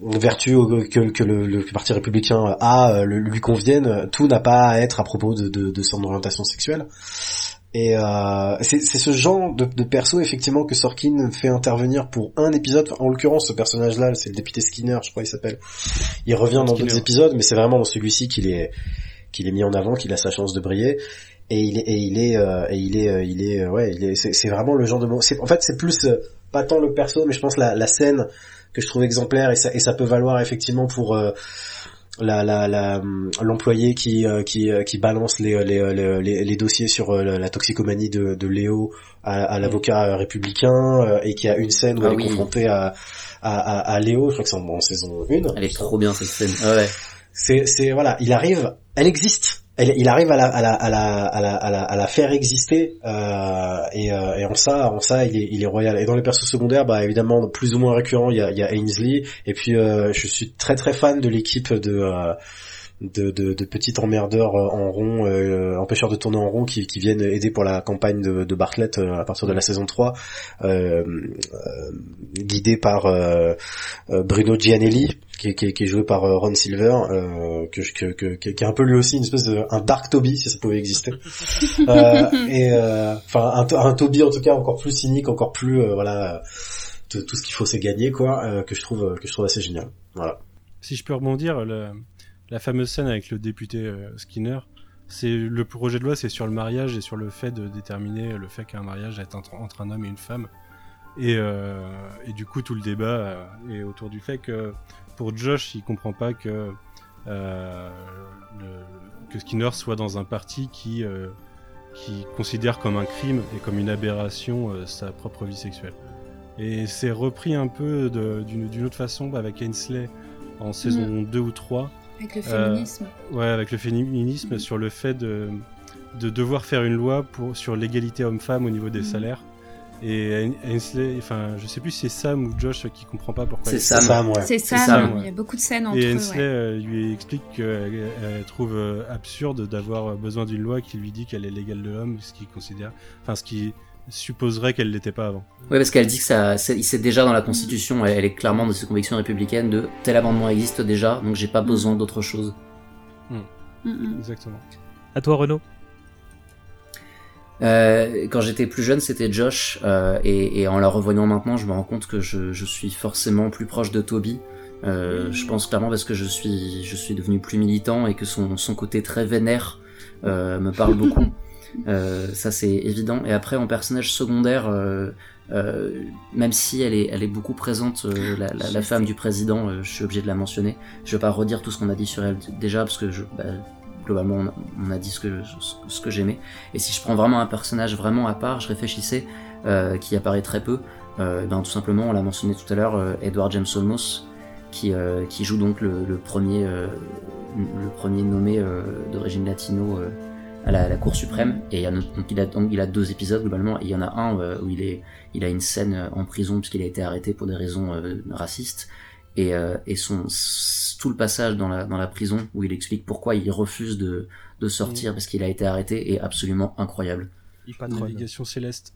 vertus que, que le, le, Parti républicain a euh, lui conviennent. Tout n'a pas à être à propos de, de, de son orientation sexuelle. Et euh, c'est ce genre de, de, perso effectivement que Sorkin fait intervenir pour un épisode. En l'occurrence, ce personnage-là, c'est le député Skinner, je crois il s'appelle. Il revient dans d'autres épisodes, mais c'est vraiment dans celui-ci qu'il est qu'il est mis en avant, qu'il a sa chance de briller. Et il est et il est euh, et il est euh, il est ouais, il est c'est vraiment le genre de en fait c'est plus euh, pas tant le perso, mais je pense la, la scène que je trouve exemplaire et ça et ça peut valoir effectivement pour euh, la la la l'employé qui euh, qui euh, qui balance les les, les, les dossiers sur euh, la toxicomanie de, de Léo à, à l'avocat républicain et qui a une scène où Ah elle oui. est confrontée à, à, à, à Léo je crois que c'est en, en saison 1 Elle est trop bien cette scène. Ah ouais. c'est c'est voilà il arrive elle existe il arrive à la, faire exister euh, et, euh, en ça, en ça, il est, royal. Et dans les persos secondaires, bah évidemment plus ou moins récurrent, il y a, il y a Ainsley. Et puis euh, je suis très très fan de l'équipe de, euh, de, de, de petits emmerdeurs euh, en rond, euh, empêcheurs de tourner en rond, qui, qui viennent aider pour la campagne de, de Bartlett euh, à partir de la saison 3, euh, euh, guidé par euh, euh, Bruno Gianelli, qui, est- qui, est- qui est joué par euh, Ron Silver, euh, que, je- que, que, qui est un peu lui aussi une espèce de un Dark Toby si ça pouvait exister. <laughs> Euh, et euh, enfin un, To- un Toby en tout cas encore plus cynique, encore plus euh, voilà tout, tout ce qu'il faut c'est gagner quoi, euh, que je trouve que je trouve assez génial. Voilà. Si je peux rebondir, le- la fameuse scène avec le député euh, Skinner, c'est le projet de loi, c'est sur le mariage et sur le fait de déterminer le fait qu'un mariage est entre, entre un homme et une femme. Et, euh, et du coup, tout le débat euh, est autour du fait que pour Josh, il comprend pas que euh, le- que Skinner soit dans un parti qui euh, qui considère comme un crime et comme une aberration sa propre vie sexuelle. Et c'est repris un peu d'une autre façon avec Ainsley en saison 2 ou 3. Avec le Euh, féminisme. Ouais, avec le féminisme sur le fait de, de devoir faire une loi pour, sur l'égalité homme-femme au niveau des Mhm. salaires. Et Ain- Ainsley, enfin, je sais plus si c'est Sam ou Josh qui comprend pas pourquoi. C'est Sam. Sam, ouais. C'est ça, Sam, il y a beaucoup de scènes entre Et eux. Ainsley ouais. euh, lui explique qu'elle elle trouve euh, absurde d'avoir besoin d'une loi qui lui dit qu'elle est l'égale de l'homme, ce qui considère, enfin, ce qui supposerait qu'elle l'était pas avant. Ouais, parce qu'elle dit que ça, c'est déjà dans la Constitution. Elle, elle est clairement de ses convictions républicaines de tel amendement existe déjà, donc j'ai pas besoin d'autre chose. Mm, mm. Exactement. À toi, Renaud. Euh, quand j'étais plus jeune, c'était Josh, euh, et, et en la revoyant maintenant, je me rends compte que je, je suis forcément plus proche de Toby. Euh, je pense clairement parce que je suis, je suis devenu plus militant et que son, son côté très vénère euh, me parle <laughs> beaucoup. Euh, ça c'est évident. Et après en personnage secondaire, euh, euh, même si elle est, elle est beaucoup présente, la, femme du président, je suis obligé de la mentionner. Je vais pas redire tout ce qu'on a dit sur elle déjà parce que bah, globalement on a, dit ce que, ce, que j'aimais. Et si je prends vraiment un personnage vraiment à part, je réfléchissais, qui apparaît très peu, euh, ben tout simplement, on l'a mentionné tout à l'heure, Edward James Olmos, qui, qui joue donc le, premier, le premier nommé d'origine latino à, la, à la Cour suprême. Et il y a, donc, il a, donc, il a deux épisodes globalement, et il y en a un euh, où il, est, il a une scène euh, en prison puisqu'il a été arrêté pour des raisons euh, racistes. Et, euh, et son, tout le passage dans la, dans la prison où il explique pourquoi il refuse de, de sortir parce qu'il a été arrêté est absolument incroyable. Il patronne. Navigation céleste,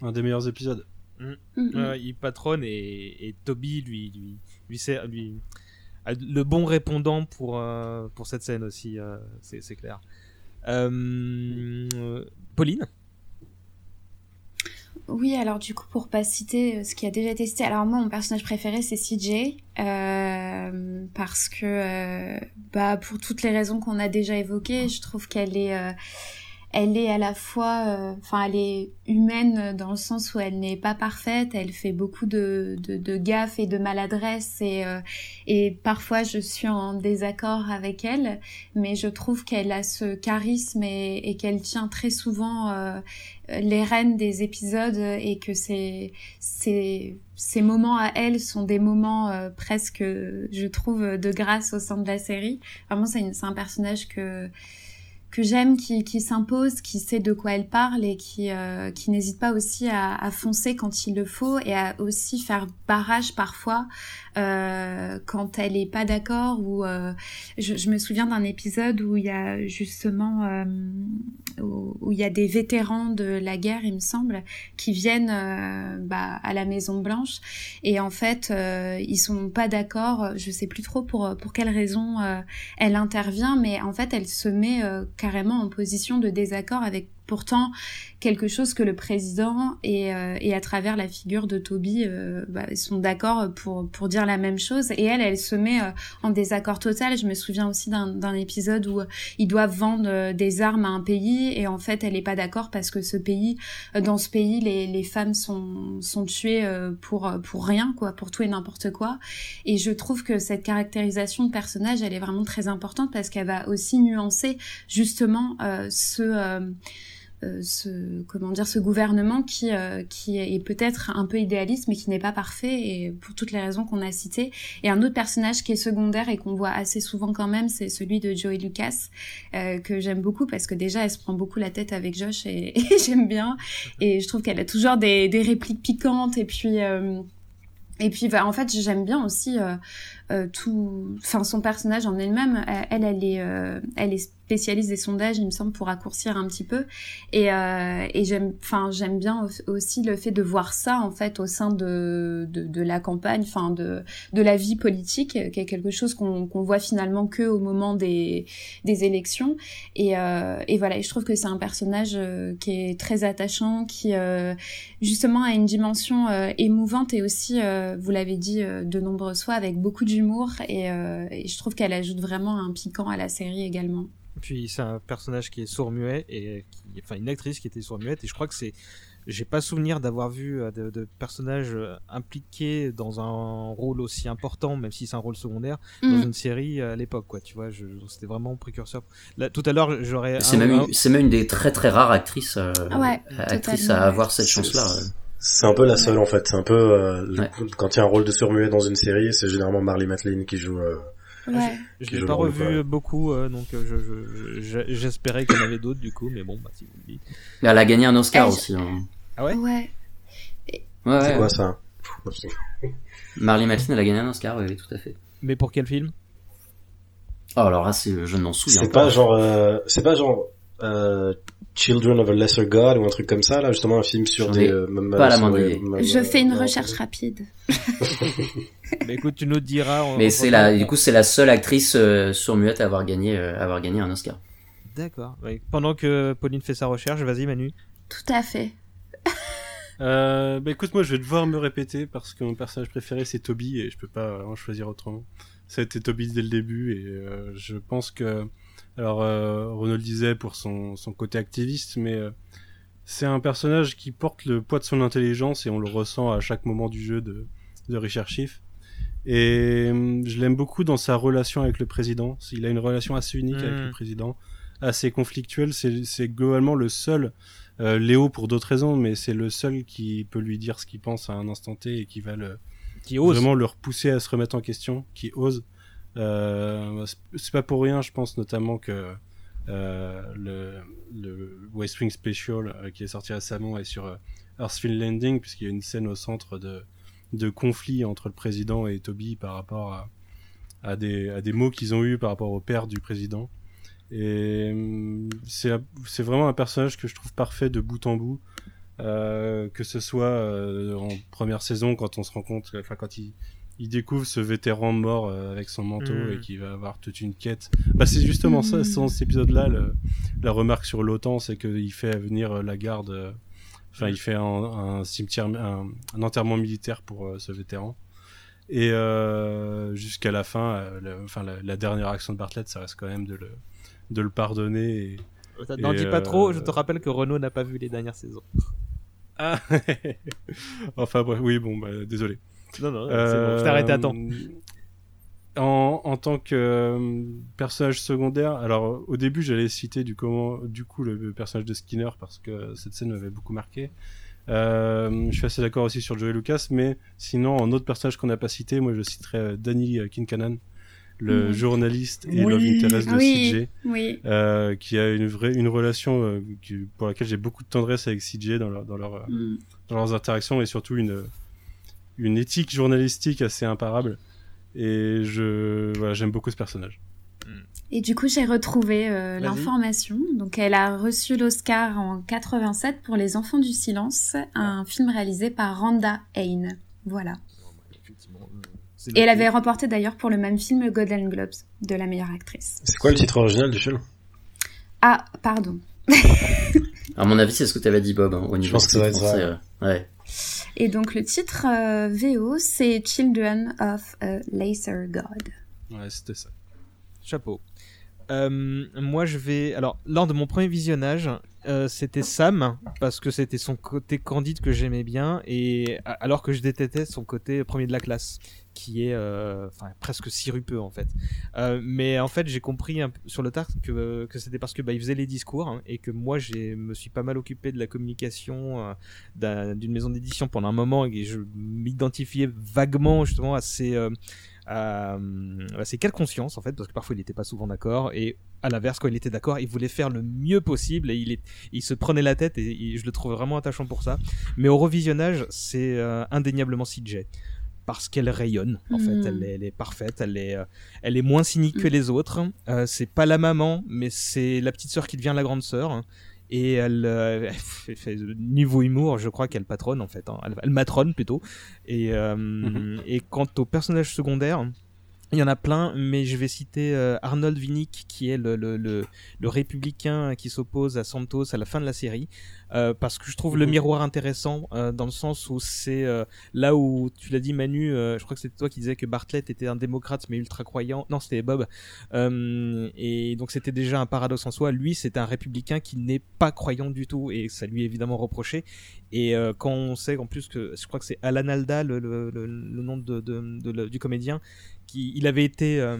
un des meilleurs épisodes. Mm, mm. Il patronne et, et Toby lui lui lui, sert- lui le bon répondant pour euh, pour cette scène aussi euh, c'est clair Pauline Oui, alors du coup, pour pas citer euh, ce qui a déjà été cité, alors moi, mon personnage préféré, c'est CJ, euh, parce que, euh, bah, pour toutes les raisons qu'on a déjà évoquées, je trouve qu'elle est, euh, elle est à la fois, euh, enfin, elle est humaine dans le sens où elle n'est pas parfaite, elle fait beaucoup de, de, gaffes et de maladresses, et, euh, et parfois je suis en désaccord avec elle, mais je trouve qu'elle a ce charisme et, qu'elle tient très souvent euh, les rênes des épisodes et que ces, ces, ces moments à elle sont des moments presque, je trouve, de grâce au sein de la série. Vraiment, c'est un personnage que que j'aime, qui, qui s'impose, qui sait de quoi elle parle et qui, euh, qui n'hésite pas aussi à, à, foncer quand il le faut et à aussi faire barrage parfois euh, quand elle est pas d'accord ou euh, je, je, me souviens d'un épisode où il y a justement euh, où, il y a des vétérans de la guerre il me semble qui viennent euh, bah, à la Maison Blanche et en fait ils sont pas d'accord je sais plus trop pour pour quelle raison elle intervient mais en fait elle se met carrément en position de désaccord avec pourtant quelque chose que le président et, euh, et à travers la figure de Toby euh, bah, sont d'accord pour, pour dire la même chose. Et elle elle se met euh, en désaccord total. Je me souviens aussi d'un épisode où ils doivent vendre des armes à un pays et en fait elle est pas d'accord parce que ce pays dans ce pays les, les femmes sont, sont tuées pour, pour rien quoi pour tout et n'importe quoi. Et je trouve que cette caractérisation de personnage elle est vraiment très importante parce qu'elle va aussi nuancer justement ce euh, ce comment dire ce gouvernement qui euh, qui est peut-être un peu idéaliste mais qui n'est pas parfait et pour toutes les raisons qu'on a citées. Et un autre personnage qui est secondaire et qu'on voit assez souvent quand même c'est celui de Joey Lucas euh, que j'aime beaucoup parce que déjà elle se prend beaucoup la tête avec Josh et, <laughs> j'aime bien. Et je trouve qu'elle a toujours des, répliques piquantes. Et puis et puis bah, en fait j'aime bien aussi euh, tout enfin son personnage en elle-même. Elle elle est elle est spécialiste des sondages, il me semble, pour raccourcir un petit peu. Et, euh, et j'aime, enfin, j'aime bien aussi le fait de voir ça en fait au sein de de, de la campagne, enfin de de la vie politique, qui est quelque chose qu'on qu'on voit finalement que au moment des des élections. Et euh, et voilà, et je trouve que c'est un personnage euh, qui est très attachant, qui euh, justement a une dimension euh, émouvante et aussi, vous l'avez dit de nombreuses fois, avec beaucoup d'humour. Et, et je trouve qu'elle ajoute vraiment un piquant à la série également. Puis c'est un personnage qui est sourd-muet et qui, enfin une actrice qui était sourd-muette et je crois que c'est j'ai pas souvenir d'avoir vu euh, de, de, personnages euh, impliqués dans un rôle aussi important, même si c'est un rôle secondaire, dans mm. une série à l'époque, quoi. Tu vois, c'était vraiment précurseur. Là, tout à l'heure, j'aurais. C'est même, une, même une des très très rares actrices, euh, actrices à avoir cette chance-là. C'est un peu la seule en fait. C'est un peu euh, quand il y a un rôle de sourd-muet dans une série, c'est généralement Marley Matlin qui joue. Ouais. Je, l'ai pas revu beaucoup, euh, donc euh, j'espérais je, qu'il y en avait d'autres du coup, mais bon, bah, si vous le dites. Elle a gagné un Oscar aussi. Hein. Ah ouais Ouais. ouais c'est quoi ça <laughs> Marley Matlin, elle a gagné un Oscar, oui, tout à fait. Mais pour quel film? Oh, alors là, je ne m'en souviens pas. C'est pas genre, euh, c'est pas genre euh, Children of a Lesser God ou un truc comme ça là, justement un film sur des. Euh, pas la. Je fais une recherche rapide. <laughs> Mais écoute, tu nous diras. Mais c'est la, du coup, c'est la seule actrice euh, sourd-muette à avoir gagné, euh, avoir gagné un Oscar. D'accord. Pendant que Pauline fait sa recherche, vas-y Manu. Tout à fait. <laughs> euh, bah écoute, moi je vais devoir me répéter parce que mon personnage préféré c'est Toby et je peux pas en choisir autrement. Ça a été Toby dès le début et euh, je pense que. Alors, euh, Renaud le disait pour son, son côté activiste, mais euh, c'est un personnage qui porte le poids de son intelligence et on le ressent à chaque moment du jeu de, de Richard Schiff. Et euh, je l'aime beaucoup dans sa relation avec le président. Il a une relation assez unique avec le hmm. président, assez conflictuelle. C'est globalement le seul, euh, Léo pour d'autres raisons, mais c'est le seul qui peut lui dire ce qu'il pense à un instant T et qui va le, qui ose. vraiment le repousser à se remettre en question, qui ose. Euh, c'est pas pour rien, je pense notamment que euh, le, le West Wing Special euh, qui est sorti récemment est sur Earthfield Landing, puisqu'il y a une scène au centre de de conflit entre le président et Toby par rapport à, des, mots qu'ils ont eu par rapport au père du président. Et c'est vraiment un personnage que je trouve parfait de bout en bout. Que ce soit en première saison quand on se rend compte, enfin quand il, il découvre ce vétéran mort euh, avec son manteau mm. et qui va avoir toute une quête. Bah c'est justement ça, mm. dans cet épisode-là, la remarque sur l'OTAN, c'est qu'il fait venir la garde Enfin, il fait un, un cimetière, un, un, enterrement militaire pour euh, ce vétéran. Et euh, jusqu'à la fin, euh, enfin la, la, dernière action de Bartlett, ça reste quand même de le, de le pardonner. Et, N'en dis pas trop. Je te rappelle que Renault n'a pas vu les dernières saisons. Ah. <laughs> enfin bref, oui, bon, bah, désolé. <laughs> Non, non, c'est bon. Je t'ai arrêté à temps en, en tant que euh, personnage secondaire, alors au début j'allais citer du comment, du coup le, personnage de Skinner parce que cette scène m'avait beaucoup marqué. Euh, je suis assez d'accord aussi sur Joey Lucas, mais sinon en autre personnage qu'on n'a pas cité, moi je citerais euh, Danny Kincanan, le journaliste et Oui. love interest de oui, CJ, oui. euh, qui a une vraie une relation euh, qui- pour laquelle j'ai beaucoup de tendresse avec CJ dans leur dans leur euh, Mm. dans leurs interactions et surtout une une éthique journalistique assez imparable. Et je voilà, j'aime beaucoup ce personnage. Et du coup, j'ai retrouvé euh, l'information. Donc, elle a reçu l'Oscar en 87 pour Les Enfants du Silence, un film réalisé par Randa Hain. Voilà. C'est Et elle avait remporté d'ailleurs pour le même film le Golden Globes de la meilleure actrice. C'est quoi le titre original du film? Ah, pardon. <laughs> À mon avis, c'est ce que t'avais dit, Bob, hein, au niveau pense que ça va être ça. ouais. Et donc, le titre euh, VO, c'est Children of a Laser God. Ouais, c'était ça. Chapeau. Euh, moi, je vais. Alors, lors de mon premier visionnage, euh, c'était Sam parce que c'était son côté candide que j'aimais bien, et alors que je détestais son côté premier de la classe, qui est, euh, presque sirupeux en fait. Euh, mais en fait, j'ai compris sur le tard que c'était parce que bah, il faisait les discours hein, et que moi, j'ai me suis pas mal occupé de la communication d'un- d'une maison d'édition pendant un moment et je m'identifiais vaguement justement à ces euh, à, à ses quelles consciences en fait parce que parfois il n'était pas souvent d'accord et à l'inverse quand il était d'accord il voulait faire le mieux possible et il est il se prenait la tête et, je le trouvais vraiment attachant pour ça. Mais au revisionnage c'est euh, indéniablement CJ parce qu'elle rayonne en fait. Mm. elle est, elle est parfaite elle est euh, elle est moins cynique que Mm. les autres. Euh, c'est pas la maman mais c'est la petite sœur qui devient la grande sœur et elle, euh, elle fait- niveau humour, je crois qu'elle patronne en fait. hein. Elle, elle matronne plutôt. Et, euh, Mhm. et quant aux personnages secondaires, il y en a plein, mais je vais citer euh, Arnold Winnick, qui est le, le, le, le républicain qui s'oppose à Santos à la fin de la série, euh, parce que je trouve le Mhm. miroir intéressant euh, dans le sens où c'est euh, là où tu l'as dit Manu, euh, je crois que c'était toi qui disais que Bartlett était un démocrate mais ultra croyant. Non, c'était Bob. Euh, et donc c'était déjà un paradoxe en soi. Lui, c'est un républicain qui n'est pas croyant du tout et ça lui est évidemment reproché. Et euh, quand on sait en plus que je crois que c'est Alan Alda le, le, le, le nom de, de- de- du comédien, qui il avait été euh,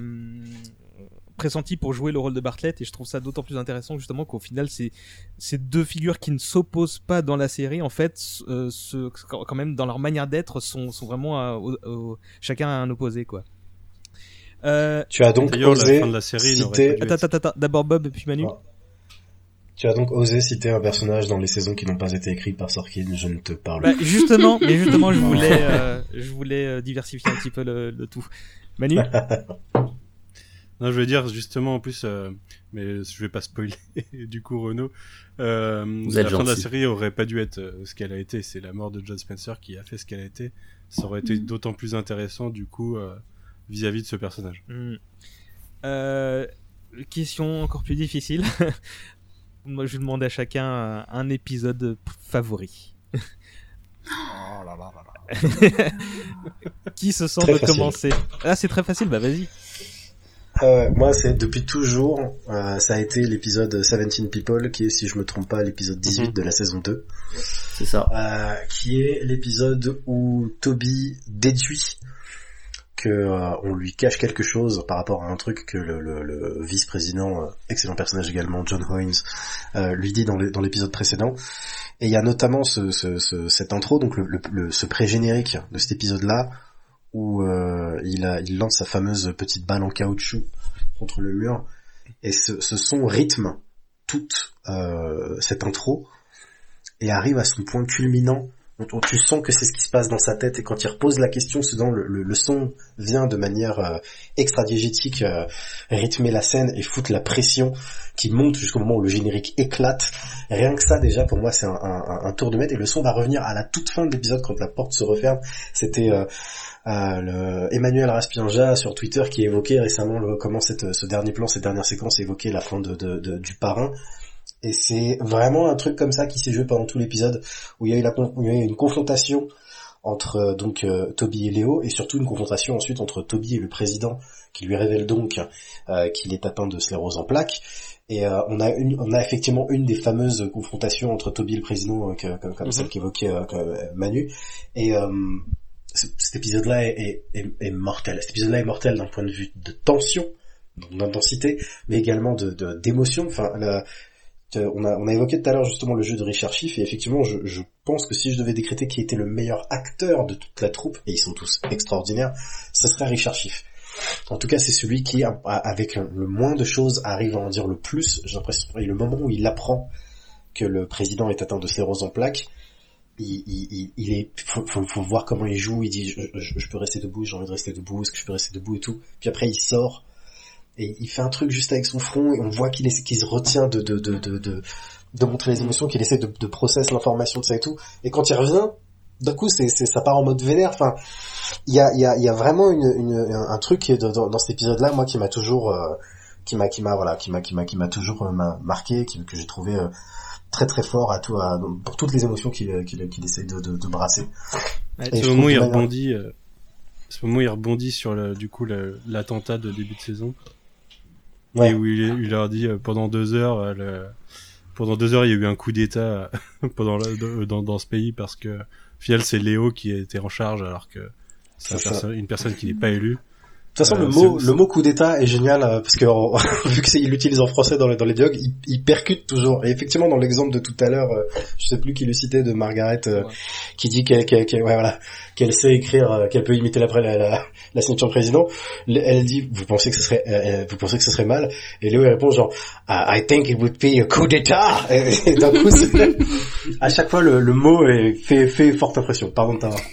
pressenti pour jouer le rôle de Bartlett et je trouve ça d'autant plus intéressant justement qu'au final c'est ces deux figures qui ne s'opposent pas dans la série en fait euh, se, quand même dans leur manière d'être sont, sont vraiment à- au- au- chacun à un opposé quoi. Euh, Tu as donc la osé fin de la série citer... pas attends, attends, attends, d'abord Bob puis Manu. Tu as donc osé citer un personnage dans les saisons qui n'ont pas été écrites par Sorkin, je ne te parle Bah, justement, mais justement, je <laughs> voulais, euh, je voulais euh, diversifier un petit peu le, le tout. Manu <laughs> Non, je veux dire justement en plus, euh, mais je vais pas spoiler. <laughs> du coup, Renaud, euh, Vous la fin de la série aurait pas dû être euh, ce qu'elle a été. C'est la mort de John Spencer qui a fait ce qu'elle a été. Ça aurait été Mhm. d'autant plus intéressant du coup euh, vis-à-vis de ce personnage. Euh, question encore plus difficile. <laughs> Moi, je demande à chacun un, un épisode favori. <laughs> Qui se sent Très de facile. commencer? Ah, c'est très facile, bah vas-y. Euh, moi, c'est depuis toujours, euh, ça a été l'épisode 17 People, qui est, si je me trompe pas, l'épisode 18 Mhm. de la saison 2, C'est ça. euh, qui est l'épisode où Toby déduit que euh, on lui cache quelque chose par rapport à un truc que le, vice-président, euh, excellent personnage également, John Hoynes, euh, lui dit dans l'épisode précédent. Et il y a notamment ce, ce, ce- cette intro, donc ce pré-générique de cet épisode-là, où il, il lance sa fameuse petite balle en caoutchouc contre le mur, et ce, son rythme toute cette intro, et arrive à son point culminant tu sens que c'est ce qui se passe dans sa tête et quand il repose la question, le, le, le son vient de manière euh, extra-diégétique euh, rythmer la scène et foutre la pression qui monte jusqu'au moment où le générique éclate. Rien que ça déjà pour moi c'est un, un- tour de maître et le son va revenir à la toute fin de l'épisode quand la porte se referme. C'était euh, Emmanuel Raspianja sur Twitter qui évoquait récemment comment ce dernier plan, cette dernière séquence évoquait la fin de- de- du parrain. Et c'est vraiment un truc comme ça qui s'est joué pendant tout l'épisode, où il y a eu, la, con- où il y a eu une confrontation entre euh, donc euh, Toby et Léo, et surtout une confrontation ensuite entre Toby et le président, qui lui révèle donc euh, qu'il est atteint de sclérose en plaques. Et euh, on a une, on a effectivement une des fameuses confrontations entre Toby et le président, que- comme, comme Mhm. celle qu'évoquait que, euh, Manu. Et ce- cet épisode-là est, est, mortel. Cet épisode-là est mortel d'un point de vue de tension, d'intensité, mais également de d'émotion. Enfin, la- on a, on a évoqué tout à l'heure justement le jeu de Richard Schiff et effectivement je, pense que si je devais décréter qui était le meilleur acteur de toute la troupe, et ils sont tous extraordinaires, ce serait Richard Schiff. En tout cas, c'est celui qui, avec le moins de choses, arrive à en dire le plus. J'ai l'impression, et le moment où il apprend que le président est atteint de sclérose en plaques, il, il, est, faut, faut, voir comment il joue. Il dit, je, je peux rester debout, j'ai envie de rester debout. Est-ce que je peux rester debout et tout. Puis après, il sort et il fait un truc juste avec son front et on voit qu'il se retient de de de de, de, montrer les émotions, qu'il essaie de, de process l'information de ça et tout. Et quand il revient, d'un coup, c'est, ça part en mode vénère. Enfin, il y a, y a, y a vraiment une, une, un truc dans, dans cet épisode-là, moi, qui m'a toujours, euh, qui m'a, qui m'a, voilà, qui m'a, qui m'a, qui m'a toujours euh, marqué, qui, que j'ai trouvé euh, très très fort à tout, à, pour toutes les émotions qu'il, qu'il, qu'il essaie de, de, de brasser. Ouais, ce moment, il rebondit. Euh, ce moment, il rebondit sur le, du coup l'attentat de début de saison. Ouais. Et où il, il leur dit euh, pendant deux heures, le, pendant deux heures, il y a eu un coup d'État <laughs> pendant le, dans, dans ce pays parce que final c'est Léo qui était en charge alors que c'est une personne qui n'est pas élue. De toute façon, euh, le mot, le mot coup d'état est génial euh, parce que <laughs> vu que il l'utilise en français dans les dans les dialogues, il, il, percute toujours. Et effectivement, dans l'exemple de tout à l'heure, euh, je sais plus qui le citait de Margaret, euh, ouais. qui dit qu'elle, qu'elle, qu'elle, ouais, voilà, qu'elle sait écrire, euh, qu'elle peut imiter la, la, la, la signature président. Elle dit, vous pensez que ce serait, vous pensez que ce serait mal? Et Léo il répond genre, I think it would be a coup d'état. Et, et d'un coup, <laughs> à chaque fois, le, le mot est, fait fait forte impression. Pardon de t'avoir. <laughs>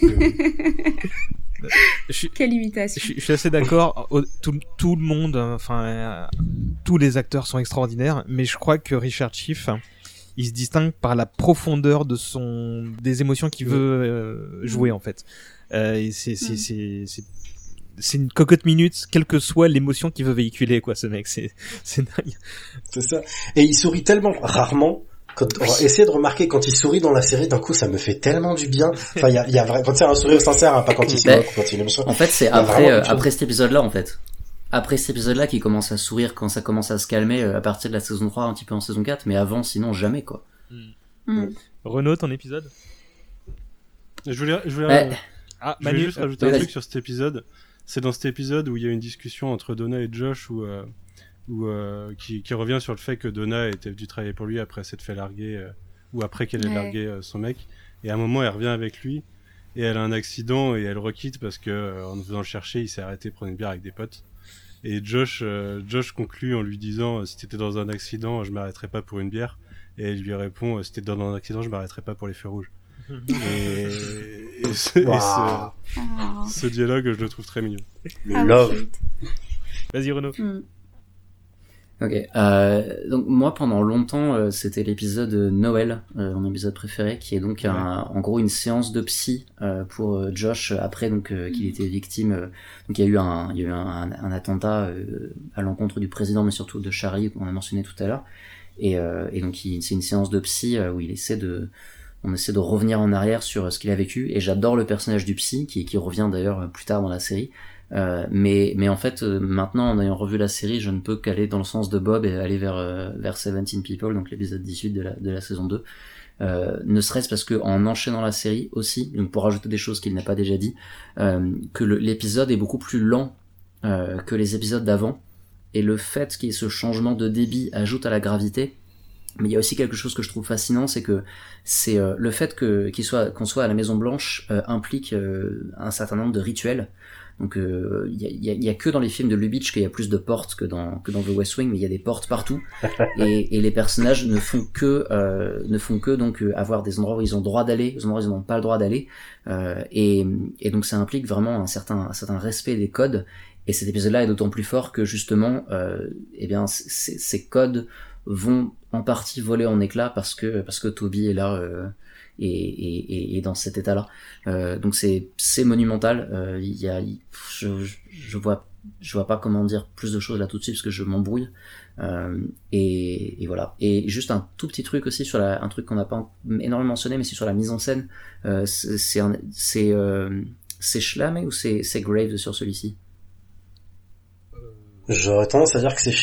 Je suis, Quelle imitation. Je, je suis assez d'accord. Tout, tout, le monde, enfin, euh, tous les acteurs sont extraordinaires, mais je crois que Richard Schiff, il se distingue par la profondeur de son, des émotions qu'il veut euh, jouer en fait. Euh, c'est, c'est, c'est, c'est une cocotte minute, quelle que soit l'émotion qu'il veut véhiculer, quoi, ce mec. C'est, c'est dingue. C'est ça. Et il sourit tellement rarement quand, essayez de remarquer quand il sourit dans la série, d'un coup, ça me fait tellement du bien. Enfin, il y a, y a vrai, quand c'est un sourire sincère, hein, pas quand il se moque, quand il est En fait, c'est après, euh, après cet épisode-là, en fait. Après cet épisode-là, qui commence à sourire quand ça commence à se calmer euh, à partir de la saison 3, un petit peu en saison 4, mais avant, sinon, jamais, quoi. Mm. Mm. Renaud, ton épisode? Je voulais, je voulais, ouais. ah, je voulais juste rajouter un truc sur cet épisode. C'est dans cet épisode où il y a une discussion entre Donna et Josh où, ou euh, qui, qui, revient sur le fait que Donna était dû travailler pour lui après s'être fait larguer euh, ou après qu'elle ait ouais. largué euh, son mec et à un moment elle revient avec lui et elle a un accident et elle requitte parce que euh, en faisant le chercher il s'est arrêté prendre une bière avec des potes et Josh euh, Josh conclut en lui disant si t'étais dans un accident je m'arrêterai pas pour une bière et elle lui répond si t'étais dans un accident je m'arrêterai pas pour les feux rouges <laughs> et, et, ce, wow. et ce, oh. ce, dialogue je le trouve très mignon le ah, love vas-y Renaud mm. Ok. Euh, donc moi pendant longtemps euh, c'était l'épisode Noël, euh, mon épisode préféré, qui est donc ouais. un, en gros une séance de psy euh, pour euh, Josh après donc euh, qu'il était victime. donc il y a eu un, il y a eu un, un attentat à l'encontre du président, mais surtout de Charlie qu'on a mentionné tout à l'heure. Et, et, donc c'est une séance de psy où il essaie de on essaie de revenir en arrière sur ce qu'il a vécu et j'adore le personnage du psy qui, qui revient d'ailleurs plus tard dans la série euh, mais, mais en fait, euh, maintenant, en ayant revu la série, je ne peux qu'aller dans le sens de Bob et aller vers, euh, vers 17 People, donc l'épisode 18 de la, de la saison 2. Euh, ne serait-ce parce que en enchaînant la série aussi, donc pour rajouter des choses qu'il n'a pas déjà dit, que l'épisode est beaucoup plus lent que les épisodes d'avant, et le fait qu'il y ait ce changement de débit ajoute à la gravité. Mais il y a aussi quelque chose que je trouve fascinant, c'est que c'est le fait que qu'il soit qu'on soit à la Maison Blanche implique un certain nombre de rituels donc il euh, y, a, y, a, que dans les films de Lubitsch qu'il y a plus de portes que dans que dans The West Wing, mais il y a des portes partout. <laughs> et, et, les personnages ne font que euh, ne font que donc euh, avoir des endroits où ils ont droit d'aller, des endroits où ils n'ont pas le droit d'aller. Euh, et, et, donc ça implique vraiment un certain un certain respect des codes. Et cet épisode-là est d'autant plus fort que justement, euh, eh bien ces codes vont en partie voler en éclats parce que parce que Toby est là euh, et, et, et, dans cet état-là. Euh, donc c'est c'est monumental. Euh, y a, je, je vois je vois pas comment dire plus de choses là tout de suite parce que je m'embrouille. Euh, et, et, voilà. Et juste un tout petit truc aussi sur la, un truc qu'on n'a pas énormément mentionné, mais c'est sur la mise en scène. Euh, c'est c'est euh, c'est ou c'est Graves sur celui-ci? J'aurais tendance à dire que c'est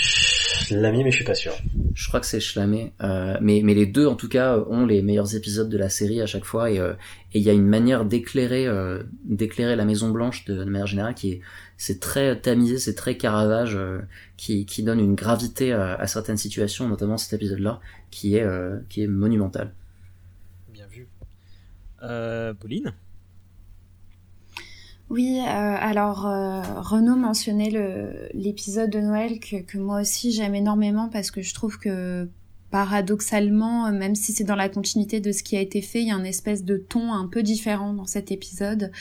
Schlamé, mais je suis pas sûr. Je crois que c'est Schlamé, euh, mais mais les deux en tout cas ont les meilleurs épisodes de la série à chaque fois et euh, et il y a une manière d'éclairer euh, d'éclairer la Maison Blanche de, de, manière générale qui est c'est très tamisé, c'est très Caravage, euh, qui qui donne une gravité à, à certaines situations, notamment cet épisode-là qui est euh, qui est monumental. Bien vu. Pauline? Oui, euh, alors euh, Renaud mentionnait l'épisode de Noël que, moi aussi j'aime énormément parce que je trouve que paradoxalement, même si c'est dans la continuité de ce qui a été fait, il y a une espèce de ton un peu différent dans cet épisode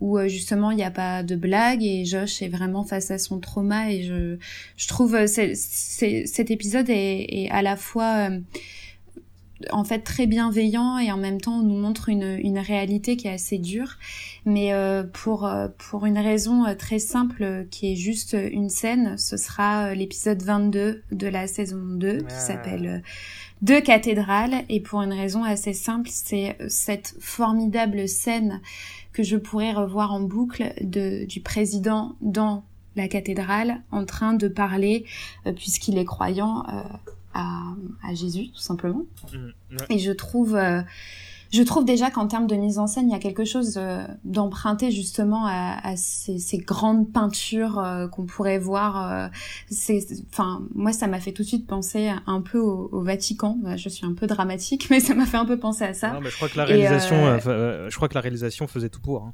où euh, justement il n'y a pas de blague et Josh est vraiment face à son trauma et je, je trouve euh, cet épisode est, est à la fois euh, en fait très bienveillant et en même temps on nous montre une, une réalité qui est assez dure mais euh, pour pour une raison très simple qui est juste une scène ce sera l'épisode 22 de la saison 2 qui Ah. s'appelle Deux cathédrales et pour une raison assez simple c'est cette formidable scène que je pourrais revoir en boucle de, du président dans la cathédrale en train de parler euh, puisqu'il est croyant euh, à, à Jésus tout simplement Mm, ouais. et je trouve, euh, je trouve déjà qu'en termes de mise en scène, il y a quelque chose euh, d'emprunté justement à, à ces, ces grandes peintures euh, qu'on pourrait voir. enfin, moi, ça m'a fait tout de suite penser un peu au, au Vatican. Bah, Je suis un peu dramatique, <laughs> mais ça m'a fait un peu penser à ça. Non, mais je crois que la réalisation, je crois que la réalisation faisait tout pour. hein.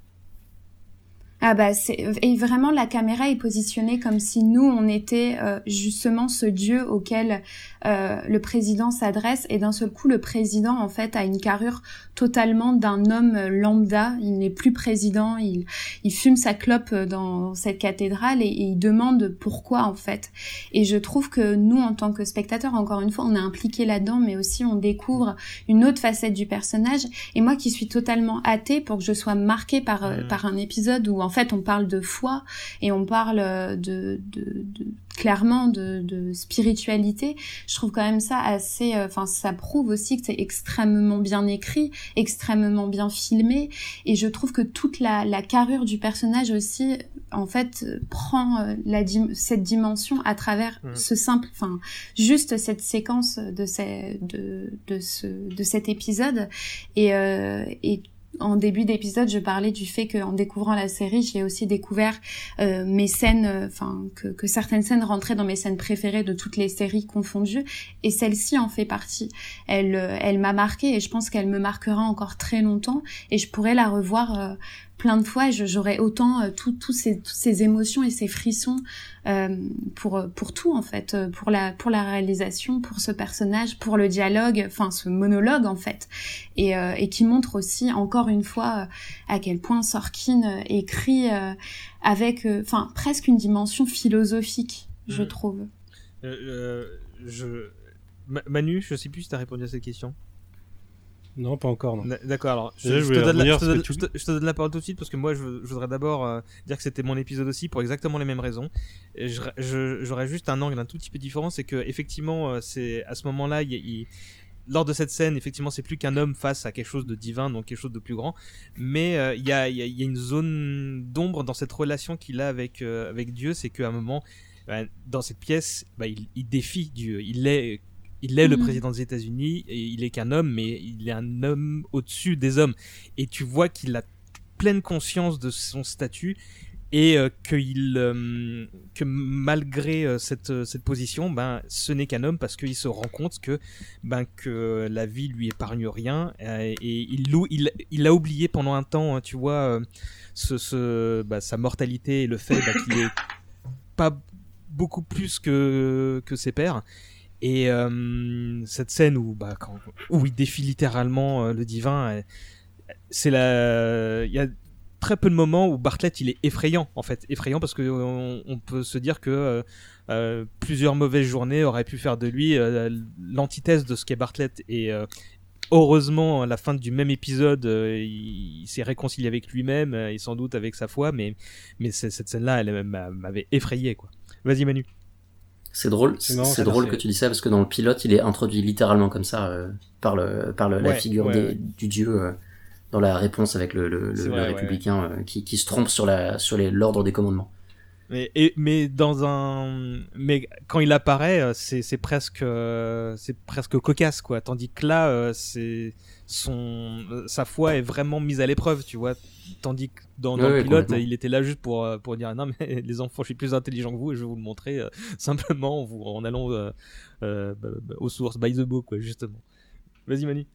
Ah bah c'est et vraiment la caméra est positionnée comme si nous on était euh, justement ce dieu auquel euh, le président s'adresse. Et d'un seul coup le président en fait a une carrure totalement d'un homme lambda. Il n'est plus président. Il il fume sa clope dans cette cathédrale et, et il demande pourquoi en fait. Et je trouve que nous en tant que spectateurs encore une fois on est impliqué là-dedans mais aussi on découvre une autre facette du personnage. Et moi qui suis totalement athée pour que je sois marquée par euh, Mhm. par un épisode où en fait on parle de foi et on parle euh, de, de, de clairement de, de spiritualité. Je trouve quand même ça assez euh, enfin ça prouve aussi que c'est extrêmement bien écrit extrêmement bien filmé. Et je trouve que toute la, la carrure du personnage aussi en fait euh, prend la dim- cette dimension à travers Mhm. ce simple enfin juste cette séquence de ces, de de ce de cet épisode. Et euh, et en début d'épisode, je parlais du fait qu'en découvrant la série, j'ai aussi découvert euh, mes scènes, euh, enfin que, que certaines scènes rentraient dans mes scènes préférées de toutes les séries confondues, et celle-ci en fait partie. Elle, euh, elle m'a marquée et je pense qu'elle me marquera encore très longtemps, et je pourrais la revoir plein de fois. Et j'aurais autant euh, tout- tous ces, toutes ces émotions et ces frissons euh, pour pour tout en fait, euh, pour la pour la réalisation, pour ce personnage, pour le dialogue, enfin ce monologue en fait et, euh, et qui montre aussi encore une fois euh, à quel point Sorkin euh, écrit euh, avec euh, enfin presque une dimension philosophique je Mhm. trouve Euh, euh, je... Ma- Manu, je sais plus si t'as répondu à cette question. Non, pas encore, non. D'accord, alors je, Déjà, je je te donne la, je te donne- je te- donne parole tout de suite parce que moi je, je voudrais d'abord euh, dire que c'était mon épisode aussi pour exactement les mêmes raisons. J'aurais juste un angle un tout petit peu différent, c'est que effectivement euh, c'est à ce moment-là, il, il- lors de cette scène, effectivement, c'est plus qu'un homme face à quelque chose de divin, donc quelque chose de plus grand. Mais euh, il y, a, il y a- y a une zone d'ombre dans cette relation qu'il a avec, euh, avec Dieu, c'est qu'à un moment, bah, dans cette pièce, bah, il, il défie Dieu. Il est, il est le Mhm. président des États-Unis et il est qu'un homme, mais il est un homme au-dessus des hommes. Et tu vois qu'il a pleine conscience de son statut et euh, que il euh, que malgré euh, cette cette position ben ce n'est qu'un homme parce qu'il se rend compte que ben que la vie lui épargne rien et il lou- il il a oublié pendant un temps hein, tu vois ce, ce bah, sa mortalité et le fait bah, qu'il est pas beaucoup plus que que ses pairs et euh, cette scène où bah où il défie littéralement euh, le divin euh, c'est la il y a très peu de moments où Bartlett il est effrayant en fait. Effrayant parce que on, peut se dire que plusieurs mauvaises journées auraient pu faire de lui l'antithèse de ce qu'est Bartlett. Et heureusement à la fin du même épisode il, s'est réconcilié avec lui-même et sans doute avec sa foi mais cette scène là elle m'a- m'avait effrayé vas-y Manu C'est drôle, C'est drôle que tu dis ça parce que dans le pilote, il est introduit littéralement comme ça euh, par le par le, la figure ouais, des- ouais. du dieu euh, dans la réponse avec le, vrai, républicain euh, qui, qui se trompe sur la sur l'ordre des commandements. Mais, et, mais dans un, mais quand il apparaît, c'est c'est presque, c'est presque cocasse quoi. Tandis que là, c'est son, euh, sa foi est vraiment mise à l'épreuve, tu vois. Tandis que dans, dans Ouais, le pilote, il était là juste pour euh, pour dire non mais <laughs> les enfants, je suis plus intelligent que vous et je vais vous le montrer euh, <laughs> simplement en, vous, en allant euh, euh, bah, bah, aux sources, by the book quoi, justement. Vas-y Manu.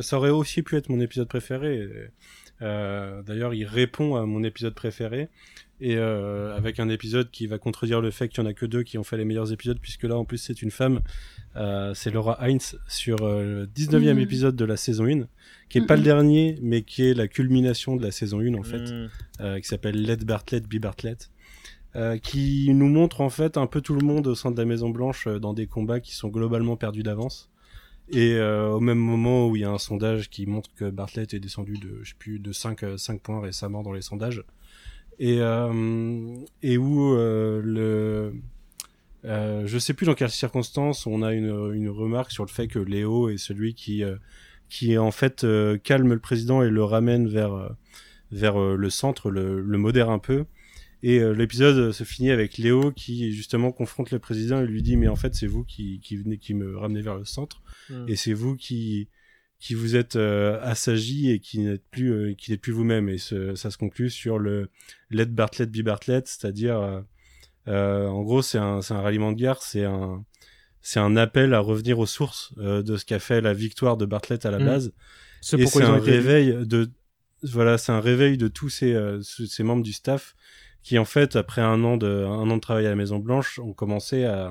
Ça aurait aussi pu être mon épisode préféré. Euh, D'ailleurs, il répond à mon épisode préféré et euh, avec un épisode qui va contredire le fait qu'il y en a que deux qui ont fait les meilleurs épisodes puisque là en plus c'est une femme, euh, c'est Laura Heinz sur euh, le 19e Mhm. épisode de la saison 1 qui est Mhm. pas le dernier mais qui est la culmination de la saison 1 en fait Mm. euh, qui s'appelle Let Bartlett Be Bartlett, qui nous montre en fait un peu tout le monde au sein de la Maison Blanche dans des combats qui sont globalement perdus d'avance. Et au même moment où il y a un sondage qui montre que Bartlett est descendu de, je sais plus, de 5, euh, 5 points récemment dans les sondages, et, et où le, euh, je sais plus dans quelles circonstances on a une, une remarque sur le fait que Léo est celui qui, euh, qui en fait euh, calme le président et le ramène vers, euh, vers euh, le centre, le, le modère un peu. Et euh, l'épisode se finit avec Léo qui justement confronte le président et lui dit mais en fait c'est vous qui, qui venez qui me ramenez vers le centre Mm. et c'est vous qui qui vous êtes euh, assagi et qui n'êtes plus euh, qui n'êtes plus vous-même et ce- ça se conclut sur le Let Bartlett be Bartlett c'est-à-dire en gros c'est un ralliement de guerre c'est un c'est un appel à revenir aux sources euh, de ce qu'a fait la victoire de Bartlett à la Mm. base et c'est un réveil de voilà c'est un réveil de tous ces euh, ce- ces membres du staff qui en fait après un an de un an de travail à la Maison Blanche ont commencé à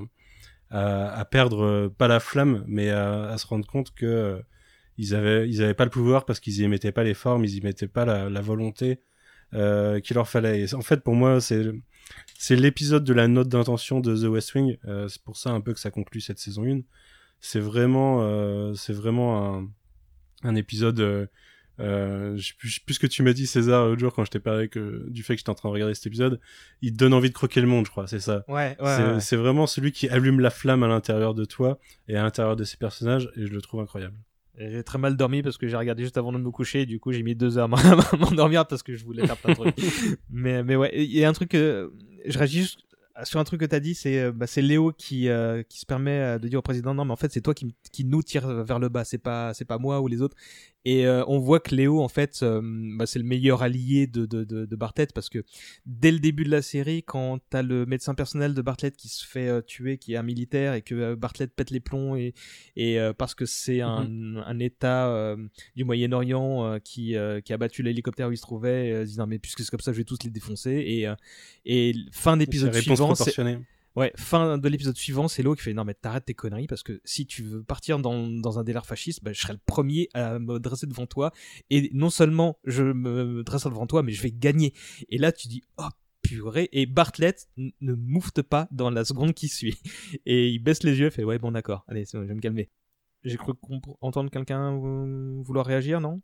à, à perdre euh, pas la flamme mais à, à se rendre compte que euh, ils avaient ils avaient pas le pouvoir parce qu'ils y mettaient pas les formes ils y mettaient pas la, la volonté euh, qu'il leur fallait. Et en fait pour moi c'est c'est l'épisode de la note d'intention de The West Wing euh, c'est pour ça un peu que ça conclut cette saison 1 c'est vraiment euh, c'est vraiment un un épisode euh, euh, je sais plus, je plus que tu m'as dit César l'autre jour quand je t'ai parlé que du fait que j'étais en train de regarder cet épisode il te donne envie de croquer le monde je crois c'est ça. Ouais, ouais, c'est ouais. c'est vraiment celui qui allume la flamme à l'intérieur de toi et à l'intérieur de ses personnages et je le trouve incroyable J'ai très mal dormi parce que j'ai regardé juste avant de me coucher. Et du coup, j'ai mis deux heures à <laughs> m'endormir parce que je voulais faire plein de trucs. <laughs> mais, mais ouais, il y a un truc que je réagis juste sur un truc que t'as dit, c'est euh, bah, c'est Léo qui euh, qui se permet euh, de dire au président non mais en fait c'est toi qui, nous tire vers le bas, c'est pas c'est pas moi ou les autres. Et euh, on voit que Léo en fait euh, bah, c'est le meilleur allié de de de, de Bartlett parce que dès le début de la série quand t'as le médecin personnel de Bartlett qui se fait euh, tuer, qui est un militaire et que euh, Bartlett pète les plombs et et euh, parce que c'est un un État euh, du Moyen-Orient euh, qui euh, qui a battu l'hélicoptère où il se trouvait, euh, disant mais puisque c'est comme ça je vais tous les défoncer et euh, et fin d'épisode suivant c'est. Ouais, fin de l'épisode suivant, c'est Léo qui fait non mais t'arrêtes tes conneries parce que si tu veux partir dans, dans un délire fasciste, bah, je serai le premier à me dresser devant toi. Et non seulement je me dresserai devant toi, mais je vais gagner. Et là tu dis oh purée. Et Bartlett ne moufte pas dans la seconde qui suit. <laughs> Et il baisse les yeux, fait ouais bon d'accord, allez je vais me calmer. J'ai cru entendre quelqu'un vouloir réagir, non?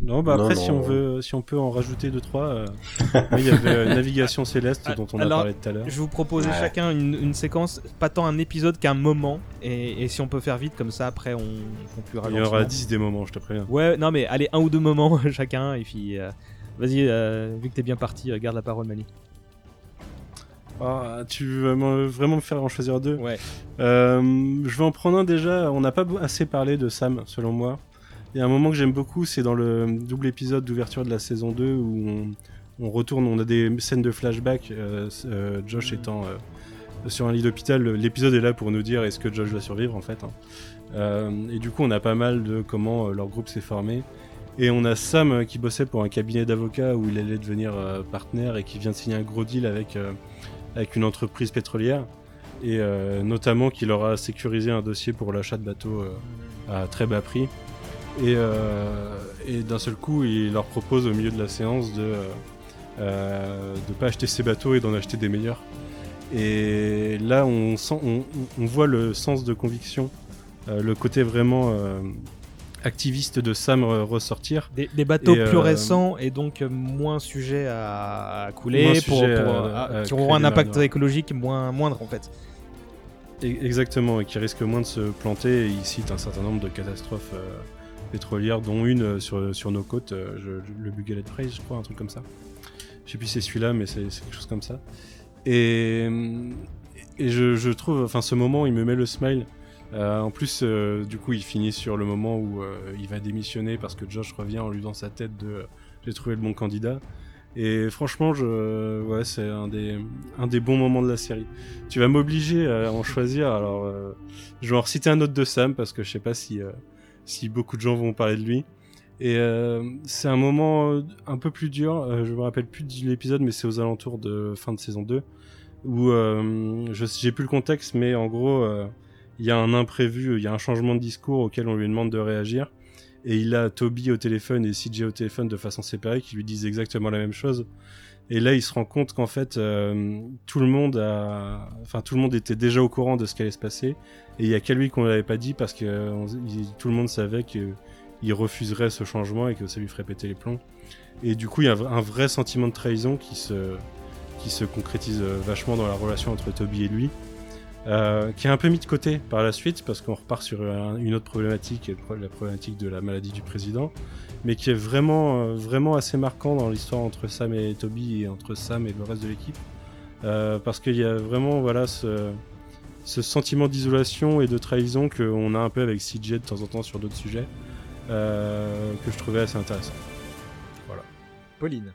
Non, bah après, Non, si non. on veut, si on peut en rajouter deux trois, euh, <laughs> il y avait euh, Navigation Céleste dont on a parlé tout à l'heure. Je vous proposais Ouais. chacun une, une séquence, pas tant un épisode qu'un moment, et, et si on peut faire vite, comme ça après on conclura Il y aura lentement. 10 des moments, je te préviens. Ouais, non mais allez, un ou deux moments <laughs> chacun, et puis euh, vas-y, euh, vu que t'es bien parti, euh, garde la parole Mani. Ah, tu veux me- vraiment me faire en choisir deux? Ouais. Euh, je vais en prendre un déjà. On n'a pas assez parlé de Sam, selon moi. Il y a un moment que j'aime beaucoup, c'est dans le double épisode d'ouverture de la saison 2 où on, retourne, on a des scènes de flashback, euh, euh, Josh étant euh, sur un lit d'hôpital. L'épisode est là pour nous dire est-ce que Josh va survivre en fait. hein. Et du coup, on a pas mal de comment leur groupe s'est formé. Et on a Sam qui bossait pour un cabinet d'avocats où il allait devenir partenaire et qui vient de signer un gros deal avec, avec une entreprise pétrolière. Et euh, notamment qu'il aura sécurisé un dossier pour l'achat de bateaux à très bas prix. Et, euh, et d'un seul coup, il leur propose au milieu de la séance de euh, euh, de pas acheter ces bateaux et d'en acheter des meilleurs. Et là, on, sent, on, on voit le sens de conviction, euh, le côté vraiment euh, activiste de Sam re- ressortir. Des, des bateaux Et, plus euh, récents et donc euh, moins sujets à, à couler, Moins pour, sujets pour, à- à- à qui auront un impact écologique moins, moindre en fait. E- Exactement, et qui risque moins de se planter. Et il cite un certain nombre de catastrophes euh, pétrolières, dont une euh, sur, sur nos côtes, euh, le Bugalet Phrase, je crois, un truc comme ça. Je sais plus si c'est celui-là, mais c'est quelque chose comme ça. Et, et je, je trouve, enfin, ce moment, il me met le smile. Euh, en plus, euh, du coup, il finit sur le moment où euh, il va démissionner parce que Josh revient en lui dans sa tête de euh, j'ai trouvé le bon candidat. Et franchement, je, ouais, c'est un des, un des bons moments de la série. Tu vas m'obliger à en choisir. Alors, euh, je vais en reciter un autre de Sam parce que je sais pas si, euh, si beaucoup de gens vont parler de lui. Et euh, c'est un moment euh, un peu plus dur. euh, je me rappelle plus de l'épisode, mais c'est aux alentours de fin de saison 2 où euh, j'ai plus le contexte, mais en gros, euh, il y a un imprévu, il y a un changement de discours auquel on lui demande de réagir. Et il a Toby au téléphone et CJ au téléphone de façon séparée qui lui disent exactement la même chose. Et là, il se rend compte qu'en fait, euh, tout le monde a, enfin, tout le monde était déjà au courant de ce qui allait se passer. Et il y a qu'à lui qu'on l'avait pas dit parce que tout le monde savait que il refuserait ce changement et que ça lui ferait péter les plombs. Et du coup, il y a un vrai- sentiment de trahison qui se, qui se concrétise euh, vachement dans la relation entre Toby et lui, euh, qui est un peu mis de côté par la suite parce qu'on repart sur un- une autre problématique, la problématique de la maladie du président, mais qui est vraiment, euh, vraiment assez marquant dans l'histoire entre Sam et Toby et entre Sam et le reste de l'équipe, Euh, parce qu'il y a vraiment voilà ce, sentiment d'isolation et de trahison qu'on a un peu avec CJ de temps en temps sur d'autres sujets, euh, que je trouvais assez intéressant. Voilà. Pauline.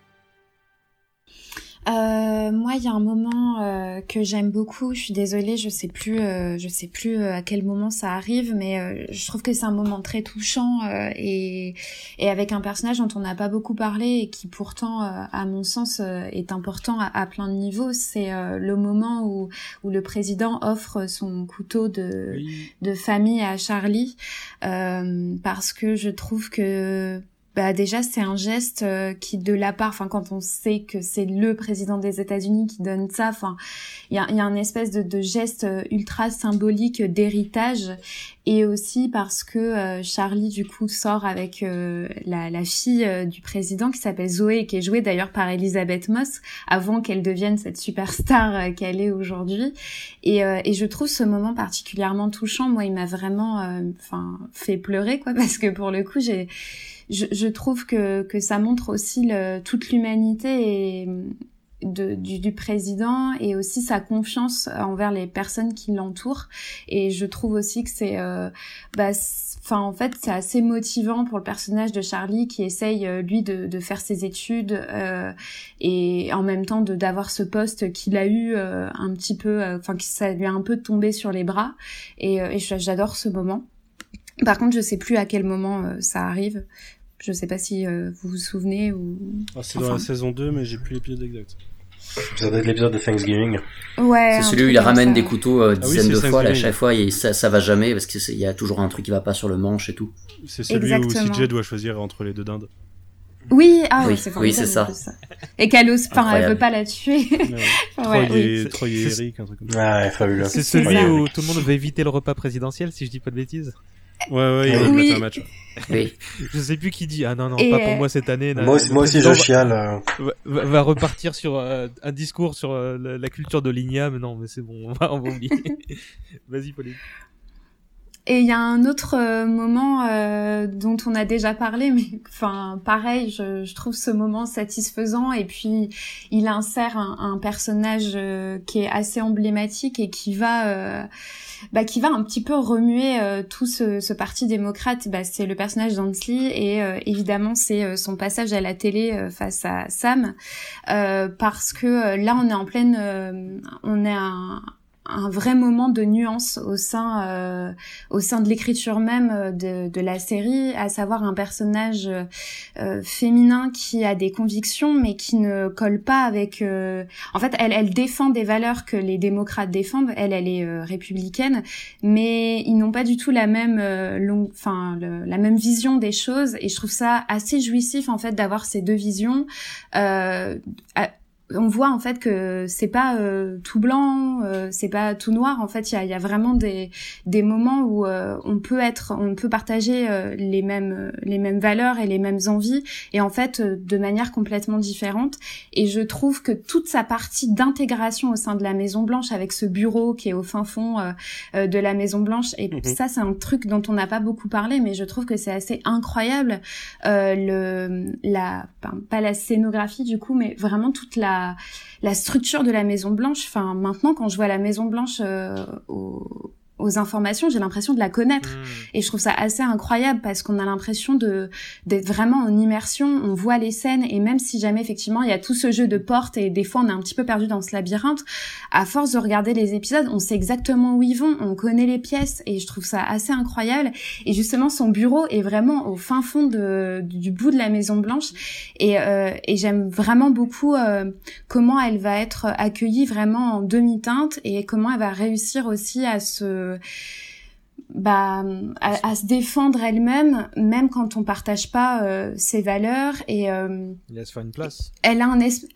Euh, moi, il y a un moment euh, que j'aime beaucoup. Je suis désolée, je sais plus, euh, je sais plus euh, à quel moment ça arrive, mais euh, je trouve que c'est un moment très touchant euh, et et avec un personnage dont on n'a pas beaucoup parlé et qui pourtant, euh, à mon sens, euh, est important à, à plein de niveaux. C'est euh, le moment où où le président offre son couteau de de famille à Charlie euh, parce que je trouve que bah déjà c'est un geste euh, qui de la part enfin quand on sait que c'est le président des États-Unis qui donne ça enfin il y a, y a un espèce de, de geste euh, ultra symbolique d'héritage. Et aussi parce que euh, Charlie du coup sort avec euh, la, la fille du président qui s'appelle Zoé et qui est jouée d'ailleurs par Elisabeth Moss avant qu'elle devienne cette superstar qu'elle est aujourd'hui. Et, et je trouve ce moment particulièrement touchant. Moi il m'a vraiment enfin fait pleurer quoi <laughs> parce que pour le coup j'ai je, je trouve que, que ça montre aussi le, toute l'humanité de, du, du président et aussi sa confiance envers les personnes qui l'entourent. Et je trouve aussi que c'est euh, bah enfin en fait c'est assez motivant pour le personnage de Charlie qui essaye euh, lui de, de faire ses études euh, et en même temps de d'avoir ce poste qu'il a eu euh, un petit peu enfin que ça lui a un peu tombé sur les bras. Et, euh, et j'adore ce moment par contre, je sais plus à quel moment euh, ça arrive. Je sais pas si euh, vous vous souvenez ou. Ah, c'est dans la saison 2, mais j'ai plus l'épisode exact. Ça doit être l'épisode de Thanksgiving. Ouais. C'est celui où il ramène des couteaux euh, Ah oui, dizaines de fois, là, à chaque fois, et ça, ça va jamais parce qu'il y a toujours un truc qui va pas sur le manche et tout. C'est celui Exactement. où CJ doit choisir entre les deux dindes. Oui, ah Oui, ouais, c'est oui, ça. plus, Et qu'elle ose, enfin, elle veut pas la tuer. <laughs> Troy ouais, oui. et, Eric, un truc comme ça. Ouais, fabuleux. C'est celui ça. où tout le monde veut éviter le repas présidentiel, si je dis pas de bêtises. Ouais, ouais, il Oui. va un match. Oui. <laughs> Je sais plus qui dit ah non non Et, pas pour euh, moi cette année. Moi moi aussi je chiale. euh. va, va- va repartir sur euh, un discours sur euh, la, la culture de l'igname. Non mais c'est bon, on va, on va oublier. <laughs> Vas-y Pauline. Et il y a un autre euh, moment euh, dont on a déjà parlé, mais enfin pareil, je, je trouve ce moment satisfaisant. Et puis il insère un, un personnage euh, qui est assez emblématique et qui va, euh, bah, qui va un petit peu remuer euh, tout ce, ce parti démocrate. Bah, c'est le personnage d'Ansley et évidemment c'est son passage à la télé face à Sam, parce que là on est en pleine, on est un un vrai moment de nuance au sein euh, au sein de l'écriture même euh, de, de la série, à savoir un personnage euh, euh, féminin qui a des convictions mais qui ne colle pas avec. euh, En fait, elle, elle défend des valeurs que les démocrates défendent. Elle, elle est euh, républicaine, mais ils n'ont pas du tout la même long... enfin la même vision des choses. Et je trouve ça assez jouissif en fait d'avoir ces deux visions. À- on voit en fait que c'est pas euh, tout blanc, euh, c'est pas tout noir. En fait, il y a, y a vraiment des, des moments où euh, on peut être, on peut partager euh, les mêmes les mêmes valeurs et les mêmes envies, et en fait euh, de manière complètement différente. Et je trouve que toute sa partie d'intégration au sein de la Maison Blanche, avec ce bureau qui est au fin fond euh, euh, de la Maison Blanche, et Mhm. ça c'est un truc dont on n'a pas beaucoup parlé, mais je trouve que c'est assez incroyable euh, le la pas la scénographie du coup, mais vraiment toute la la structure de la Maison Blanche. Enfin, maintenant, quand je vois la Maison Blanche euh, au, aux informations, j'ai l'impression de la connaître. Hmm. Et je trouve ça assez incroyable parce qu'on a l'impression de d'être vraiment en immersion, on voit les scènes et même si jamais effectivement il y a tout ce jeu de portes et des fois on est un petit peu perdu dans ce labyrinthe, à force de regarder les épisodes, on sait exactement où ils vont, on connaît les pièces et je trouve ça assez incroyable. Et justement son bureau est vraiment au fin fond de, du bout de la Maison Blanche et, euh, et j'aime vraiment beaucoup euh, comment elle va être accueillie vraiment en demi-teinte et comment elle va réussir aussi à se bah, à, à se défendre elle-même, même quand on partage pas euh, ses valeurs et euh, Il laisse faire une place. elle a un es-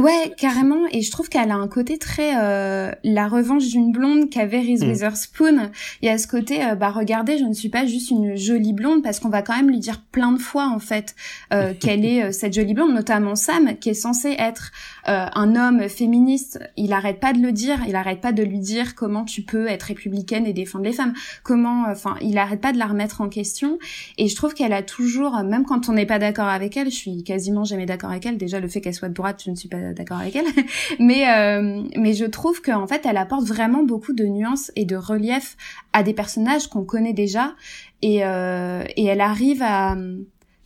ouais carrément et je trouve qu'elle a un côté très euh, la revanche d'une blonde qu'avait Reese Mm. Witherspoon il y a ce côté euh, bah regardez je ne suis pas juste une jolie blonde parce qu'on va quand même lui dire plein de fois en fait <laughs> qu'elle est cette jolie blonde notamment Sam qui est censé être euh, un homme féministe il arrête pas de le dire il arrête pas de lui dire comment tu peux être républicaine et défendre les femmes. Comment enfin il arrête pas de la remettre en question. Et je trouve qu'elle a toujours euh, même quand on n'est pas d'accord avec elle je suis quasiment jamais d'accord avec elle. Déjà le fait qu'elle soit de droite je ne suis pas d'accord avec elle. <laughs> Mais euh, mais je trouve qu'en fait elle apporte vraiment beaucoup de nuances et de relief à des personnages qu'on connaît déjà. Et euh, et elle arrive à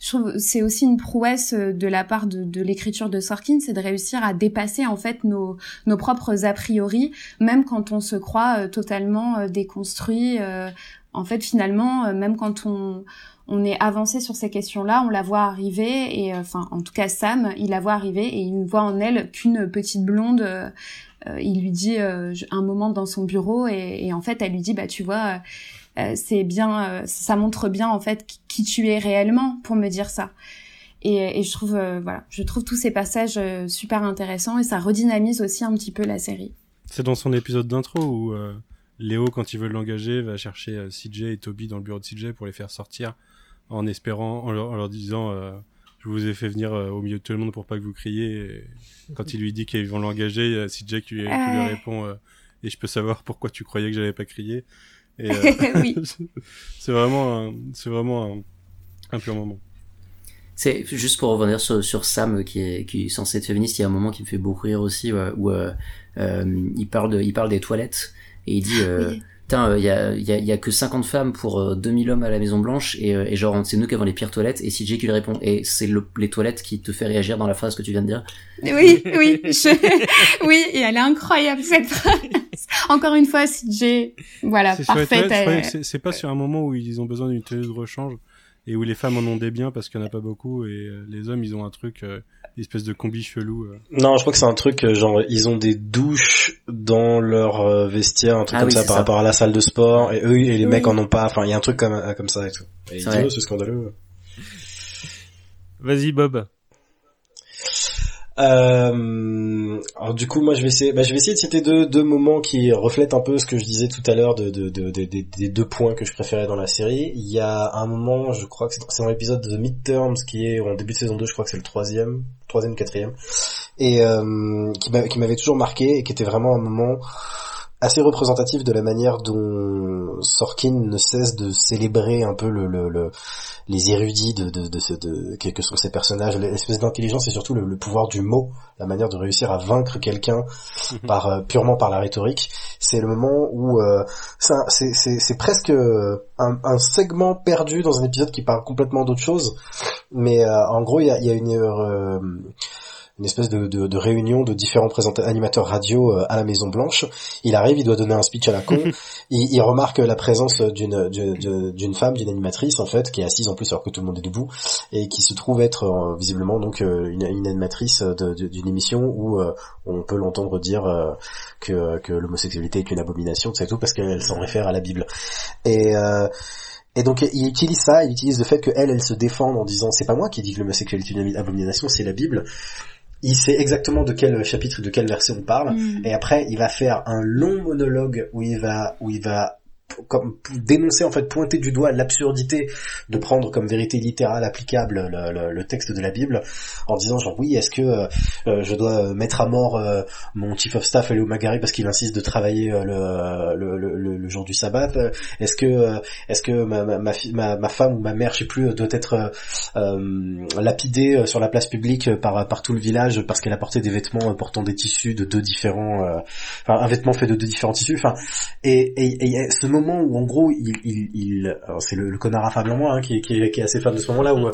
je trouve c'est aussi une prouesse de la part de, de l'écriture de Sorkin, c'est de réussir à dépasser en fait nos nos propres a priori, même quand on se croit euh, totalement euh, déconstruit. euh, en fait, finalement, euh, même quand on on est avancé sur ces questions-là, on la voit arriver et euh, enfin, en tout cas Sam, il la voit arriver et il ne voit en elle qu'une petite blonde. euh, euh, il lui dit euh, un moment dans son bureau et, et en fait, elle lui dit bah tu vois. Euh, c'est bien, euh, ça montre bien en fait qui- tu es réellement pour me dire ça. Et, et je trouve, euh, voilà, je trouve tous ces passages super intéressants et ça redynamise aussi un petit peu la série. C'est dans son épisode d'intro où Léo, quand il veut l'engager, va chercher CJ et Toby dans le bureau de CJ pour les faire sortir en espérant, en leur, en leur disant euh, Je vous ai fait venir euh, au milieu de tout le monde pour pas que vous criez. Et quand il lui dit qu'ils vont l'engager, CJ qui, lui- qui lui Ouais. répond euh, Et je peux savoir pourquoi tu croyais que j'allais pas crier. Et, euh, <laughs> Oui. <laughs> c'est vraiment, un, c'est vraiment un, un pur moment. C'est juste pour revenir sur, sur Sam qui est, qui est censé être féministe. Il y a un moment qui me fait beaucoup rire aussi où euh, euh, il parle de, il parle des toilettes et il dit euh, Oui. Putain, euh, il y, a, il y, a, il y a que 50 femmes pour euh, 2000 hommes à la Maison Blanche et, euh, et genre c'est nous qui avons les pires toilettes et CJ qui lui répond et c'est le, les toilettes qui te fait réagir dans la phrase que tu viens de dire. Oui, oui, je... <laughs> oui, et elle est incroyable cette phrase. Encore une fois, CJ, voilà, parfaite. euh, c'est- c'est pas sur un moment où ils ont besoin d'une télé de rechange et où les femmes en ont des biens parce qu'il y en a pas beaucoup et euh, les hommes ils ont un truc, euh, espèce de combi chelou. euh. Non, je crois que c'est un truc euh, genre ils ont des douches dans leur euh, vestiaire, un truc Ah comme oui, ça par ça. rapport à la salle de sport et eux et les Oui. mecs en ont pas. Enfin, il y a un truc comme comme ça et tout. Et oh, c'est scandaleux. Vas-y, Bob. Euh, alors du coup, moi, je vais essayer, bah, je vais essayer de citer deux, moments qui reflètent un peu ce que je disais tout à l'heure de, de, de, de- de- des deux points que je préférais dans la série. Il y a un moment, je crois que c'est dans- l'épisode de The Midterms qui est en début de saison 2, je crois que c'est le troisième, troisième, quatrième, et euh, qui m'avait toujours marqué et qui était vraiment un moment assez représentatif de la manière dont Sorkin ne cesse de célébrer un peu le, le, le- les érudits de, de, de, ce- de, que, que sont ces personnages, l'espèce d'intelligence et surtout le, le pouvoir du mot, la manière de réussir à vaincre quelqu'un par euh, purement par la rhétorique. C'est le moment où euh, c'est presque euh, un, un segment perdu dans un épisode qui parle complètement d'autre chose, mais euh, en gros il y a, y a une euh, une espèce de, de, de réunion de différents animateurs radio euh, à la Maison Blanche. Il arrive, il doit donner un speech à la con. <laughs> il, il remarque la présence d'une d'une femme, d'une animatrice en fait, qui est assise en plus alors que tout le monde est debout et qui se trouve être euh, visiblement donc euh, une, une animatrice d'une émission où euh, on peut l'entendre dire euh, que, que l'homosexualité est une abomination, c'est tout parce qu'elle s'en réfère à la Bible. Et et donc il utilise ça, il utilise le fait que elle, elle se défende en disant c'est pas moi qui dis que l'homosexualité est une abomination, c'est la Bible. Il sait exactement de quel chapitre, de quel verset on parle. mm. Et après, il va faire un long monologue où il va, où il va comme dénoncer en fait pointer du doigt l'absurdité de prendre comme vérité littérale applicable le, texte de la Bible en disant genre oui est-ce que euh, euh, je dois mettre à mort euh, mon chief of staff Léo Magari parce qu'il insiste de travailler le, le, le, jour du sabbat? Est-ce que est-ce que ma, ma, ma, ma, femme ou ma mère je sais plus doit être lapidée sur la place publique par par tout le village parce qu'elle a porté des vêtements portant des tissus de deux différents enfin un vêtement fait de deux différents tissus? Enfin et, et, et ce moment où en gros il, c'est le, connard affable en moi hein, qui, est assez fan de ce moment-là où,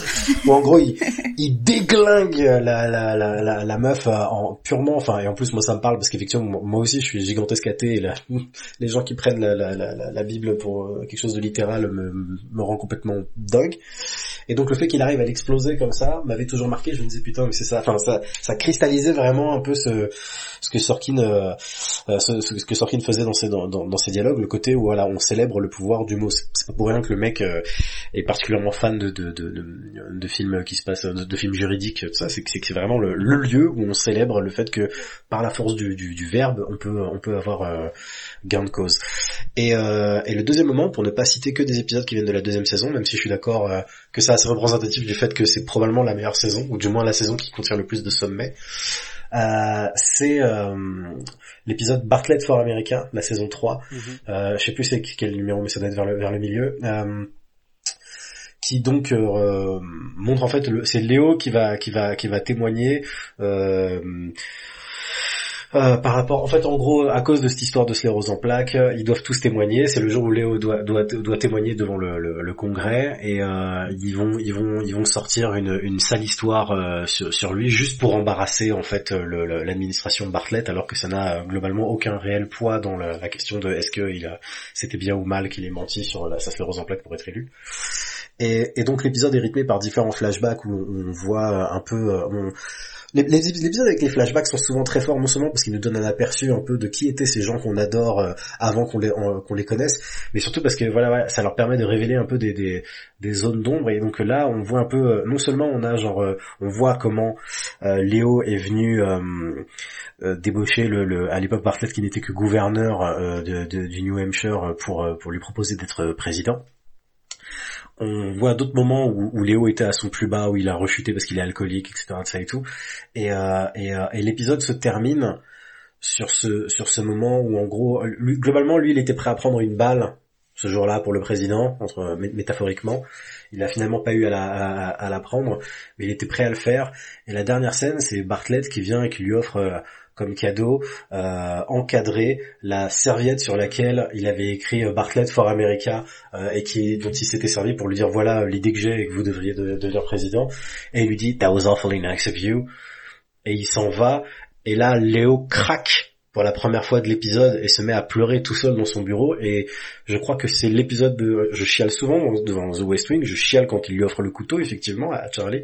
où en gros il, déglingue la, meuf euh, en purement, enfin et en plus moi ça me parle parce qu'effectivement moi aussi je suis gigantesque athée et <laughs> les gens qui prennent la Bible pour euh, quelque chose de littéral me, me rend complètement dingue. Et donc le fait qu'il arrive à l'exploser comme ça m'avait toujours marqué. Je me disais putain mais c'est ça. Enfin ça, ça cristallisait vraiment un peu ce, ce que Sorkin, euh, ce, ce, que Sorkin faisait dans ses dans, dans, ses dialogues, le côté où voilà on célèbre le pouvoir du mot. C'est pas pour rien que le mec est particulièrement fan de de, de, de, films qui se passent de, films juridiques. Ça c'est c'est vraiment le, lieu où on célèbre le fait que par la force du, du, verbe on peut on peut avoir euh, gain de cause. Et, euh, et le deuxième moment, pour ne pas citer que des épisodes qui viennent de la deuxième saison, même si je suis d'accord euh, que c'est assez représentatif du fait que c'est probablement la meilleure saison, ou du moins la saison qui contient le plus de sommets, euh, c'est euh, l'épisode Bartlett for America, la saison 3. Mm -hmm. je sais plus c'est quel numéro, mais ça doit être vers le, vers le milieu qui donc montre en fait c'est Léo qui va qui va qui va témoigner euh, euh, par rapport, en fait, en gros, à cause de cette histoire de sclérose en plaques, ils doivent tous témoigner. C'est le jour où Léo doit doit, doit témoigner devant le, Congrès et euh, ils vont ils vont ils vont sortir une, une sale histoire euh, sur, lui juste pour embarrasser en fait l'administration Bartlett, alors que ça n'a globalement aucun réel poids dans la, question de est-ce que il c'était bien ou mal qu'il ait menti sur la, sa sclérose en plaques pour être élu. Et, et donc l'épisode est rythmé par différents flashbacks où on, voit un peu les, épisodes avec les flashbacks sont souvent très forts, non seulement parce qu'ils nous donnent un aperçu un peu de qui étaient ces gens qu'on adore euh, avant qu'on les les connaisse, mais surtout parce que voilà, ça leur permet de révéler un peu des, zones d'ombre. Et donc là, on voit un peu, euh, non seulement on a genre, euh, on voit comment Léo est venu débaucher le, à l'époque Bartlett qui n'était que gouverneur de, du New Hampshire pour lui proposer d'être président on voit d'autres moments où, Léo était à son plus bas, où il a rechuté parce qu'il est alcoolique, etc. Ça et tout. Et, euh, euh, et, l'épisode se termine sur ce sur ce moment où en gros, globalement, lui, il était prêt à prendre une balle ce jour-là pour le président, entre métaphoriquement. Il a finalement pas eu à la, à la prendre, mais il était prêt à le faire. Et la dernière scène, c'est Bartlett qui vient et qui lui offre euh, comme cadeau euh, encadré la serviette sur laquelle il avait écrit euh, Bartlett for America euh, et qui dont il s'était servi pour lui dire voilà l'idée que j'ai et que vous devriez devenir président. Et il lui dit that was awfully nice of you. Et il s'en va. Et là Léo craque pour la première fois de l'épisode et se met à pleurer tout seul dans son bureau. Et je crois que c'est l'épisode de je chiale souvent devant The West Wing. Je chiale quand il lui offre le couteau effectivement à Charlie.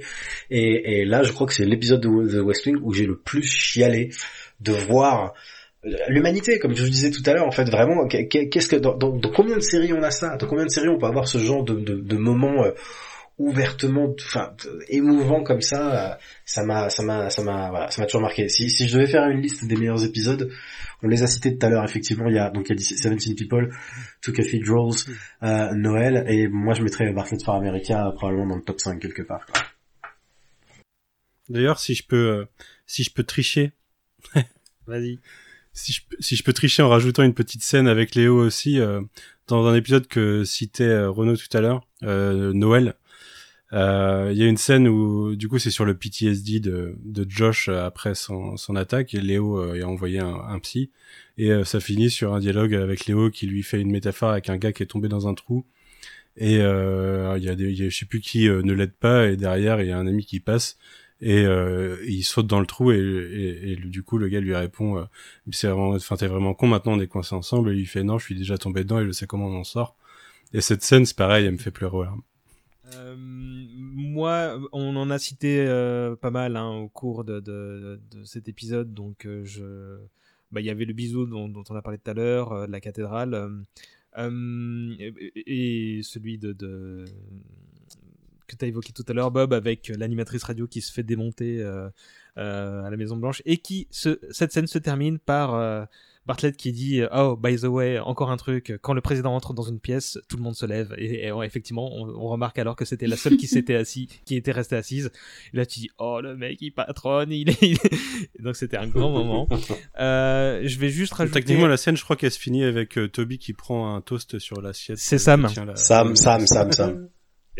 Et là je crois que c'est l'épisode de The West Wing où j'ai le plus chialé de voir l'humanité, comme je vous disais tout à l'heure, en fait, vraiment, qu'est-ce que dans, dans, combien de séries on a ça? Dans combien de séries on peut avoir ce genre de, de, de moments euh, ouvertement, enfin, émouvants comme ça? Euh, Ça m'a, ça m'a, ça m'a, voilà, ça m'a toujours marqué. Si, si je devais faire une liste des meilleurs épisodes, on les a cités tout à l'heure. Effectivement, il y a donc il y a 17 People, Two Cathedrals, euh, Noël, et moi je mettrais Bartlett for America probablement dans le top 5 quelque part. D'ailleurs, si je peux, si je peux tricher <laughs> Vas-y. Si je, peux tricher en rajoutant une petite scène avec Léo aussi, euh, dans un épisode que citait euh, Renaud tout à l'heure, euh, Noël, il y a une scène où, du coup, c'est sur le PTSD de, Josh après son, attaque, et Léo a envoyé un, un psy, et ça finit sur un dialogue avec Léo qui lui fait une métaphore avec un gars qui est tombé dans un trou, et il y a des, y a, je sais plus qui ne l'aide pas, et derrière, il y a un ami qui passe, et euh, il saute dans le trou et, du coup le gars lui répond euh, c'est vraiment enfin t'es vraiment con maintenant on est coincés ensemble. Et il fait non je suis déjà tombé dedans et je sais comment on en sort. Et cette scène c'est pareil elle me fait pleurer euh, moi on en a cité pas mal hein, au cours de, de, cet épisode. Donc je bah il y avait le bisou dont, on a parlé tout à l'heure de la cathédrale. Et, celui de que tu as évoqué tout à l'heure, Bob, avec l'animatrice radio qui se fait démonter euh, euh, à la Maison Blanche et qui se, cette scène se termine par euh, Bartlett qui dit oh by the way encore un truc. Quand le président entre dans une pièce tout le monde se lève et, effectivement on, remarque alors que c'était la seule qui s'était assis qui était restée assise. Et là tu dis oh le mec il patronne. Il est, donc c'était un grand moment. Euh, je vais juste rajouter techniquement la scène je crois qu'elle se finit avec euh, Toby qui prend un toast sur l'assiette c'est Sam. Sam Sam Sam Sam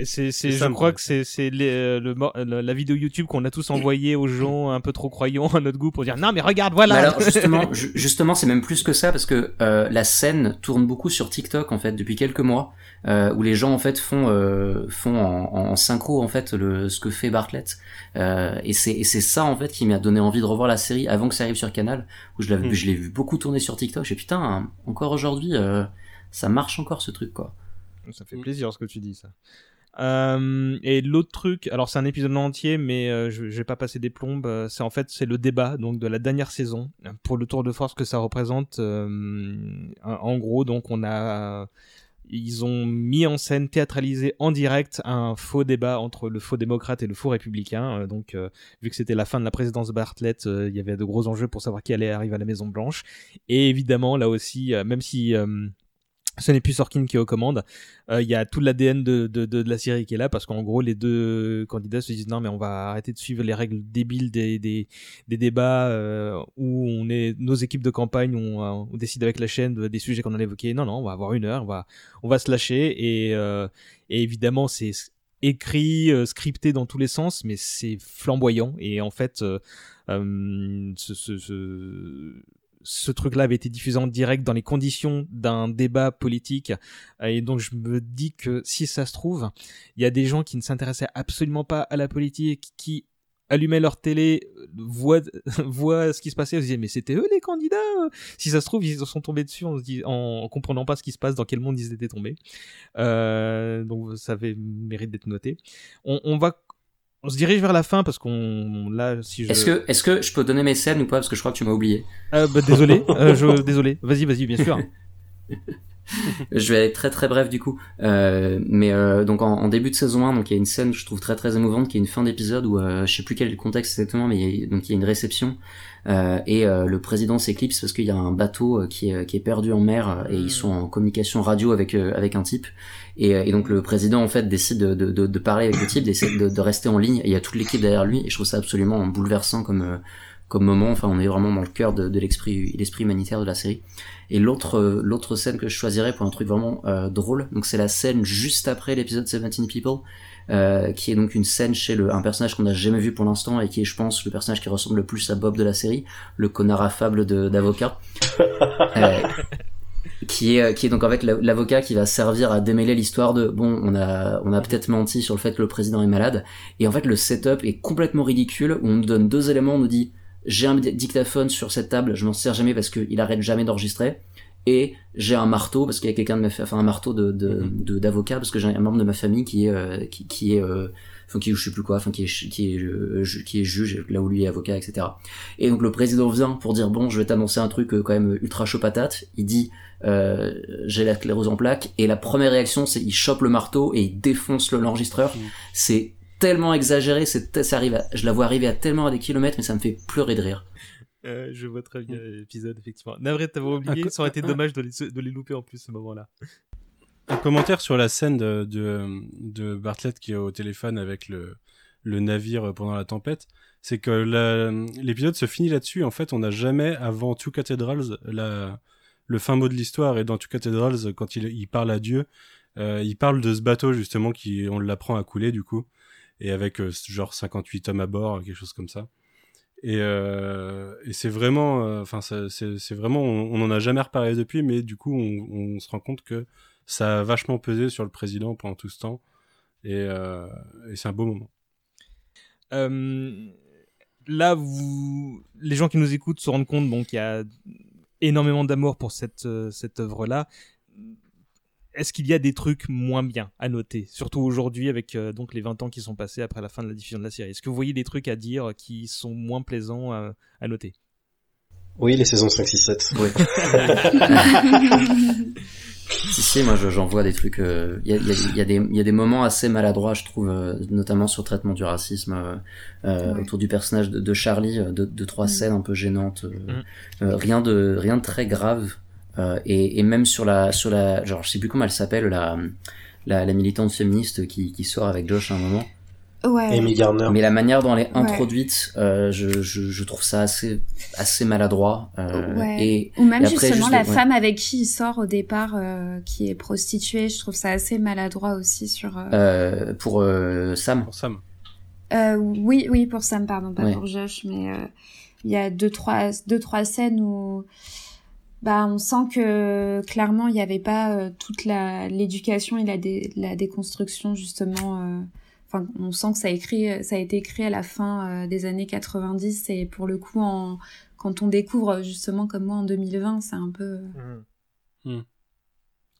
c'est, c'est, je crois que c'est, c'est le, le, la vidéo YouTube qu'on a tous envoyé aux gens un peu trop croyants à notre goût pour dire non mais regarde voilà. alors <laughs> justement, justement c'est même plus que ça parce que euh, la scène tourne beaucoup sur TikTok en fait depuis quelques mois euh, où les gens en fait font euh, font en, en, synchro en fait le ce que fait Bartlett euh, et c'est et c'est ça en fait qui m'a donné envie de revoir la série avant que ça arrive sur Canal où je l'avais mm. je l'ai vu beaucoup tourner sur TikTok. J'ai putain encore aujourd'hui euh, ça marche encore ce truc quoi. Ça fait plaisir ce que tu dis ça. Euh, et l'autre truc, alors c'est un épisode entier, mais euh, je, je, vais pas passer des plombes. Euh, c'est en fait c'est le débat donc de la dernière saison pour le Tour de force que ça représente. en gros, donc on a ils ont mis en scène, théâtralisé en direct un faux débat entre le faux démocrate et le faux républicain. donc, vu que c'était la fin de la présidence de Bartlett, il y avait de gros enjeux pour savoir qui allait arriver à la Maison Blanche. Et évidemment, là aussi, même si ce n'est plus Sorkin qui est aux commandes. Euh, il y a tout l'ADN de, de, de, la série qui est là parce qu'en gros les deux candidats se disent non mais on va arrêter de suivre les règles débiles des, des, des débats euh, où on est nos équipes de campagne on, euh, on décide avec la chaîne des sujets qu'on a évoqués. Non non on va avoir une heure, on va on va se lâcher et, et évidemment c'est écrit, scripté dans tous les sens, mais c'est flamboyant et en fait ce, ce, ce ce truc-là avait été diffusé en direct dans les conditions d'un débat politique. Et donc je me dis que si ça se trouve, il y a des gens qui ne s'intéressaient absolument pas à la politique, qui allumaient leur télé, voient, <laughs> voient ce qui se passait, ils se disaient mais c'était eux les candidats Si ça se trouve, ils sont tombés dessus en, se en comprenant pas ce qui se passe, dans quel monde ils étaient tombés. Euh, donc ça avait mérite d'être noté. On, on va on se dirige vers la fin parce qu'on là si je Est-ce que est-ce que je peux donner mes scènes ou pas? Parce que je crois que tu m'as oublié. Euh, bah, désolé, euh, je <laughs> désolé. Vas-y, vas-y, bien sûr. <laughs> je vais être très très bref du coup. Euh, mais euh, donc en, début de saison 1, donc il y a une scène que je trouve très très émouvante qui est une fin d'épisode où euh, je sais plus quel est le contexte exactement mais il y a, donc il y a une réception euh, et euh, le président s'éclipse parce qu'il y a un bateau qui est qui est perdu en mer et ils sont en communication radio avec avec un type et, et, donc le président en fait décide de, de, de, parler avec le type, décide de, de, rester en ligne. Et il y a toute l'équipe derrière lui. Et je trouve ça absolument bouleversant comme comme moment. Enfin, on est vraiment dans le cœur de, de l'esprit l'esprit humanitaire de la série. Et l'autre l'autre scène que je choisirais pour un truc vraiment euh, drôle, donc c'est la scène juste après l'épisode 17 People. Euh, qui est donc une scène chez le, un personnage qu'on n'a jamais vu pour l'instant et qui est, je pense, le personnage qui ressemble le plus à Bob de la série, le connard affable d'avocat. <laughs> euh, qui est euh, qui est donc en fait l'avocat qui va servir à démêler l'histoire de bon on a on a peut-être menti sur le fait que le président est malade. Et en fait le setup est complètement ridicule où on nous donne deux éléments on nous dit j'ai un dictaphone sur cette table je m'en sers jamais parce qu'il arrête jamais d'enregistrer et j'ai un marteau parce qu'il y a quelqu'un de ma enfin un marteau de mm-hmm. d'avocat parce que j'ai un membre de ma famille qui est euh, qui, qui est euh, enfin qui je sais plus quoi, enfin qui est qui est euh, qui est juge là où lui est avocat, etc. Et donc le président vient pour dire bon, je vais t'annoncer un truc quand même ultra chaud patate. Il dit euh, j'ai la sclérose en plaques et la première réaction c'est il chope le marteau et il défonce l'enregistreur. Mmh. C'est tellement exagéré, c'est ça arrive, je la vois arriver à tellement à des kilomètres, mais ça me fait pleurer de rire. Euh, je vois très bien l'épisode, effectivement. Navré de t'avoir oublié, ça aurait été dommage de les, de les louper en plus ce moment-là. Un commentaire sur la scène de, de, de, Bartlett qui est au téléphone avec le, le navire pendant la tempête, c'est que l'épisode se finit là-dessus. En fait, on n'a jamais, avant Two Cathedrals, la, le fin mot de l'histoire. Et dans Two Cathedrals, quand il, il parle à Dieu, euh, il parle de ce bateau justement qui, on l'apprend à couler du coup, et avec euh, genre 58 hommes à bord, quelque chose comme ça. Et, euh, et c'est vraiment, euh, enfin, c'est vraiment, on n'en a jamais reparlé depuis, mais du coup, on, se rend compte que ça a vachement pesé sur le président pendant tout ce temps. Et, euh, et c'est un beau moment. Là, vous, les gens qui nous écoutent se rendent compte qu'il y a énormément d'amour pour cette, euh, cette œuvre-là. Est-ce qu'il y a des trucs moins bien à noter, surtout aujourd'hui avec euh, donc les 20 ans qui sont passés après la fin de la diffusion de la série? Est-ce que vous voyez des trucs à dire qui sont moins plaisants à, à noter? Oui, les saisons 5, 6, 7. Oui. <laughs> Si, si, moi je- j'en vois des trucs. euh, Il y, a, il y, a, il y, a des- il y a des moments assez maladroits, je trouve, euh, notamment sur le traitement du racisme, euh, euh, Ouais. autour du personnage de, de Charlie, euh, de, de trois Mm. scènes un peu gênantes. euh, Mm. euh, rien de rien de très grave. Euh, et, et même sur la sur la genre je sais plus comment elle s'appelle la la, la militante féministe qui, qui sort avec Josh à un moment. Ouais. Amy Garner. Mais la manière dont elle est introduite, euh, je, je, je trouve ça assez assez maladroit. euh, Ouais. Et Ou même et après, justement juste la femme avec qui il sort au départ, euh, qui est prostituée, je trouve ça assez maladroit aussi sur. euh, euh, pour euh, Sam. Pour Sam. Euh, oui, oui, pour Sam, pardon, pas Ouais. pour Josh, mais euh, il y a deux trois, deux, trois scènes où bah, on sent que clairement il n'y avait pas euh, toute la l'éducation et la, dé- la déconstruction justement. euh, Enfin, on sent que ça a, écrit, ça a été écrit à la fin euh, des années 90 et pour le coup, en, quand on découvre justement comme moi en 2020, c'est un peu. Hmm.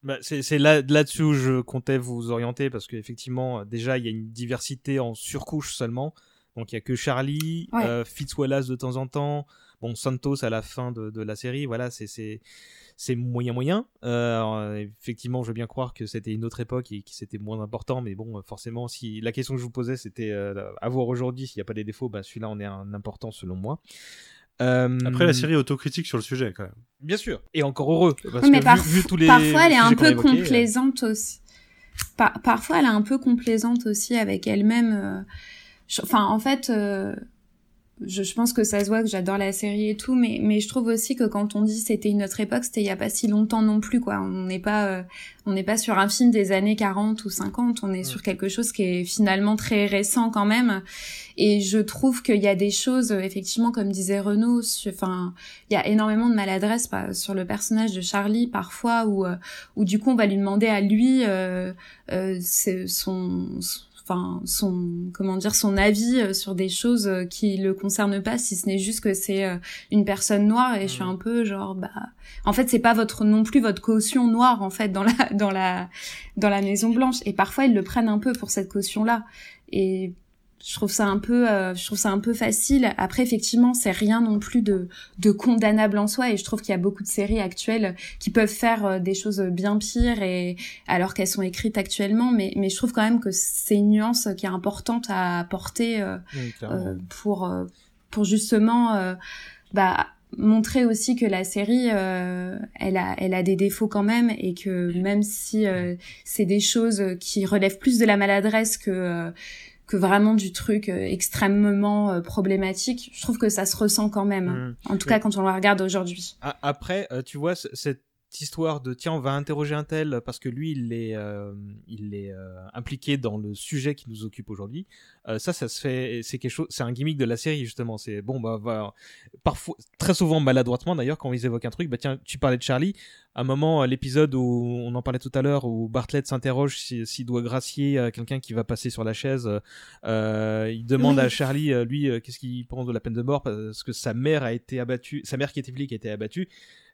Bah, c'est c'est là là-dessus où je comptais vous orienter parce qu'effectivement déjà il y a une diversité en surcouche seulement donc il y a que Charlie Ouais. euh, Fitzwallace de temps en temps bon Santos à la fin de, de la série voilà c'est moyen moyen euh, effectivement je veux bien croire que c'était une autre époque et que c'était moins important mais bon forcément si la question que je vous posais c'était euh, à voir aujourd'hui s'il n'y a pas des défauts bah celui-là en est un important selon moi Euh, Après, la série est autocritique sur le sujet, quand même. bien sûr et encore heureux parce Oui, mais que par- vu, vu tous les parfois elle est un peu évoqués, euh, complaisante aussi. Par- parfois elle est un peu complaisante aussi avec elle-même. Enfin, en fait, euh, je, je pense que ça se voit que j'adore la série et tout, mais, mais je trouve aussi que quand on dit c'était une autre époque, c'était il y a pas si longtemps non plus, quoi. On n'est pas, euh, on n'est pas sur un film des années 40 ou 50, on est sur quelque chose qui est finalement très récent quand même. Et je trouve qu'il y a des choses, effectivement, comme disait Renaud, enfin, il y a énormément de maladresse sur le personnage de Charlie parfois, où, euh, où du coup on va lui demander à lui euh, euh, c'est son, enfin son, comment dire, son avis euh, sur des choses euh, qui le concernent pas, si ce n'est juste que c'est euh, une personne noire. Et je suis un peu genre, bah, en fait c'est pas votre non plus votre caution noire en fait dans la <laughs> dans la dans la Maison Blanche. Et parfois ils le prennent un peu pour cette caution là. Et je trouve ça un peu euh, je trouve ça un peu facile. Après effectivement c'est rien non plus de de condamnable en soi et je trouve qu'il y a beaucoup de séries actuelles qui peuvent faire euh, des choses bien pires et alors qu'elles sont écrites actuellement mais mais je trouve quand même que c'est une nuance qui est importante à apporter euh, Oui, euh, pour euh, pour justement bah montrer aussi que la série euh, elle a elle a des défauts quand même et que même si euh, c'est des choses qui relèvent plus de la maladresse que euh, que vraiment du truc euh, extrêmement euh, problématique. Je trouve que ça se ressent quand même Mm. en tout cas quand on le regarde aujourd'hui. Après, euh, tu vois, c- cette histoire de tiens, on va interroger un tel parce que lui, il est, euh, il est euh, impliqué dans le sujet qui nous occupe aujourd'hui. Euh, ça, ça se fait, c'est quelque chose, c'est un gimmick de la série justement. C'est bon, bah, va- parfois, très souvent maladroitement d'ailleurs, quand ils évoquent un truc, bah tiens, tu parlais de Charlie. À un moment, l'épisode où on en parlait tout à l'heure, où Bartlett s'interroge si- s'il doit gracier quelqu'un qui va passer sur la chaise. il demande Oui. à Charlie, lui, qu'est-ce qu'il pense de la peine de mort? Parce que sa mère a été abattue, sa mère qui était flic a été abattue.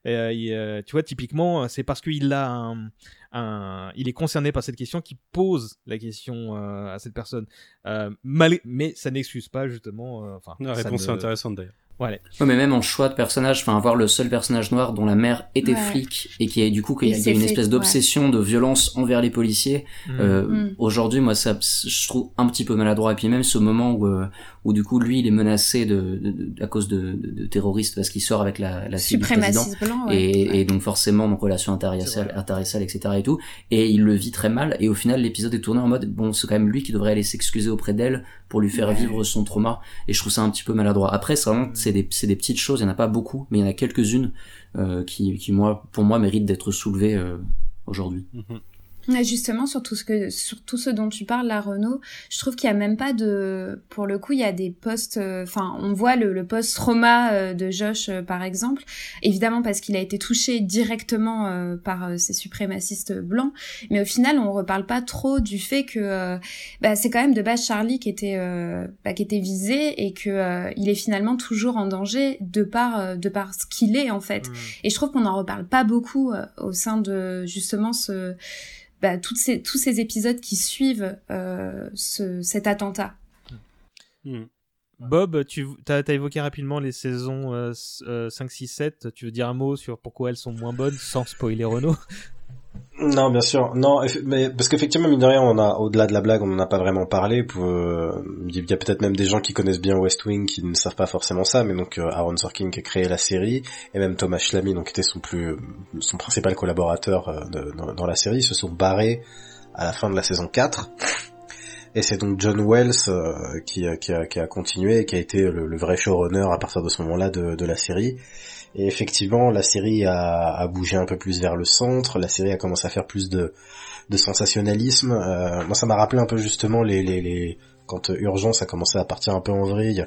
Euh, il, euh, tu vois, typiquement, c'est parce qu'il a un, un- il est concerné par cette question qu'il pose la question euh, à cette personne. Euh, mal- mais ça n'excuse pas justement. euh, Enfin, La réponse ne- est intéressante, d'ailleurs. Voilà. Ouais, mais même en choix de personnage, enfin avoir le seul personnage noir dont la mère était Ouais. flic et qui est du coup qu'il y a, Il il y a s'est une fait- espèce d'obsession de violence envers les policiers. Mm. Euh, Mm. Aujourd'hui, moi, ça, je trouve un petit peu maladroit. Et puis même ce moment où, euh, où du coup, lui, il est menacé de, de- de- à cause de, de, de terroristes parce qu'il sort avec la, la fille du président. suprémaciste blanc ouais. Et, Ouais. et donc forcément donc relation interraciale, etc et tout et il le vit très mal et au final l'épisode est tourné en mode bon c'est quand même lui qui devrait aller s'excuser auprès d'elle pour lui faire Ouais. vivre son trauma et je trouve ça un petit peu maladroit après c'est vraiment c'est des petites choses il y en a pas beaucoup mais il y en a quelques-unes euh, qui moi pour moi méritent d'être soulevées euh, aujourd'hui Mhm. Ouais, justement, sur tout ce que, sur tout ce dont tu parles là, Renaud, je trouve qu'il y a même pas de, pour le coup, il y a des postes, euh, enfin, on voit le, le post trauma euh, de Josh, euh, par exemple, évidemment parce qu'il a été touché directement euh, par ces suprémacistes blancs, mais au final, on reparle pas trop du fait que, bah, c'est quand même de base Charlie qui était, bah, qui était visé et que il est finalement toujours en danger de par, de par ce qu'il est en fait. Mm. Et je trouve qu'on n'en reparle pas beaucoup au sein de justement ce, bah, toutes ces, tous ces épisodes qui suivent euh, ce, cet attentat. Hmm. Bob, tu as, évoqué rapidement les saisons euh, s- euh, 5, 6, 7. Tu veux dire un mot sur pourquoi elles sont moins bonnes sans spoiler Renault Non, bien sûr. Non, mais parce qu'effectivement, mine de rien, on a au-delà de la blague, on n'en a pas vraiment parlé. Euh, il y a peut-être même des gens qui connaissent bien West Wing qui ne savent pas forcément ça, mais donc euh, Aaron Sorkin qui a créé la série et même Thomas Schlamme, donc qui était son plus son principal collaborateur euh, dans, la série, se sont barrés à la fin de la saison 4. Et c'est donc John Wells qui, qui, a, qui, a, continué et qui a été le, vrai showrunner à partir de ce moment-là de la série. Et effectivement, la série a, a, bougé un peu plus vers le centre. La série a commencé à faire plus de, de sensationnalisme. Euh, moi, ça m'a rappelé un peu justement les, les, les quand Urgence a commencé à partir un peu en vrille.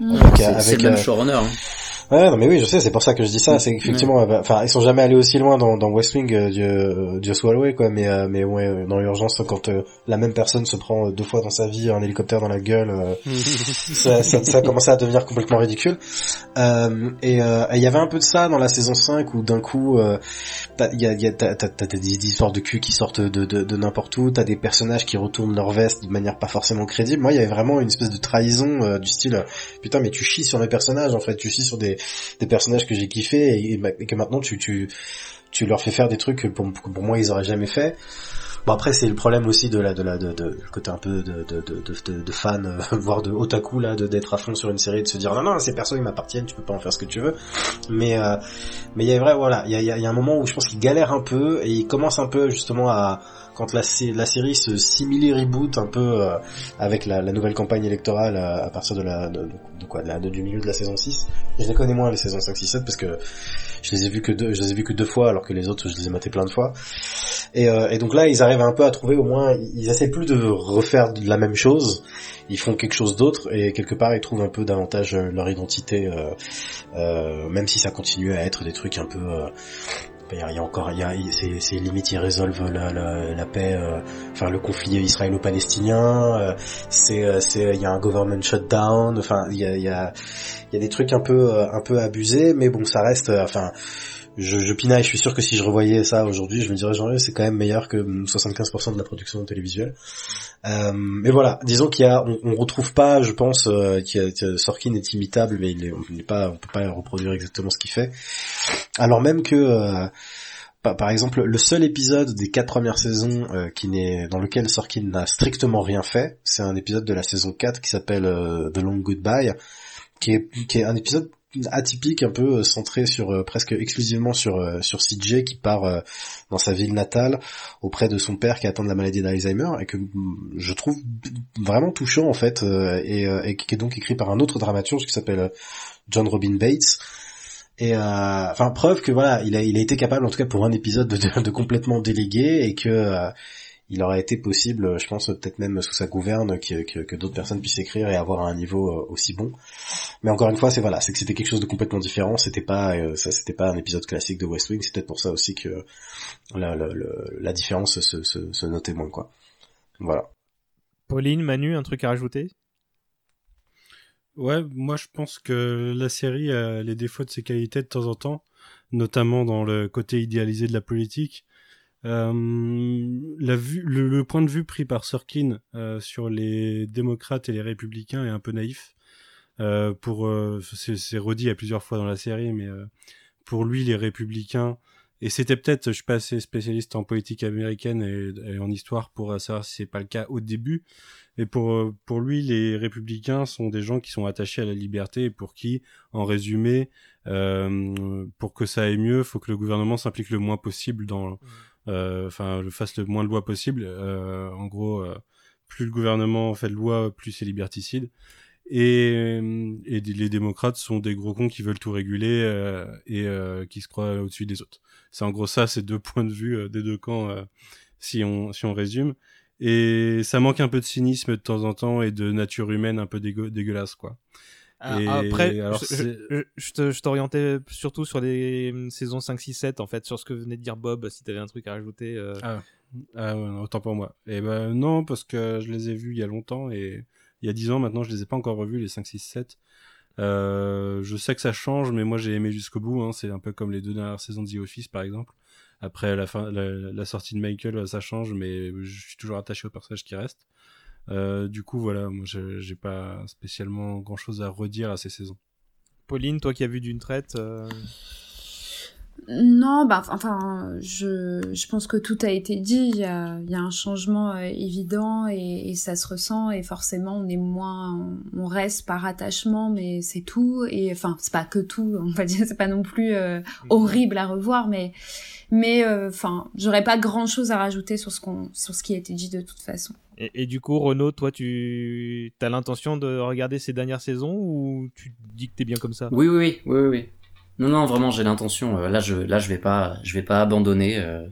Mmh. C'est le même euh, showrunner. Hein. Ouais, non, mais oui, je sais, c'est pour ça que je dis ça. C'est effectivement, euh, enfin, ils sont jamais allés aussi loin dans, dans West Wing, euh, Dieu, euh, Dieu soit loué, quoi. Mais, euh, mais ouais, dans l'urgence, quand la même personne se prend deux fois dans sa vie un hélicoptère dans la gueule, <laughs> ça, ça, ça, a commencé à devenir complètement ridicule. et il y avait un peu de ça dans la saison 5 où d'un coup, il y a, y a t'as, t'as, des histoires de cul qui sortent de, de, de n'importe où, t'as des personnages qui retournent leur veste de manière pas forcément crédible. Moi, il y avait vraiment une espèce de trahison du style, putain, mais tu chies sur les personnages, en fait, tu chies sur des des personnages que j'ai kiffé et, que maintenant tu, tu, tu leur fais faire des trucs que pour, moi ils auraient jamais fait. Bon après c'est le problème aussi de la de la de, de, côté un peu de de de, de, fan euh, <laughs> voire de otaku là de d'être à fond sur une série de se dire non non ces personnes ils m'appartiennent tu peux pas en faire ce que tu veux mais euh, mais il y a vrai voilà il y a, y a un moment où je pense qu'il galère un peu et il commence un peu justement à quand la, série se simili reboot un peu euh, avec la, nouvelle campagne électorale à, à partir de la du milieu de la saison 6 je les connais moins les saisons 5 6 7 parce que je les ai vus que deux je les ai vus que deux fois alors que les autres je les ai matés plein de fois. Et, euh, donc là ils arrivent un peu à trouver au moins ils essaient plus de refaire la même chose. Ils font quelque chose d'autre et quelque part ils trouvent un peu davantage euh, leur identité euh, euh, même si ça continue à être des trucs un peu euh, il y, a encore, il y a, c'est limite ils résolvent la, la, la paix, euh, enfin le conflit israélo-palestinien. Euh, c'est, euh, c'est, il y a un government shutdown. Enfin, il y a, il y a, il y a des trucs un peu, un peu abusés, mais bon, ça reste, enfin. Je, je pinaille, je suis sûr que si je revoyais ça aujourd'hui, je me dirais genre c'est quand même meilleur que 75% de la production télévisuelle. Euh, mais voilà, disons qu'il y a, on, retrouve pas, je pense, euh, que Sorkin est imitable, mais il on n'est pas, on peut pas reproduire exactement ce qu'il fait. Alors même que, euh, par, exemple, le seul épisode des quatre premières saisons euh, qui n'est, dans lequel Sorkin n'a strictement rien fait, c'est un épisode de la saison 4 qui s'appelle The Long Goodbye, qui est un épisode atypique un peu euh, centré sur euh, presque exclusivement sur euh, sur CJ qui part dans sa ville natale auprès de son père qui atteint de la maladie d'Alzheimer et que mm, je trouve vraiment touchant en fait et, qui est donc écrit par un autre dramaturge qui s'appelle John Robin Bates. Et enfin preuve que voilà il a il a été capable en tout cas pour un épisode de, de, complètement déléguer et que il aurait été possible, je pense peut-être même sous sa gouverne, que, que, que d'autres personnes puissent écrire et avoir un niveau euh, aussi bon. Mais encore une fois, c'est voilà, c'est que c'était quelque chose de complètement différent. C'était pas, euh, ça, c'était pas un épisode classique de West Wing. C'est peut-être pour ça aussi que la, la, la différence se, se, se, notait moins, quoi. Voilà. Pauline, Manu, un truc à rajouter? Ouais, moi je pense que la série a les défauts de ses qualités de temps en temps, notamment dans le côté idéalisé de la politique euh, la vue, le, point de vue pris par Sorkin euh, sur les démocrates et les républicains est un peu naïf. Euh, pour c'est redit à plusieurs fois dans la série, mais pour lui les républicains et c'était peut-être, je suis pas assez spécialiste en politique américaine et, en histoire pour savoir si c'est pas le cas au début, mais pour pour lui les républicains sont des gens qui sont attachés à la liberté et pour qui, en résumé, pour que ça aille mieux, faut que le gouvernement s'implique le moins possible dans. Euh, enfin, fasse le moins de lois possible. Euh, en gros, euh, plus le gouvernement fait de lois, plus c'est liberticide. Et, et, les démocrates sont des gros cons qui veulent tout réguler euh, et euh, qui se croient au-dessus des autres. C'est en gros ça, c'est deux points de vue des deux camps, si on si on résume. Et ça manque un peu de cynisme de temps en temps et de nature humaine un peu dégueulasse, quoi. Après, alors je, je, t'orientais surtout sur les hum, saisons 5, 6, 7, en fait, sur ce que venait de dire Bob, si t'avais un truc à rajouter. Euh... Ah, ah ouais, autant pour moi. Et eh ben non, parce que je les ai vus il y a longtemps et il y a 10 ans maintenant, je les ai pas encore revus, les 5, 6, 7. Euh, je sais que ça change, mais moi j'ai aimé jusqu'au bout. Hein. C'est un peu comme les deux dernières saisons de The Office, par exemple. Après la, fin, la, la sortie de Michael, ça change, mais je suis toujours attaché au personnage qui reste. Euh, du coup, voilà, moi, j'ai pas spécialement grand chose à redire à ces saisons. Pauline, toi qui as vu d'une traite. Euh, Non, bah enfin, je, je pense que tout a été dit. Il y a, il y a un changement euh, évident et, et, ça se ressent et forcément on est moins, on, reste par attachement, mais c'est tout. Et enfin, c'est pas que tout. On va dire, c'est pas non plus euh, mm. horrible à revoir, mais mais euh, enfin, j'aurais pas grand chose à rajouter sur ce qu'on, sur ce qui a été dit de toute façon. Et, et du coup, Renaud, toi, tu as l'intention de regarder ces dernières saisons ou tu dis que t'es bien comme ça? Oui, oui, oui, oui, oui. Non, non, vraiment, j'ai l'intention. Euh, là, je, là, je vais pas, je vais pas abandonner. Euh,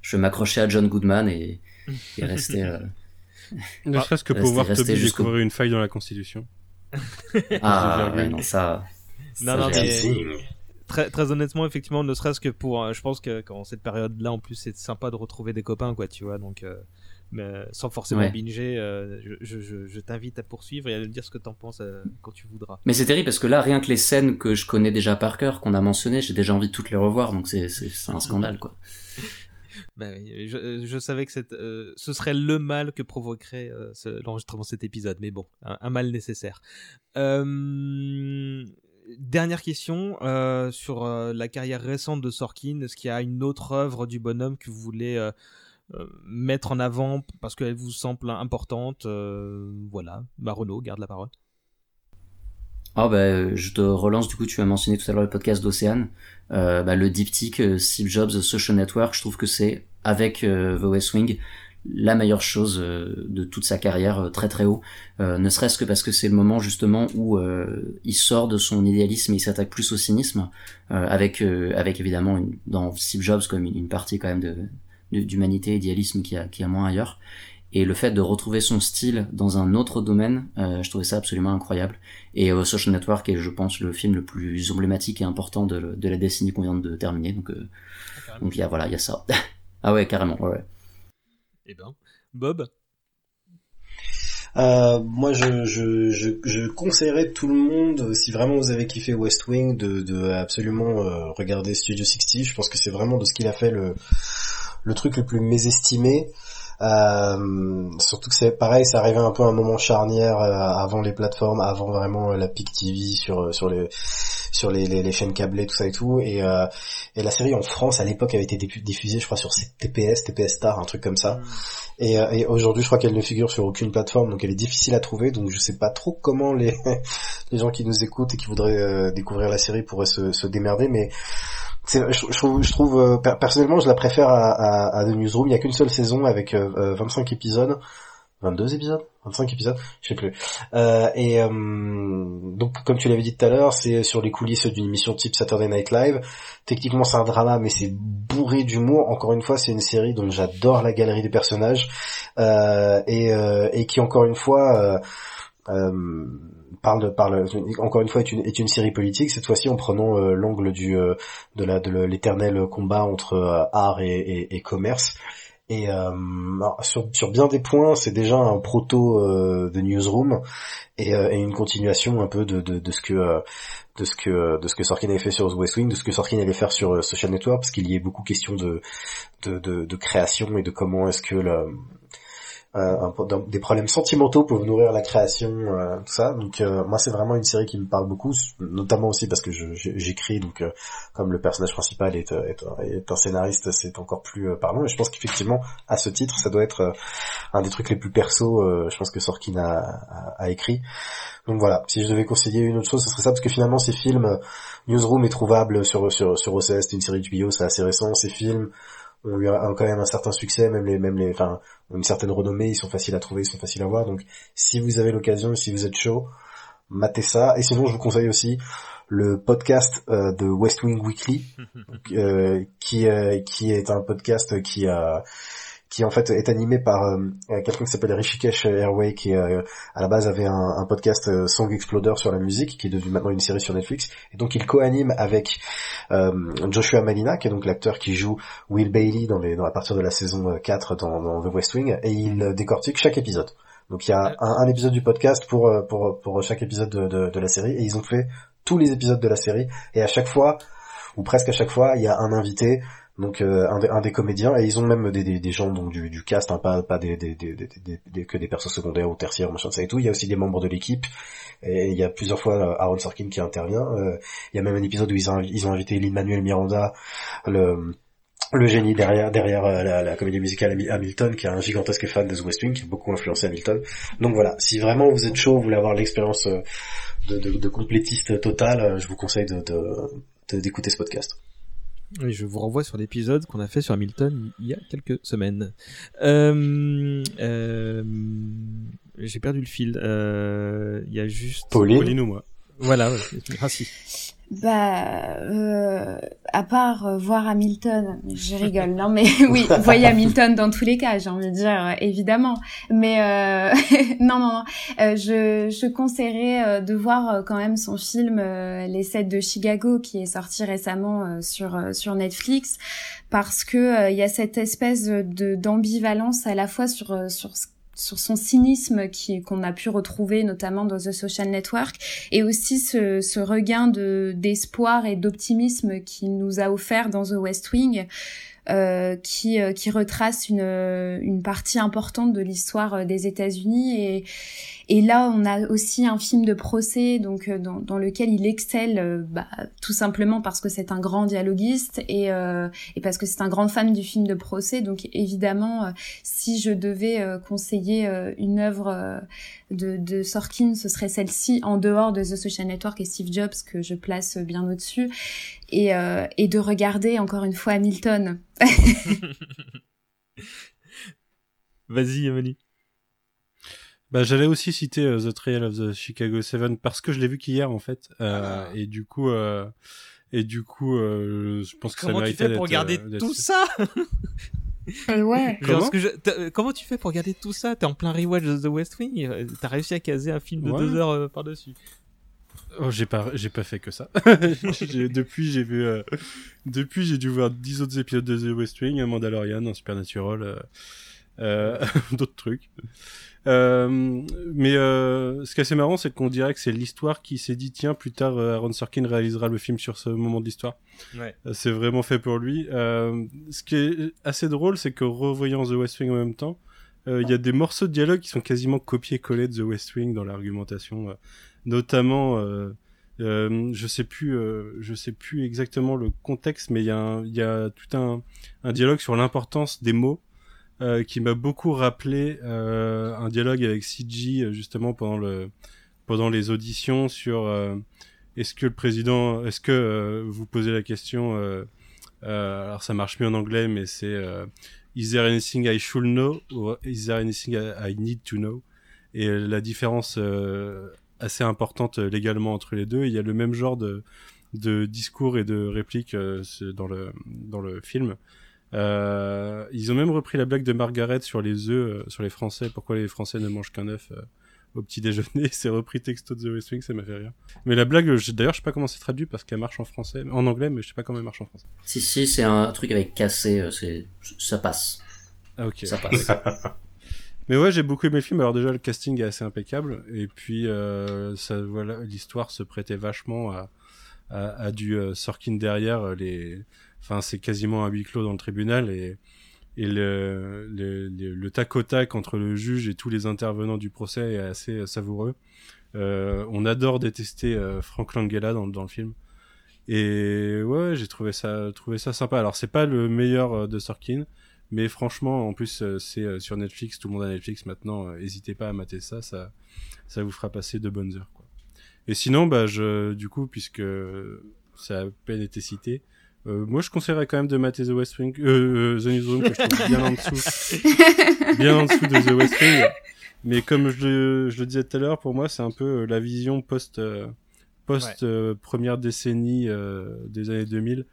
je vais m'accrocher à John Goodman et, et <laughs> rester. Euh, ne serait-ce que pour voir Toby découvrir une faille dans la Constitution. <laughs> ah, ouais, non, ça. Non, non, mais... Très, très honnêtement, effectivement, ne serait-ce que pour, je pense que quand cette période-là, en plus, c'est sympa de retrouver des copains, quoi, tu vois. Donc, mais sans forcément binger. Euh, je, je, je t'invite à poursuivre et à me dire ce que t'en penses euh, quand tu voudras. Mais c'est terrible parce que là, rien que les scènes que je connais déjà par cœur, qu'on a mentionnées, j'ai déjà envie de toutes les revoir, donc c'est un scandale, quoi. <laughs> Ben, je, je, savais que cette, euh, ce serait le mal que provoquerait l'enregistrement de cet épisode, mais bon, un, mal nécessaire. Dernière question sur la carrière récente de Sorkin. Est-ce qu'il y a une autre œuvre du bonhomme que vous voulez euh, mettre en avant parce qu'elle vous semble importante euh, Voilà, bah Renaud, garde la parole. Bah, je te relance, du coup tu as mentionné tout à l'heure le podcast d'Océane, euh, bah, le diptyque Steve Jobs Social Network, je trouve que c'est, avec The West Wing, la meilleure chose de toute sa carrière très très haut, ne serait-ce que parce que c'est le moment justement où il sort de son idéalisme et il s'attaque plus au cynisme, avec, avec évidemment dans Steve Jobs comme une, une partie quand même de, d'humanité, idéalisme qui a, qui a moins ailleurs. Et le fait de retrouver son style dans un autre domaine, euh, je trouvais ça absolument incroyable. Et euh, Social Network est, je pense, le film le plus emblématique et important de, de la décennie qu'on vient de terminer. Donc, euh, ah, donc il y a, voilà, il y a ça. <laughs> ah ouais, carrément, ouais. Eh ben, Bob euh, moi, je, je, je, conseillerais tout le monde, si vraiment vous avez kiffé West Wing, de, de absolument regarder Studio 60. Je pense que c'est vraiment de ce qu'il a fait le, le truc le plus mésestimé. Euh, surtout que c'est pareil, ça arrivait un peu à un moment charnière euh, avant les plateformes, avant vraiment euh, la Pic TV sur euh, sur les sur les, les, chaînes câblées, tout ça et tout. Et, et la série en France à l'époque avait été diffusée, je crois, sur TPS, TPS Star, un truc comme ça. Mm. Et, et aujourd'hui, je crois qu'elle ne figure sur aucune plateforme, donc elle est difficile à trouver. Donc je sais pas trop comment les <laughs> les gens qui nous écoutent et qui voudraient découvrir la série pourraient se, se démerder, mais je, je, trouve, euh, personnellement je la préfère à, à, à, The Newsroom. Il y a qu'une seule saison avec 25 euh, euh, épisodes. 22 épisodes? 25 épisodes Je sais plus. Euh, et donc comme tu l'avais dit tout à l'heure, c'est sur les coulisses d'une émission type Saturday Night Live. Techniquement c'est un drama mais c'est bourré d'humour. Encore une fois c'est une série dont j'adore la galerie des personnages. et, et qui encore une fois parle de, parle encore une fois est une, est une série politique cette fois-ci en prenant euh, l'angle du euh, de la de l'éternel combat entre euh, art et, commerce et sur, sur bien des points c'est déjà un proto de newsroom et, et, une continuation un peu de, ce que de ce que de ce que Sorkin avait fait sur The West Wing, de ce que Sorkin allait faire sur Social Network, parce qu'il y a beaucoup question de de, de, de création et de comment est-ce que le, euh, des problèmes sentimentaux peuvent nourrir la création, euh, tout ça. Donc euh, moi c'est vraiment une série qui me parle beaucoup, notamment aussi parce que j'écris, donc comme le personnage principal est, est, un scénariste, c'est encore plus parlant. Et je pense qu'effectivement à ce titre, ça doit être un des trucs les plus perso, je pense que Sorkin a, a, écrit. Donc voilà, si je devais conseiller une autre chose, ce serait ça parce que finalement ces films, Newsroom est trouvable sur sur sur OCS, c'est une série de bio, c'est assez récent. Ces films ont eu quand même un certain succès, même les, même les, enfin, ont une certaine renommée, ils sont faciles à trouver, ils sont faciles à voir. Donc, si vous avez l'occasion, si vous êtes chaud, matez ça. Et sinon, je vous conseille aussi le podcast euh, de West Wing Weekly, <laughs> euh, qui, euh, qui est un podcast qui a qui en fait est animé par euh, quelqu'un qui s'appelle Rishikesh Airway, qui euh, à la base avait un, un, podcast euh, Song Exploder sur la musique, qui est devenu maintenant une série sur Netflix, et donc il co-anime avec Joshua Malina, qui est donc l'acteur qui joue Will Bailey dans les dans à partir de la saison 4 dans, dans The West Wing, et il décortique chaque épisode. Donc il y a un, un, épisode du podcast pour pour pour chaque épisode de, de, de la série, et ils ont fait tous les épisodes de la série, et à chaque fois ou presque à chaque fois, il y a un invité donc euh, un, des, comédiens et ils ont même des, gens donc du, cast hein, pas pas des, que des personnes secondaires ou tertiaires machin ça et tout. Il y a aussi des membres de l'équipe. Et il y a plusieurs fois euh, Aaron Sorkin qui intervient. Euh, il y a même un épisode où ils ont, ils ont invité Lin Manuel Miranda le le génie derrière derrière euh, la, comédie musicale Hami- Hamilton qui est un gigantesque fan de The West Wing qui a beaucoup influencé Hamilton. Donc voilà si vraiment vous êtes chaud vous voulez avoir l'expérience de, complétiste total euh, je vous conseille d'écouter ce podcast Et je vous renvoie sur l'épisode qu'on a fait sur Hamilton il y a quelques semaines. Euh, euh, J'ai perdu le fil. Euh, Il y a juste. Pauline Pauline ou moi. Voilà. ouais. Merci. Bah, euh, à part euh, voir Hamilton, je rigole, non mais <laughs> oui, <laughs> voyez Hamilton dans tous les cas, j'ai envie de dire, euh, évidemment. Mais euh, <laughs> non, non, non, Euh, je, je conseillerais euh, de voir quand même son film euh, Les Sept de Chicago qui est sorti récemment euh, sur euh, sur Netflix parce que euh, il y a cette espèce de d'ambivalence à la fois sur sur ce sur son cynisme qui qu'on a pu retrouver notamment dans The Social Network et aussi ce, ce regain de d'espoir et d'optimisme qu'il nous a offert dans The West Wing euh, qui euh, qui retrace une une partie importante de l'histoire euh, des États-Unis et et là on a aussi un film de procès donc euh, dans, dans lequel il excelle euh, bah, tout simplement parce que c'est un grand dialoguiste et euh, et parce que c'est un grand fan du film de procès donc évidemment euh, si je devais conseiller une œuvre de, de Sorkin, ce serait celle-ci en dehors de The Social Network et Steve Jobs que je place bien au-dessus et, euh, et de regarder encore une fois Hamilton. <laughs> Vas-y, Emily. Bah, j'allais aussi citer euh, The Trial of the Chicago Seven parce que je l'ai vu qu'hier en fait, euh, et du coup, euh, et du coup, euh, je pense que ça Comment tu méritait fais pour regarder euh, tout ça Et <laughs> ouais. Comment ce que je- t'as- Comment tu fais pour regarder tout ça? T'es en plein rewatch de The West Wing? T'as réussi à caser un film de Ouais. deux heures euh, par-dessus Oh, j'ai pas, j'ai pas fait que ça. <laughs> <laughs> Depuis, j'ai vu, euh, depuis, j'ai dû voir 10 autres épisodes de The West Wing, un Mandalorian, un Supernatural, euh, euh, d'autres trucs. Euh, mais euh, ce qui est assez marrant, c'est qu'on dirait que c'est l'histoire qui s'est dit tiens, plus tard, euh, Aaron Sorkin réalisera le film sur ce moment de l'histoire. Ouais. Euh, C'est vraiment fait pour lui. Euh, ce qui est assez drôle, c'est que revoyant The West Wing en même temps, il y a des morceaux de dialogue qui sont quasiment copiés-collés de The West Wing dans l'argumentation, notamment. Euh, je sais plus, euh, je sais plus exactement le contexte, mais il y y a tout un, un dialogue sur l'importance des mots euh, qui m'a beaucoup rappelé euh, un dialogue avec CG justement pendant le pendant les auditions sur euh, est-ce que le président, est-ce que vous posez la question, alors ça marche mieux en anglais, mais c'est Is there anything I should know or is there anything I, need to know? Et la différence assez importante légalement entre les deux, il y a le même genre de, de discours et de répliques dans le dans le film. Euh, ils ont même repris la blague de Margaret sur les œufs, euh, sur les Français. Pourquoi les Français ne mangent qu'un œuf euh, au petit déjeuner <laughs> C'est repris texto de The West Wing, ça m'a fait rire. Mais la blague, d'ailleurs, je sais pas comment c'est traduit parce qu'elle marche en français, en anglais, mais je sais pas comment elle marche en français. Si, si, c'est un truc avec cassé, euh, c'est, ça passe. Ah ok. Ça passe. <laughs> Mais ouais, j'ai beaucoup aimé le film. Alors déjà, le casting est assez impeccable, et puis euh, ça, voilà, l'histoire se prêtait vachement à, à, à du euh, Sorkin derrière. Les, enfin, c'est quasiment un huis clos dans le tribunal, et et le, le, le, le tac au tac entre le juge et tous les intervenants du procès est assez euh, savoureux. Euh, on adore détester euh, Frank Langella dans, dans le film. Et ouais, j'ai trouvé ça, trouvé ça sympa. Alors c'est pas le meilleur euh, de Sorkin, mais franchement, en plus, euh, c'est sur Netflix, tout le monde a Netflix maintenant. N'hésitez pas à mater ça, ça, ça vous fera passer de bonnes heures. Quoi. Et sinon, bah, je, du coup, puisque ça a à peine été cité, euh, moi, je conseillerais quand même de mater The West Wing, euh, euh, The Newsroom, que je trouve bien en dessous, <laughs> bien en dessous de The West Wing. Mais comme je le, je le disais tout à l'heure, pour moi, c'est un peu euh, la vision post, euh, post euh, première décennie euh, des années 2000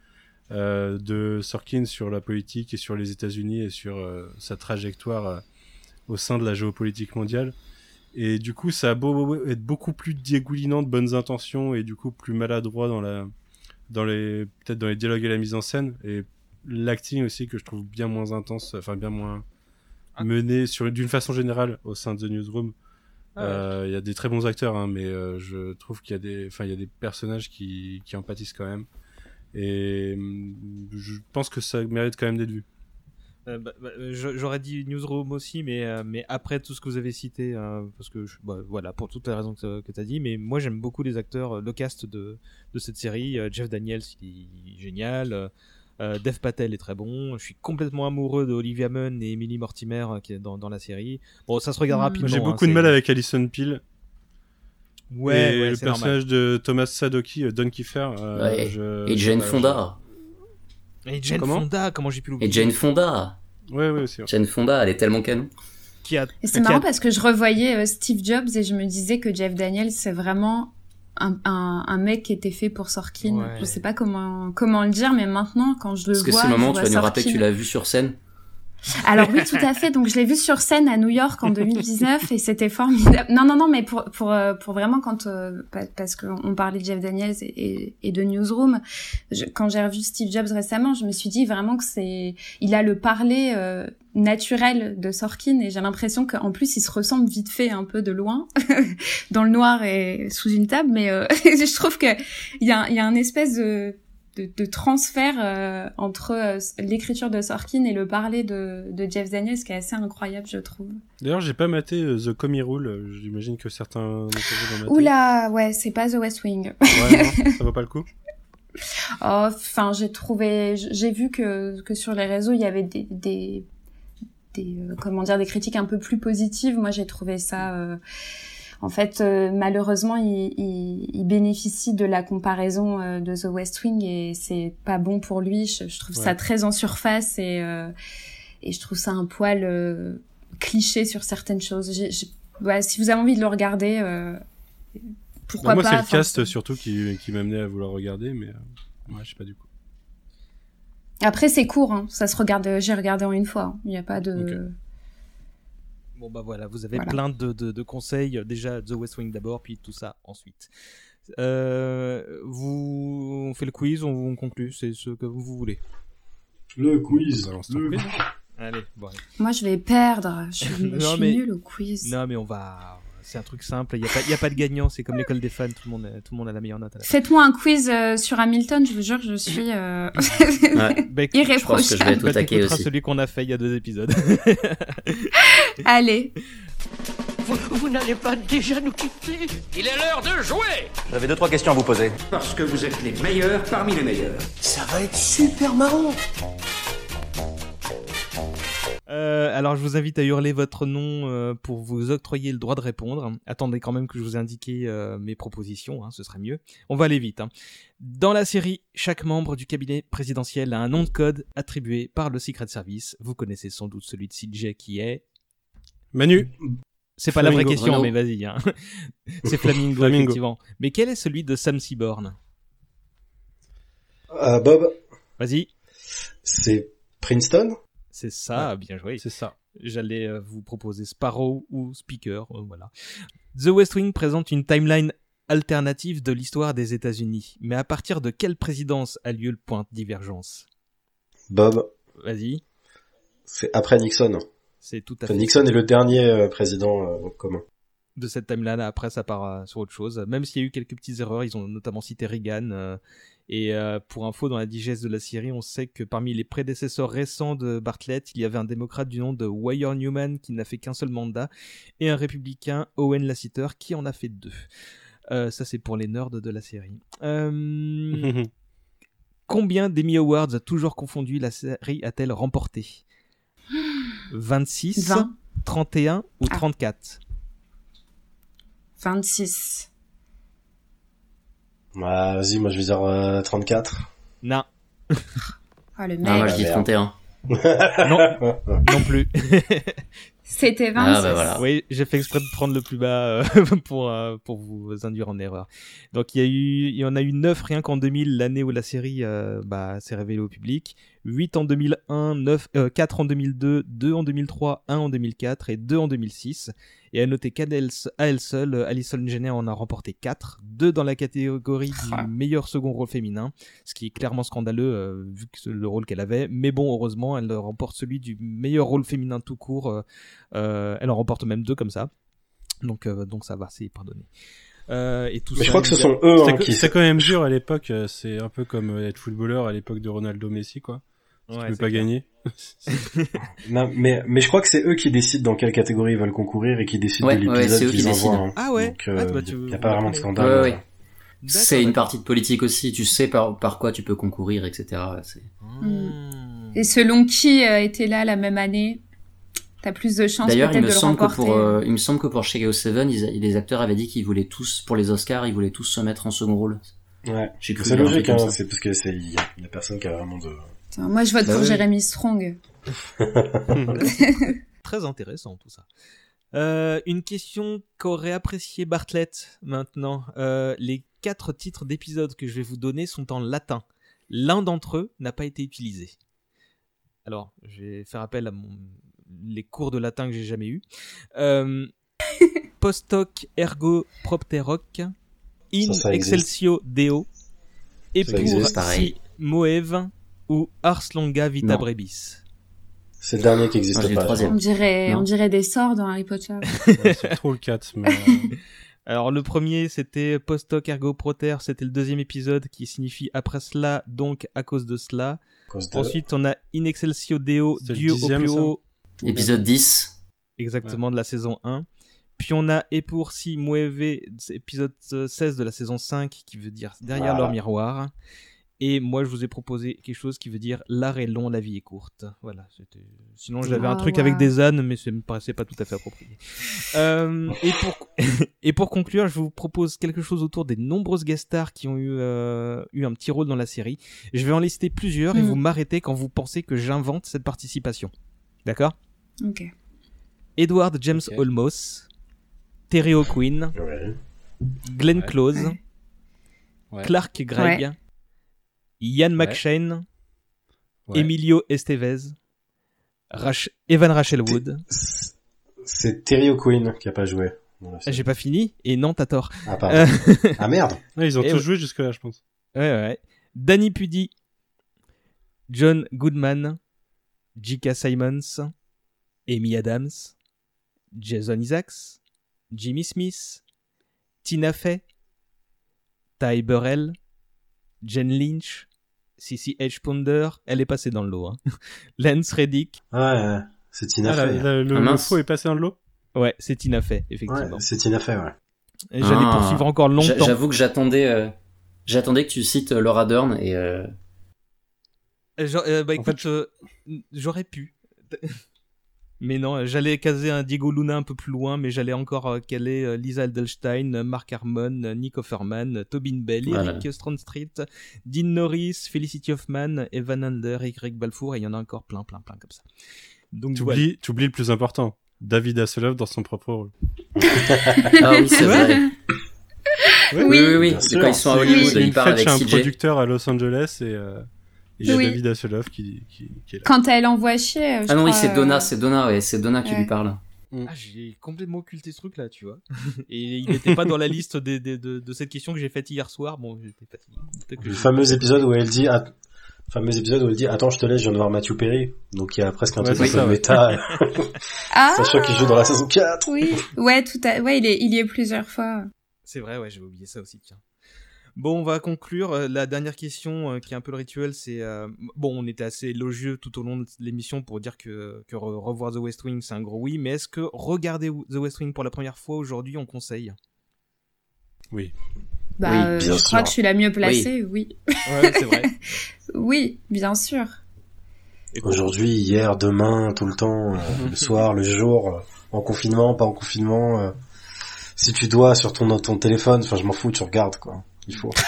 euh, de Sorkin sur la politique et sur les États-Unis et sur euh, sa trajectoire euh, au sein de la géopolitique mondiale. Et du coup, ça a beau être beaucoup plus dégoulinant de bonnes intentions et du coup plus maladroit dans la, dans les, peut-être dans les dialogues et la mise en scène et l'acting aussi que je trouve bien moins intense, enfin bien moins mené sur d'une façon générale au sein de The Newsroom. Ah ouais. Euh, Il y a des très bons acteurs, hein, mais euh, je trouve qu'il y a des, enfin il y a des personnages qui, qui en pâtissent quand même. Et hum, je pense que ça mérite quand même d'être vu. Euh, bah, bah, je- J'aurais dit Newsroom aussi, mais, euh, mais après tout ce que vous avez cité, euh, parce que je- bah, voilà, pour toutes les raisons que, que tu as dit, mais moi j'aime beaucoup les acteurs, euh, le cast de, de cette série. Euh, Jeff Daniels, il est génial. Euh, euh, Dev Patel est très bon. Je suis complètement amoureux de Olivia Munn et Emily Mortimer euh, qui est dans, dans la série. Bon, ça se regarde Mm. rapidement. J'ai hein, beaucoup de mal avec Alison Peel. Ouais, et ouais, le normal. personnage de Thomas Sadoki, euh, Don Kiefer. euh, Ouais, je- Et Jane je- Fonda. Et Jane Comment Fonda, comment j'ai pu l'oublier Et Jane Fonda. Ouais, ouais, aussi. ouais. Jane Fonda, elle est tellement canon. qui a, Et c'est a- marrant parce que je revoyais euh, Steve Jobs et je me disais que Jeff Daniels, c'est vraiment un, un, un mec qui était fait pour Sorkin. Ouais. Je sais pas comment, comment le dire, mais maintenant, quand je le Parce que vois. c'est le moment où tu vas vois nous rappeler que tu l'as vu sur scène. Alors oui, tout à fait. Donc je l'ai vu sur scène à New York en <laughs> 2019 et c'était formidable. Non, non, non, mais pour pour euh, pour vraiment quand euh, pa- parce qu'on parlait de Jeff Daniels et, et, et de Newsroom, je- quand j'ai revu Steve Jobs récemment, je me suis dit vraiment que c'est il a le parler euh, naturel de Sorkin et j'ai l'impression qu'en plus il se ressemble vite fait un peu de loin <laughs> dans le noir et sous une table, mais euh, <laughs> je trouve que il y a il y a un espèce de de, de transfert euh, entre euh, l'écriture de Sorkin et le parler de, de Jeff Daniels qui est assez incroyable, je trouve. D'ailleurs, j'ai pas maté euh, The Comey Rule. J'imagine que certains. Oula, ouais, c'est pas The West Wing. Ouais, non, ça vaut pas le coup. <laughs> Oh, Enfin, j'ai trouvé, j'ai vu que que sur les réseaux il y avait des des, des euh, comment dire des critiques un peu plus positives. Moi, j'ai trouvé ça. En fait, euh, malheureusement, il, il, il bénéficie de la comparaison euh, de The West Wing et c'est pas bon pour lui. Je, je trouve ça très en surface et euh, et je trouve ça un poil euh, cliché sur certaines choses. J'ai- j'ai- ouais, si vous avez envie de le regarder, euh, pourquoi Bah, moi, pas c'est le cast surtout qui, qui m'a amené à vouloir regarder, mais euh, ouais, je sais pas du coup. Après, c'est court, hein. ça se regarde. J'ai regardé en une fois. hein. Il n'y a pas de. Bon bah voilà, vous avez Voilà. plein de, de, de conseils. Déjà The West Wing d'abord, puis tout ça ensuite. Euh, vous, on fait le quiz, on, on conclut, c'est ce que vous voulez. Le quiz. Le... quiz. Allez, bon. allez. Moi, je vais perdre. Je suis, <laughs> je Non, suis mais- nulle au quiz. Non mais on va, c'est un truc simple. Il y a pas, il y a pas de gagnant. C'est comme l'école des fans. Tout le monde, a- tout le monde a la meilleure note. Faites-moi un quiz euh, sur Hamilton. Je vous jure, je suis euh, <laughs> Ouais. <laughs> Bah, écoute, Je pense que je vais être irréprochable. t'écouteras aussi. celui qu'on a fait il y a deux épisodes. <laughs> Allez. Vous, vous n'allez pas déjà nous quitter Il est l'heure de jouer J'avais deux, trois questions à vous poser. Parce que vous êtes les meilleurs parmi les meilleurs. Ça va être super marrant. Euh, alors, je vous invite à hurler votre nom euh, pour vous octroyer le droit de répondre. Attendez quand même que je vous ai indiqué euh, mes propositions, hein, ce serait mieux. On va aller vite. hein. Dans la série, chaque membre du cabinet présidentiel a un nom de code attribué par le Secret Service. Vous connaissez sans doute celui de CJ qui est... Manu, C'est pas la vraie question, Renaud. mais vas-y. Hein. <laughs> C'est Flamingo, Flamingo. effectivement. Mais quel est celui de Sam Seaborn? Euh, Bob, Vas-y. c'est Princeton? C'est ça, bien joué. c'est ça. J'allais euh, vous proposer Sparrow ou Speaker, euh, voilà. The West Wing présente une timeline alternative de l'histoire des États-Unis. Mais à partir de quelle présidence a lieu le point de divergence? Bob, Vas-y, c'est après Nixon. c'est tout à Enfin, fait Nixon est le dernier euh, président euh, commun. de cette timeline. Après, ça part euh, sur autre chose. Même s'il y a eu quelques petites erreurs, ils ont notamment cité Reagan. euh, et euh, pour info, dans la digeste de la série, on sait que parmi les prédécesseurs récents de Bartlett, il y avait un démocrate du nom de Wire Newman qui n'a fait qu'un seul mandat, et un républicain, Owen Lasseter, qui en a fait deux. Euh, ça, c'est pour les nerds de la série. Euh, <laughs> combien d'Emmy Awards, toujours confondu, la série a-t-elle remporté? 26, 20. 31 ou Ah. 34 26. Ah, vas-y, moi je vais dire euh, 34. Non, Oh, <laughs> le Non, moi mec. je dis merde. 31. <laughs> non, non plus. <laughs> C'était 26. Ah, bah voilà. Oui, j'ai fait exprès de prendre le plus bas euh, pour euh, pour vous induire en erreur. Donc il y a eu il y en a eu 9 rien qu'en 2000, l'année où la série euh, bah s'est révélée au public, 8 en 2001, 9 euh, 4 en 2002, 2 en 2003, 1 en 2004 et 2 en 2006. Et à noter qu'à elle, seule, Alison Jenner en a remporté 4, 2 dans la catégorie Ah. du meilleur second rôle féminin, ce qui est clairement scandaleux euh, vu que c'est le rôle qu'elle avait. Mais bon, heureusement, elle remporte celui du meilleur rôle féminin tout court. euh, euh, elle en remporte même deux comme ça. Donc, euh, donc ça va, c'est pardonné. euh, et tout Mais ça. je crois que ce sont eux hein, qui. c'était quand même dur à l'époque. C'est un peu comme être footballeur à l'époque de Ronaldo Messi, quoi. Ouais, tu peux pas clair. gagner. <laughs> Non, mais mais je crois que c'est eux qui décident dans quelle catégorie ils veulent concourir et qui décident Ouais, de l'épisode qu'ils qui envoient. hein. Ah ouais. Donc, euh, Ah, bah, tu- y a pas vraiment de scandale. C'est une partie de politique aussi. Tu sais par, par quoi tu peux concourir, etc. C'est- Mmh. Et selon qui euh, était là la même année, t'as plus de chances D'ailleurs, il me de le semble que pour, euh, il me semble que pour Chicago 7, ils, les acteurs avaient dit qu'ils voulaient tous, pour les Oscars, ils voulaient tous se mettre en second rôle. Ouais. J'ai cru C'est logique, hein, c'est parce que c'est il y, a- y a personne qui a vraiment de. Moi, je vote Bah pour oui. Jeremy Strong. <laughs> Très intéressant tout ça. Euh, une question qu'aurait apprécié Bartlett maintenant. Euh, les quatre titres d'épisodes que je vais vous donner sont en latin. L'un d'entre eux n'a pas été utilisé. Alors, je vais faire appel à mon... les cours de latin que j'ai jamais eu. Euh, <laughs> postoc ergo propteroc in Ça, ça existe. excelsio deo et Ça pour si moev ou ars longa vita Non. brebis. C'est le dernier qui existe le pas. troisième. On dirait, Non. on dirait des sorts dans Harry Potter. <laughs> Ouais, c'est trop le 4. Mais, euh, <laughs> Alors le premier c'était Postoc ergo proter, c'était le deuxième épisode qui signifie après cela, donc à cause de cela. à cause de- Ensuite on a In Excelsis Deo, Dieu au plus Épisode 10. exactement de la saison 1. Puis on a Et pour si mueve, épisode euh, 16 de la saison 5 qui veut dire derrière Voilà. leur miroir. Et moi je vous ai proposé quelque chose qui veut dire l'art est long, la vie est courte. Voilà, sinon j'avais un truc avec des ânes mais ça me paraissait pas tout à fait approprié. <laughs> Euh, et pour <laughs> et pour conclure, je vous propose quelque chose autour des nombreuses guest stars qui ont eu euh, eu un petit rôle dans la série. Je vais en lister plusieurs et vous m'arrêtez quand vous pensez que j'invente cette participation. D'accord? Ok. Edward James. Olmos, Terry O'Quinn, Ouais. Glenn Ouais. Close. Ouais. Clark Gregg, Ian. McShane, ouais. Emilio Estevez, Rach- Evan Rachel Wood. C'est- Terry O'Quinn qui a pas joué. J'ai pas fini et non t'as tort. Ah. Euh, <laughs> ah merde. Ouais, ils ont Et tous ouais. joué jusque-là, je pense. ouais ouais. Danny Pudi, John Goodman, J.K. Simons, Amy Adams, Jason Isaacs, Jimmy Smith, Tina Fey, Ty Burrell, Jen Lynch, Cissy H. Ponder, elle est passée dans le lot. Hein. <laughs> Lance Reddick, Ouais, c'est Tina Ah, Fey. la- le, Ah, le mince. faux est passé dans le lot? Ouais, c'est Tina Fey, effectivement. Ouais, c'est Tina Fey, ouais. Et J'allais Ah. poursuivre encore longtemps. J'avoue que j'attendais, euh, j'attendais que tu cites euh, Laura Dern et euh, Euh, genre, euh, bah En écoute, euh, j'aurais pu. <laughs> Mais non, j'allais caser un Diego Luna un peu plus loin, mais j'allais encore euh, caler euh, Lisa Edelstein, euh, Mark Harmon, euh, Nick Offerman, euh, Tobin Bell, Voilà. Eric Street, Dean Norris, Felicity Hoffman, Evan Under, et Greg Balfour, et il y en a encore plein, plein, plein comme ça. Donc Tu oublies, le plus important. David Hasselhoff dans son propre rôle. ah oui c'est <laughs> vrai. Oui. Oui oui oui. Quand ils sont à Hollywood, ils parlent avec chez un CJ. producteur à Los Angeles et euh, et il y a Oui. David Hasselhoff qui, qui, qui est là. Quand elle envoie chier. euh, je Ah non oui c'est euh, Donna, c'est Donna ouais, c'est Donna qui lui parle. Ah, j'ai complètement occulté ce truc-là, tu vois. Et il n'était pas dans la liste des, des- de, de cette question que j'ai faite hier soir. Bon, j'étais fatigué. Que Le j'ai- fameux épisode où elle dit, fameux épisode où elle dit, attends, je te laisse, je viens de voir Matthew Perry. Donc il y a presque un Ouais, truc ouais. méta. <laughs> Ah Sachant qu'il joue dans la saison 4. oui. Ouais, tout à... ouais, il est, il y est plusieurs fois. C'est vrai, ouais, j'avais oublié ça aussi, tiens. Bon, on va conclure. Euh, La dernière question, euh, qui est un peu le rituel, c'est... euh, Bon, on était assez élogieux tout au long de l'émission pour dire que, que re- revoir The West Wing, c'est un gros oui, mais est-ce que regarder The West Wing pour la première fois aujourd'hui, on conseille? Oui. Bah, Oui, euh, bien je crois sûr. que je suis la mieux placée, oui. Ouais, c'est vrai. <laughs> Oui, bien sûr. Aujourd'hui, hier, demain, tout le temps, euh, <laughs> le soir, le jour, euh, en confinement, pas en confinement. euh, si tu dois sur ton, ton téléphone, enfin je m'en fous, tu regardes quoi. Il faut. <laughs>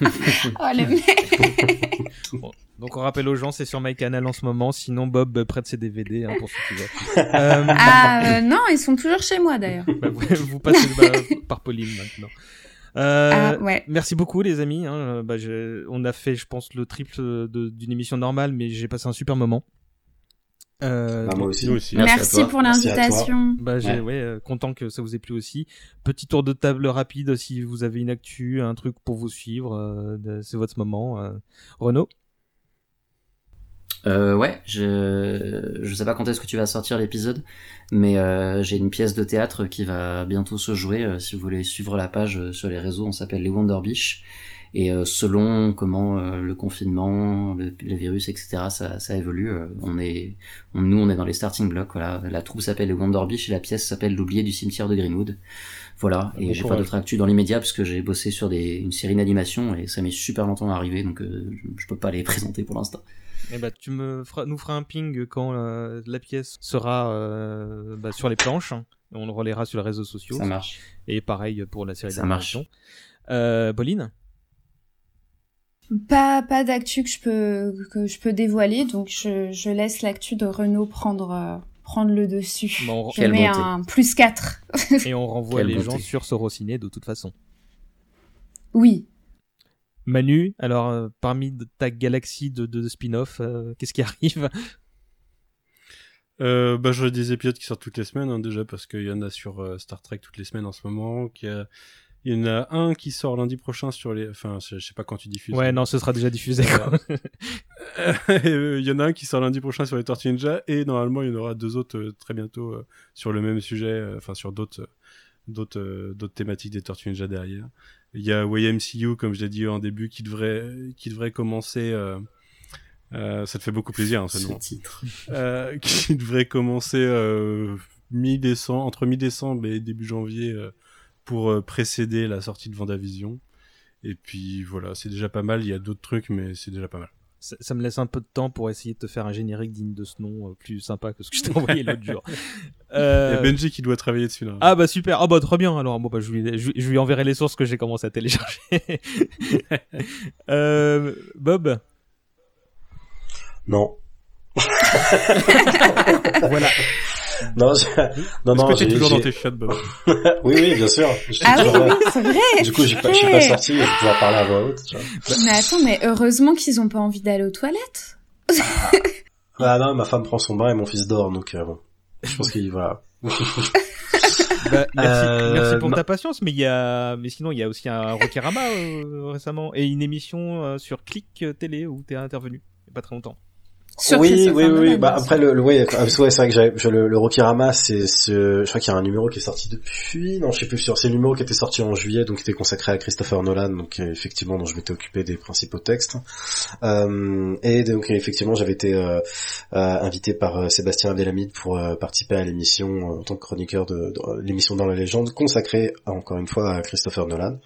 Oh, le mec. Donc on rappelle aux gens, c'est sur MyCanal en ce moment, sinon Bob prête ses DVD hein, pour ceux qui veulent. Euh, Ah, euh, non, ils sont toujours chez moi, d'ailleurs. <laughs> bah, vous, vous passez bah, par Pauline maintenant. Euh, Ah, ouais. Merci beaucoup les amis. Hein. Bah, on a fait, je pense, le triple d'une émission normale, mais j'ai passé un super moment. Euh, Bah, moi aussi. Nous aussi. Merci pour l'invitation. Bah, j'ai, Ouais. ouais, euh, content que ça vous ait plu aussi. Petit tour de table rapide si vous avez une actu, un truc pour vous suivre, euh, c'est votre moment. Euh, Renaud? Euh, ouais, je je sais pas quand est-ce que tu vas sortir l'épisode, mais euh, j'ai une pièce de théâtre qui va bientôt se jouer. euh, si vous voulez suivre la page sur les réseaux, on s'appelle les Wonder Beach. Et euh, selon comment euh, le confinement, le, le virus, etc., ça, ça évolue, euh, on est, on- nous, on est dans les starting blocks. Voilà, la troupe s'appelle les Wonder Beach et la pièce s'appelle L'oublié du cimetière de Greenwood. Voilà, et Bon j'ai pas d'autres actus dans l'immédiat parce que j'ai bossé sur des, une série d'animation et ça met super longtemps à arriver, donc euh, je, je peux pas les <laughs> présenter pour l'instant. Eh bah, tu me feras, nous feras un ping quand euh, la pièce sera euh, bah, sur les planches. hein. On le relaiera sur les réseaux sociaux. Ça marche. Et pareil pour la série Ça d'animation. Euh, Pauline? Pas, pas d'actu que je peux, que je peux dévoiler, donc je, je laisse l'actu de Renault prendre, euh, prendre le dessus. Bon, je mets bonté. un plus 4. <laughs> Et on renvoie Quelle les bonté. gens sur Sorociné de toute façon. oui. Manu, alors euh, parmi ta galaxie de, de spin-off, euh, qu'est-ce qui arrive? Euh, bah, j'aurai des épisodes qui sortent toutes les semaines, hein, déjà, parce qu'il y en a sur euh, Star Trek toutes les semaines en ce moment. qu'il y a- Il y en a un qui sort lundi prochain sur les. Enfin, je sais pas quand tu diffuses. Ouais, non, ce sera déjà diffusé. quoi. <laughs> Il y en a un qui sort lundi prochain sur les Tortues Ninja et normalement il y en aura deux autres euh, très bientôt euh, sur le même sujet, euh, enfin sur d'autres d'autres d'autres thématiques des Tortues Ninja derrière. Il y a YMCU comme je l'ai dit en début qui devrait qui devrait commencer. euh, euh, ça te fait beaucoup plaisir hein, <laughs> ce Ce nom. titre. Euh, qui devrait commencer euh, mi-décembre entre mi-décembre et début janvier euh, pour euh, précéder la sortie de Vendavision. Et puis voilà, c'est déjà pas mal. Il y a d'autres trucs, mais c'est déjà pas mal. ça, ça me laisse un peu de temps pour essayer de te faire un générique digne de ce nom, euh, plus sympa que ce que je t'ai envoyé l'autre jour. <laughs> Il Euh, y a Benji qui doit travailler dessus là. Ah bah super, ah bah très bien alors, bon bah je lui, je, je lui enverrai les sources que j'ai commencé à télécharger. <laughs> euh, Bob, Non. <laughs> voilà. Non, je- non, Est-ce non, que t'es toujours dans tes chiottes, Bob <laughs> Oui, oui, bien sûr. Ah oui, toujours là. oui, c'est vrai. Du coup, pas- je suis pas sorti, je vais pouvoir parler à voix haute. Tu vois. Mais attends, mais heureusement qu'ils ont pas envie d'aller aux toilettes. <laughs> Ah non, ma femme prend son bain et mon fils dort, donc euh, bon. Je pense qu'il voilà. <laughs> Bah, merci, Euh, merci pour ma- ta patience, mais il y a, mais sinon il y a aussi un Rokirama euh, récemment et une émission euh, sur Click Télé où t'es intervenu il y a pas très longtemps. Oui, oui, oui, Bah après le, le ouais, c'est vrai que j'avais, je- le, le Rokirama, c'est, ce, je crois qu'il y a un numéro qui est sorti depuis, non, je sais plus sûr, c'est le numéro qui était sorti en juillet, donc qui était consacré à Christopher Nolan, donc euh, effectivement, dont je m'étais occupé des principaux textes. Euh, et donc effectivement, j'avais été euh, euh, invité par euh, Sébastien Abdelhamid pour euh, participer à l'émission en tant que chroniqueur de, de l'émission dans la légende, consacrée encore une fois à Christopher Nolan.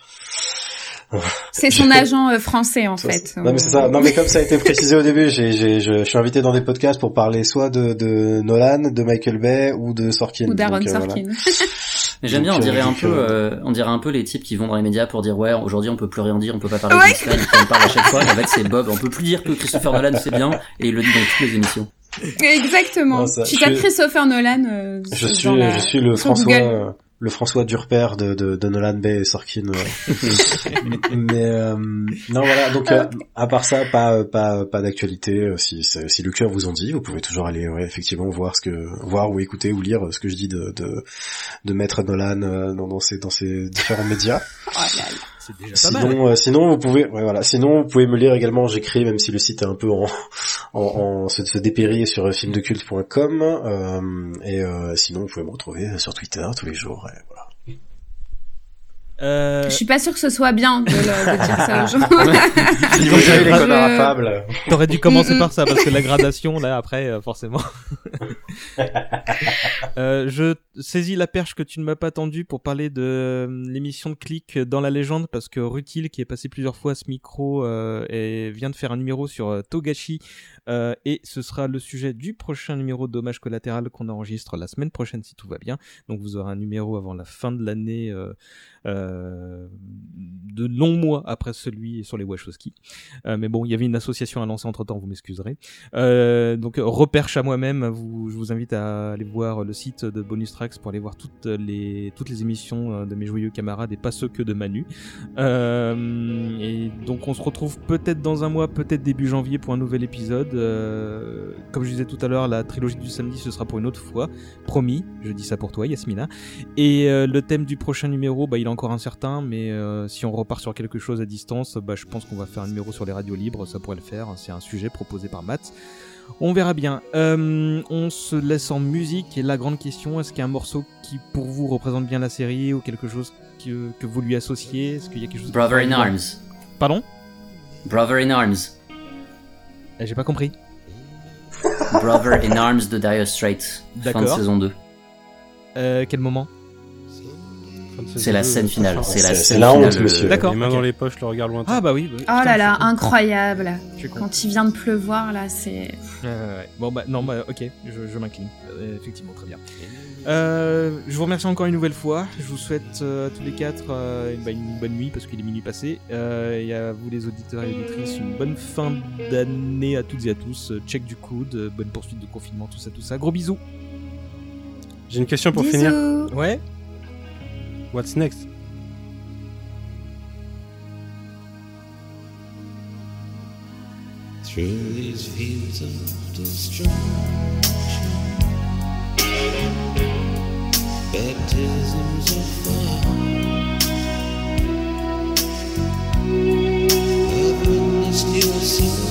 C'est son agent euh, français en fait. Non mais c'est ça. Non mais comme ça a été précisé au début, j'ai, j'ai, je, je suis invité dans des podcasts pour parler soit de, de Nolan, de Michael Bay ou de Sorkin. Ou d'Aaron Donc, euh, voilà. Sorkin. Mais j'aime bien, on Donc, euh, dirait un peu, euh, on dirait un peu les types qui vont dans les médias pour dire ouais, aujourd'hui on peut plus rien dire, on peut pas parler Ouais. de Stan, on parle à chaque fois. Et en fait, c'est Bob, on peut plus dire que Christopher Nolan c'est bien, et il le dit dans toutes les émissions. Exactement. Non, ça, tu suis- Christopher Nolan. euh, Je suis, la- je suis le François, Google. Le François Durper de, de, de Nolan Bay et Sorkin. ouais. <laughs> mais euh, non voilà. Donc euh, à part ça, pas pas pas d'actualité. euh, Si si si le cœur vous en dit, vous pouvez toujours aller ouais, effectivement voir ce que voir ou écouter ou lire ce que je dis de de, de Maître Nolan euh, dans, dans ses dans ses différents médias. Oh là là. Sinon, euh, sinon vous pouvez, voilà. Sinon vous pouvez me lire également. J'écris, même si le site est un peu en, <laughs> en, en se, se dépérit sur euh, filmdeculte.com. Euh, et euh, sinon, vous pouvez me retrouver sur Twitter tous les jours. Et voilà. Euh, Je suis pas sûre que ce soit bien de, le- de dire ça aux gens. Les connards affables. T'aurais dû commencer Mm, mm. par ça parce que la <laughs> gradation là après euh, forcément. <laughs> euh, je saisis la perche que tu ne m'as pas tendue pour parler de l'émission de Click dans la légende parce que Rutil qui est passé plusieurs fois à ce micro euh, et vient de faire un numéro sur euh, Togashi euh, et ce sera le sujet du prochain numéro de Dommage collatéral qu'on enregistre la semaine prochaine si tout va bien. Donc vous aurez un numéro avant la fin de l'année euh, euh, de longs mois après celui sur les Wachowski. Mais bon, il y avait une association à lancer entre temps, vous m'excuserez. Donc, reperche à moi-même, je vous invite à aller voir le site de Bonus Tracks pour aller voir toutes les, toutes les émissions de mes joyeux camarades et pas ceux que de Manu. Et donc, on se retrouve peut-être dans un mois, peut-être début janvier pour un nouvel épisode. Euh, comme je disais tout à l'heure, la trilogie du samedi, ce sera pour une autre fois. Promis, je dis ça pour toi, Yasmina. Et euh, le thème du prochain numéro, bah, il est encore incertain, mais euh, si on repart sur quelque chose à distance, bah, je pense qu'on va faire un numéro sur les radios libres, ça pourrait le faire. C'est un sujet proposé par Matt. On verra bien. Euh, on se laisse en musique et la grande question, est-ce qu'il y a un morceau qui pour vous représente bien la série ou quelque chose que, que vous lui associez Est-ce qu'il y a quelque chose Brother in Arms. Pardon? Brother in Arms. Eh, J'ai pas compris. Brother in Arms de Dire Straits. Fin de saison 2. Euh, quel moment C'est la scène finale. Ah, C'est la scène la finale, honte, euh, monsieur. D'accord. Les mains dans les poches, le regard lointain. Ah bah oui. bah, Oh putain, là là, incroyable. Quand il vient de pleuvoir, là, c'est. Bon bah non bah ok, je, je m'incline. Euh, effectivement très bien. Euh, je vous remercie encore une nouvelle fois. Je vous souhaite euh, à tous les quatre euh, bah, une bonne nuit parce qu'il est minuit passé. Euh, et à vous les auditeurs et auditrices une bonne fin d'année à toutes et à tous. Check du coude, bonne poursuite de confinement, tout ça tout ça. Gros bisous. J'ai une question pour finir. Ouais. What's next? Through these fields of destruction, baptisms of fire. I've witnessed your suffering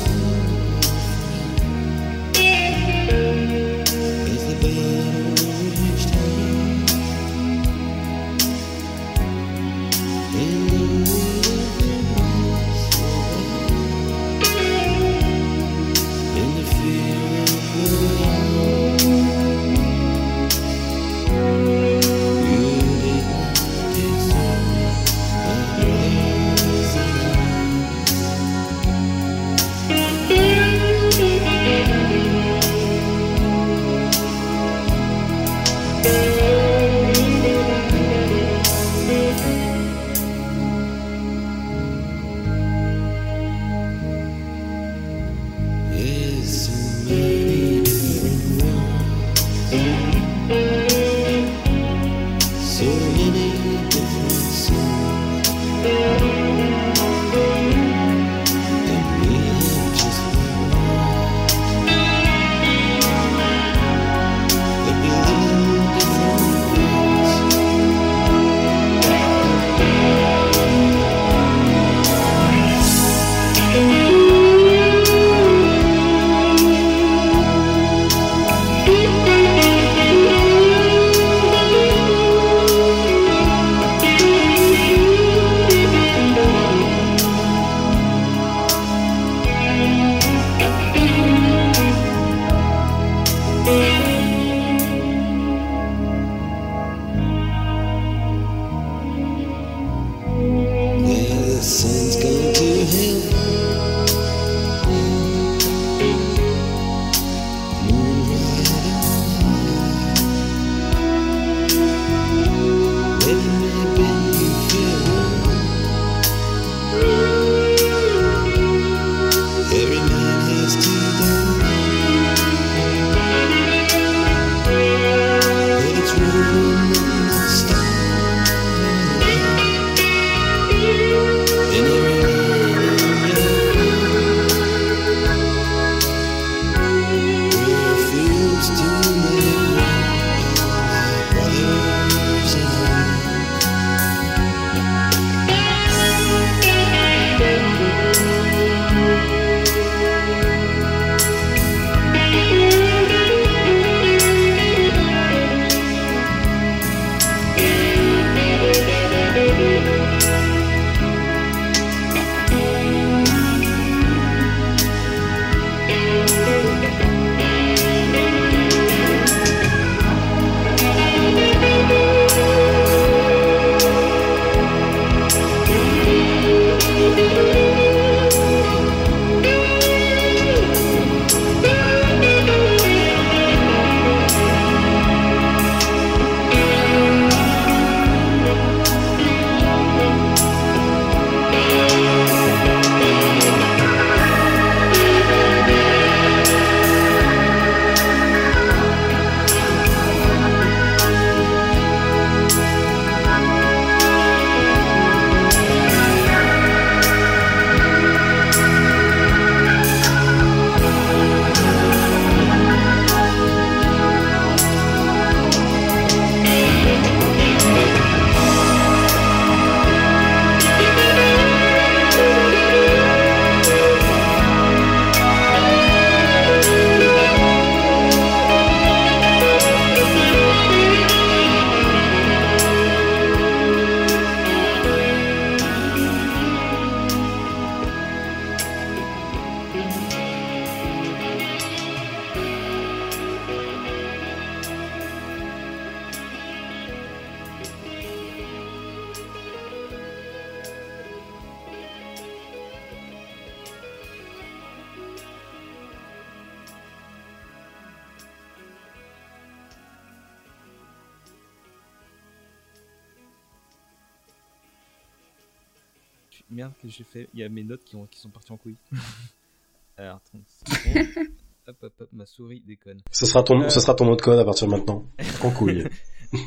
Il y a mes notes qui, ont, qui sont parties en couille. <laughs> Alors, attends. une seconde. <laughs> hop, hop, hop, ma souris déconne. Ce sera ton, Euh, ce sera ton mot de code à partir de maintenant. En couille. <laughs>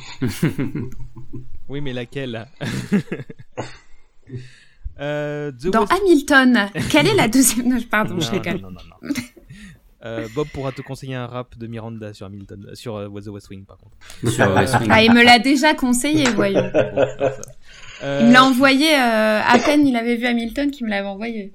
Oui, mais laquelle? Euh, The Dans West- Hamilton, quelle est la deuxième Non, Pardon, je Non, déconne. non, non, non. Euh, Bob pourra te conseiller un rap de Miranda sur Hamilton, euh, sur euh, The West Wing par contre. Sur West Wing. Ah, il me l'a déjà conseillé, voyons. Bon, alors ça. Euh, Il me l'a envoyé euh, à peine il avait vu Hamilton qui me l'avait envoyé.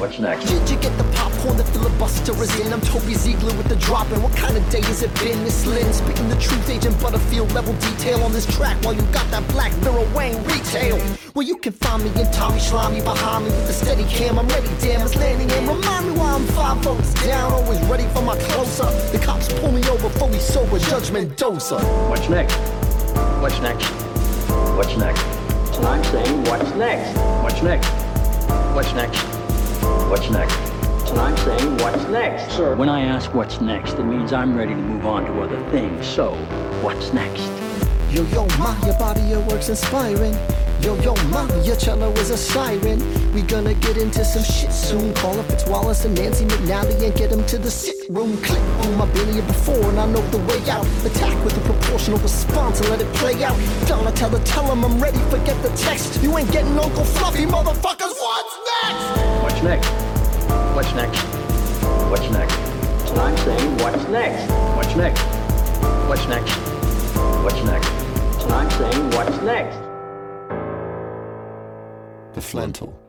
What's next? Did you get the popcorn, the filibuster is in? I'm Toby Ziegler with the drop, and what kind of day has it been? Miss Lynn, spitting the truth, Agent Butterfield level detail on this track while you got that black mirror Wayne retail. Well, you can find me in Tommy Slimy behind me with the steady cam. I'm ready, damn, it's landing in. Remind me why I'm five votes down, always ready for my close up. The cops pull me over, fully sober, judgment doser. What's next? What's next? What's next? And I'm saying, what's next? What's next? What's next? What's next? And I'm saying, what's next? Sir, when I ask what's next, it means I'm ready to move on to other things. So, what's next? Yo, yo, ma, your body, your work's inspiring. Yo, yo, ma, your cello is a siren. We gonna get into some shit soon. Call up it's Wallace and Nancy McNally and get them to the sick room. Click boom, I've been here before and I know the way out. Attack with a proportional response and let it play out. Donna, tell her, tell him I'm ready, forget the text. You ain't getting Uncle Fluffy, motherfuckers. What's next? What's next? What's next? What's next? And I'm saying, what's next? What's next? What's next? What's next? And I'm saying, what's next? The Flental.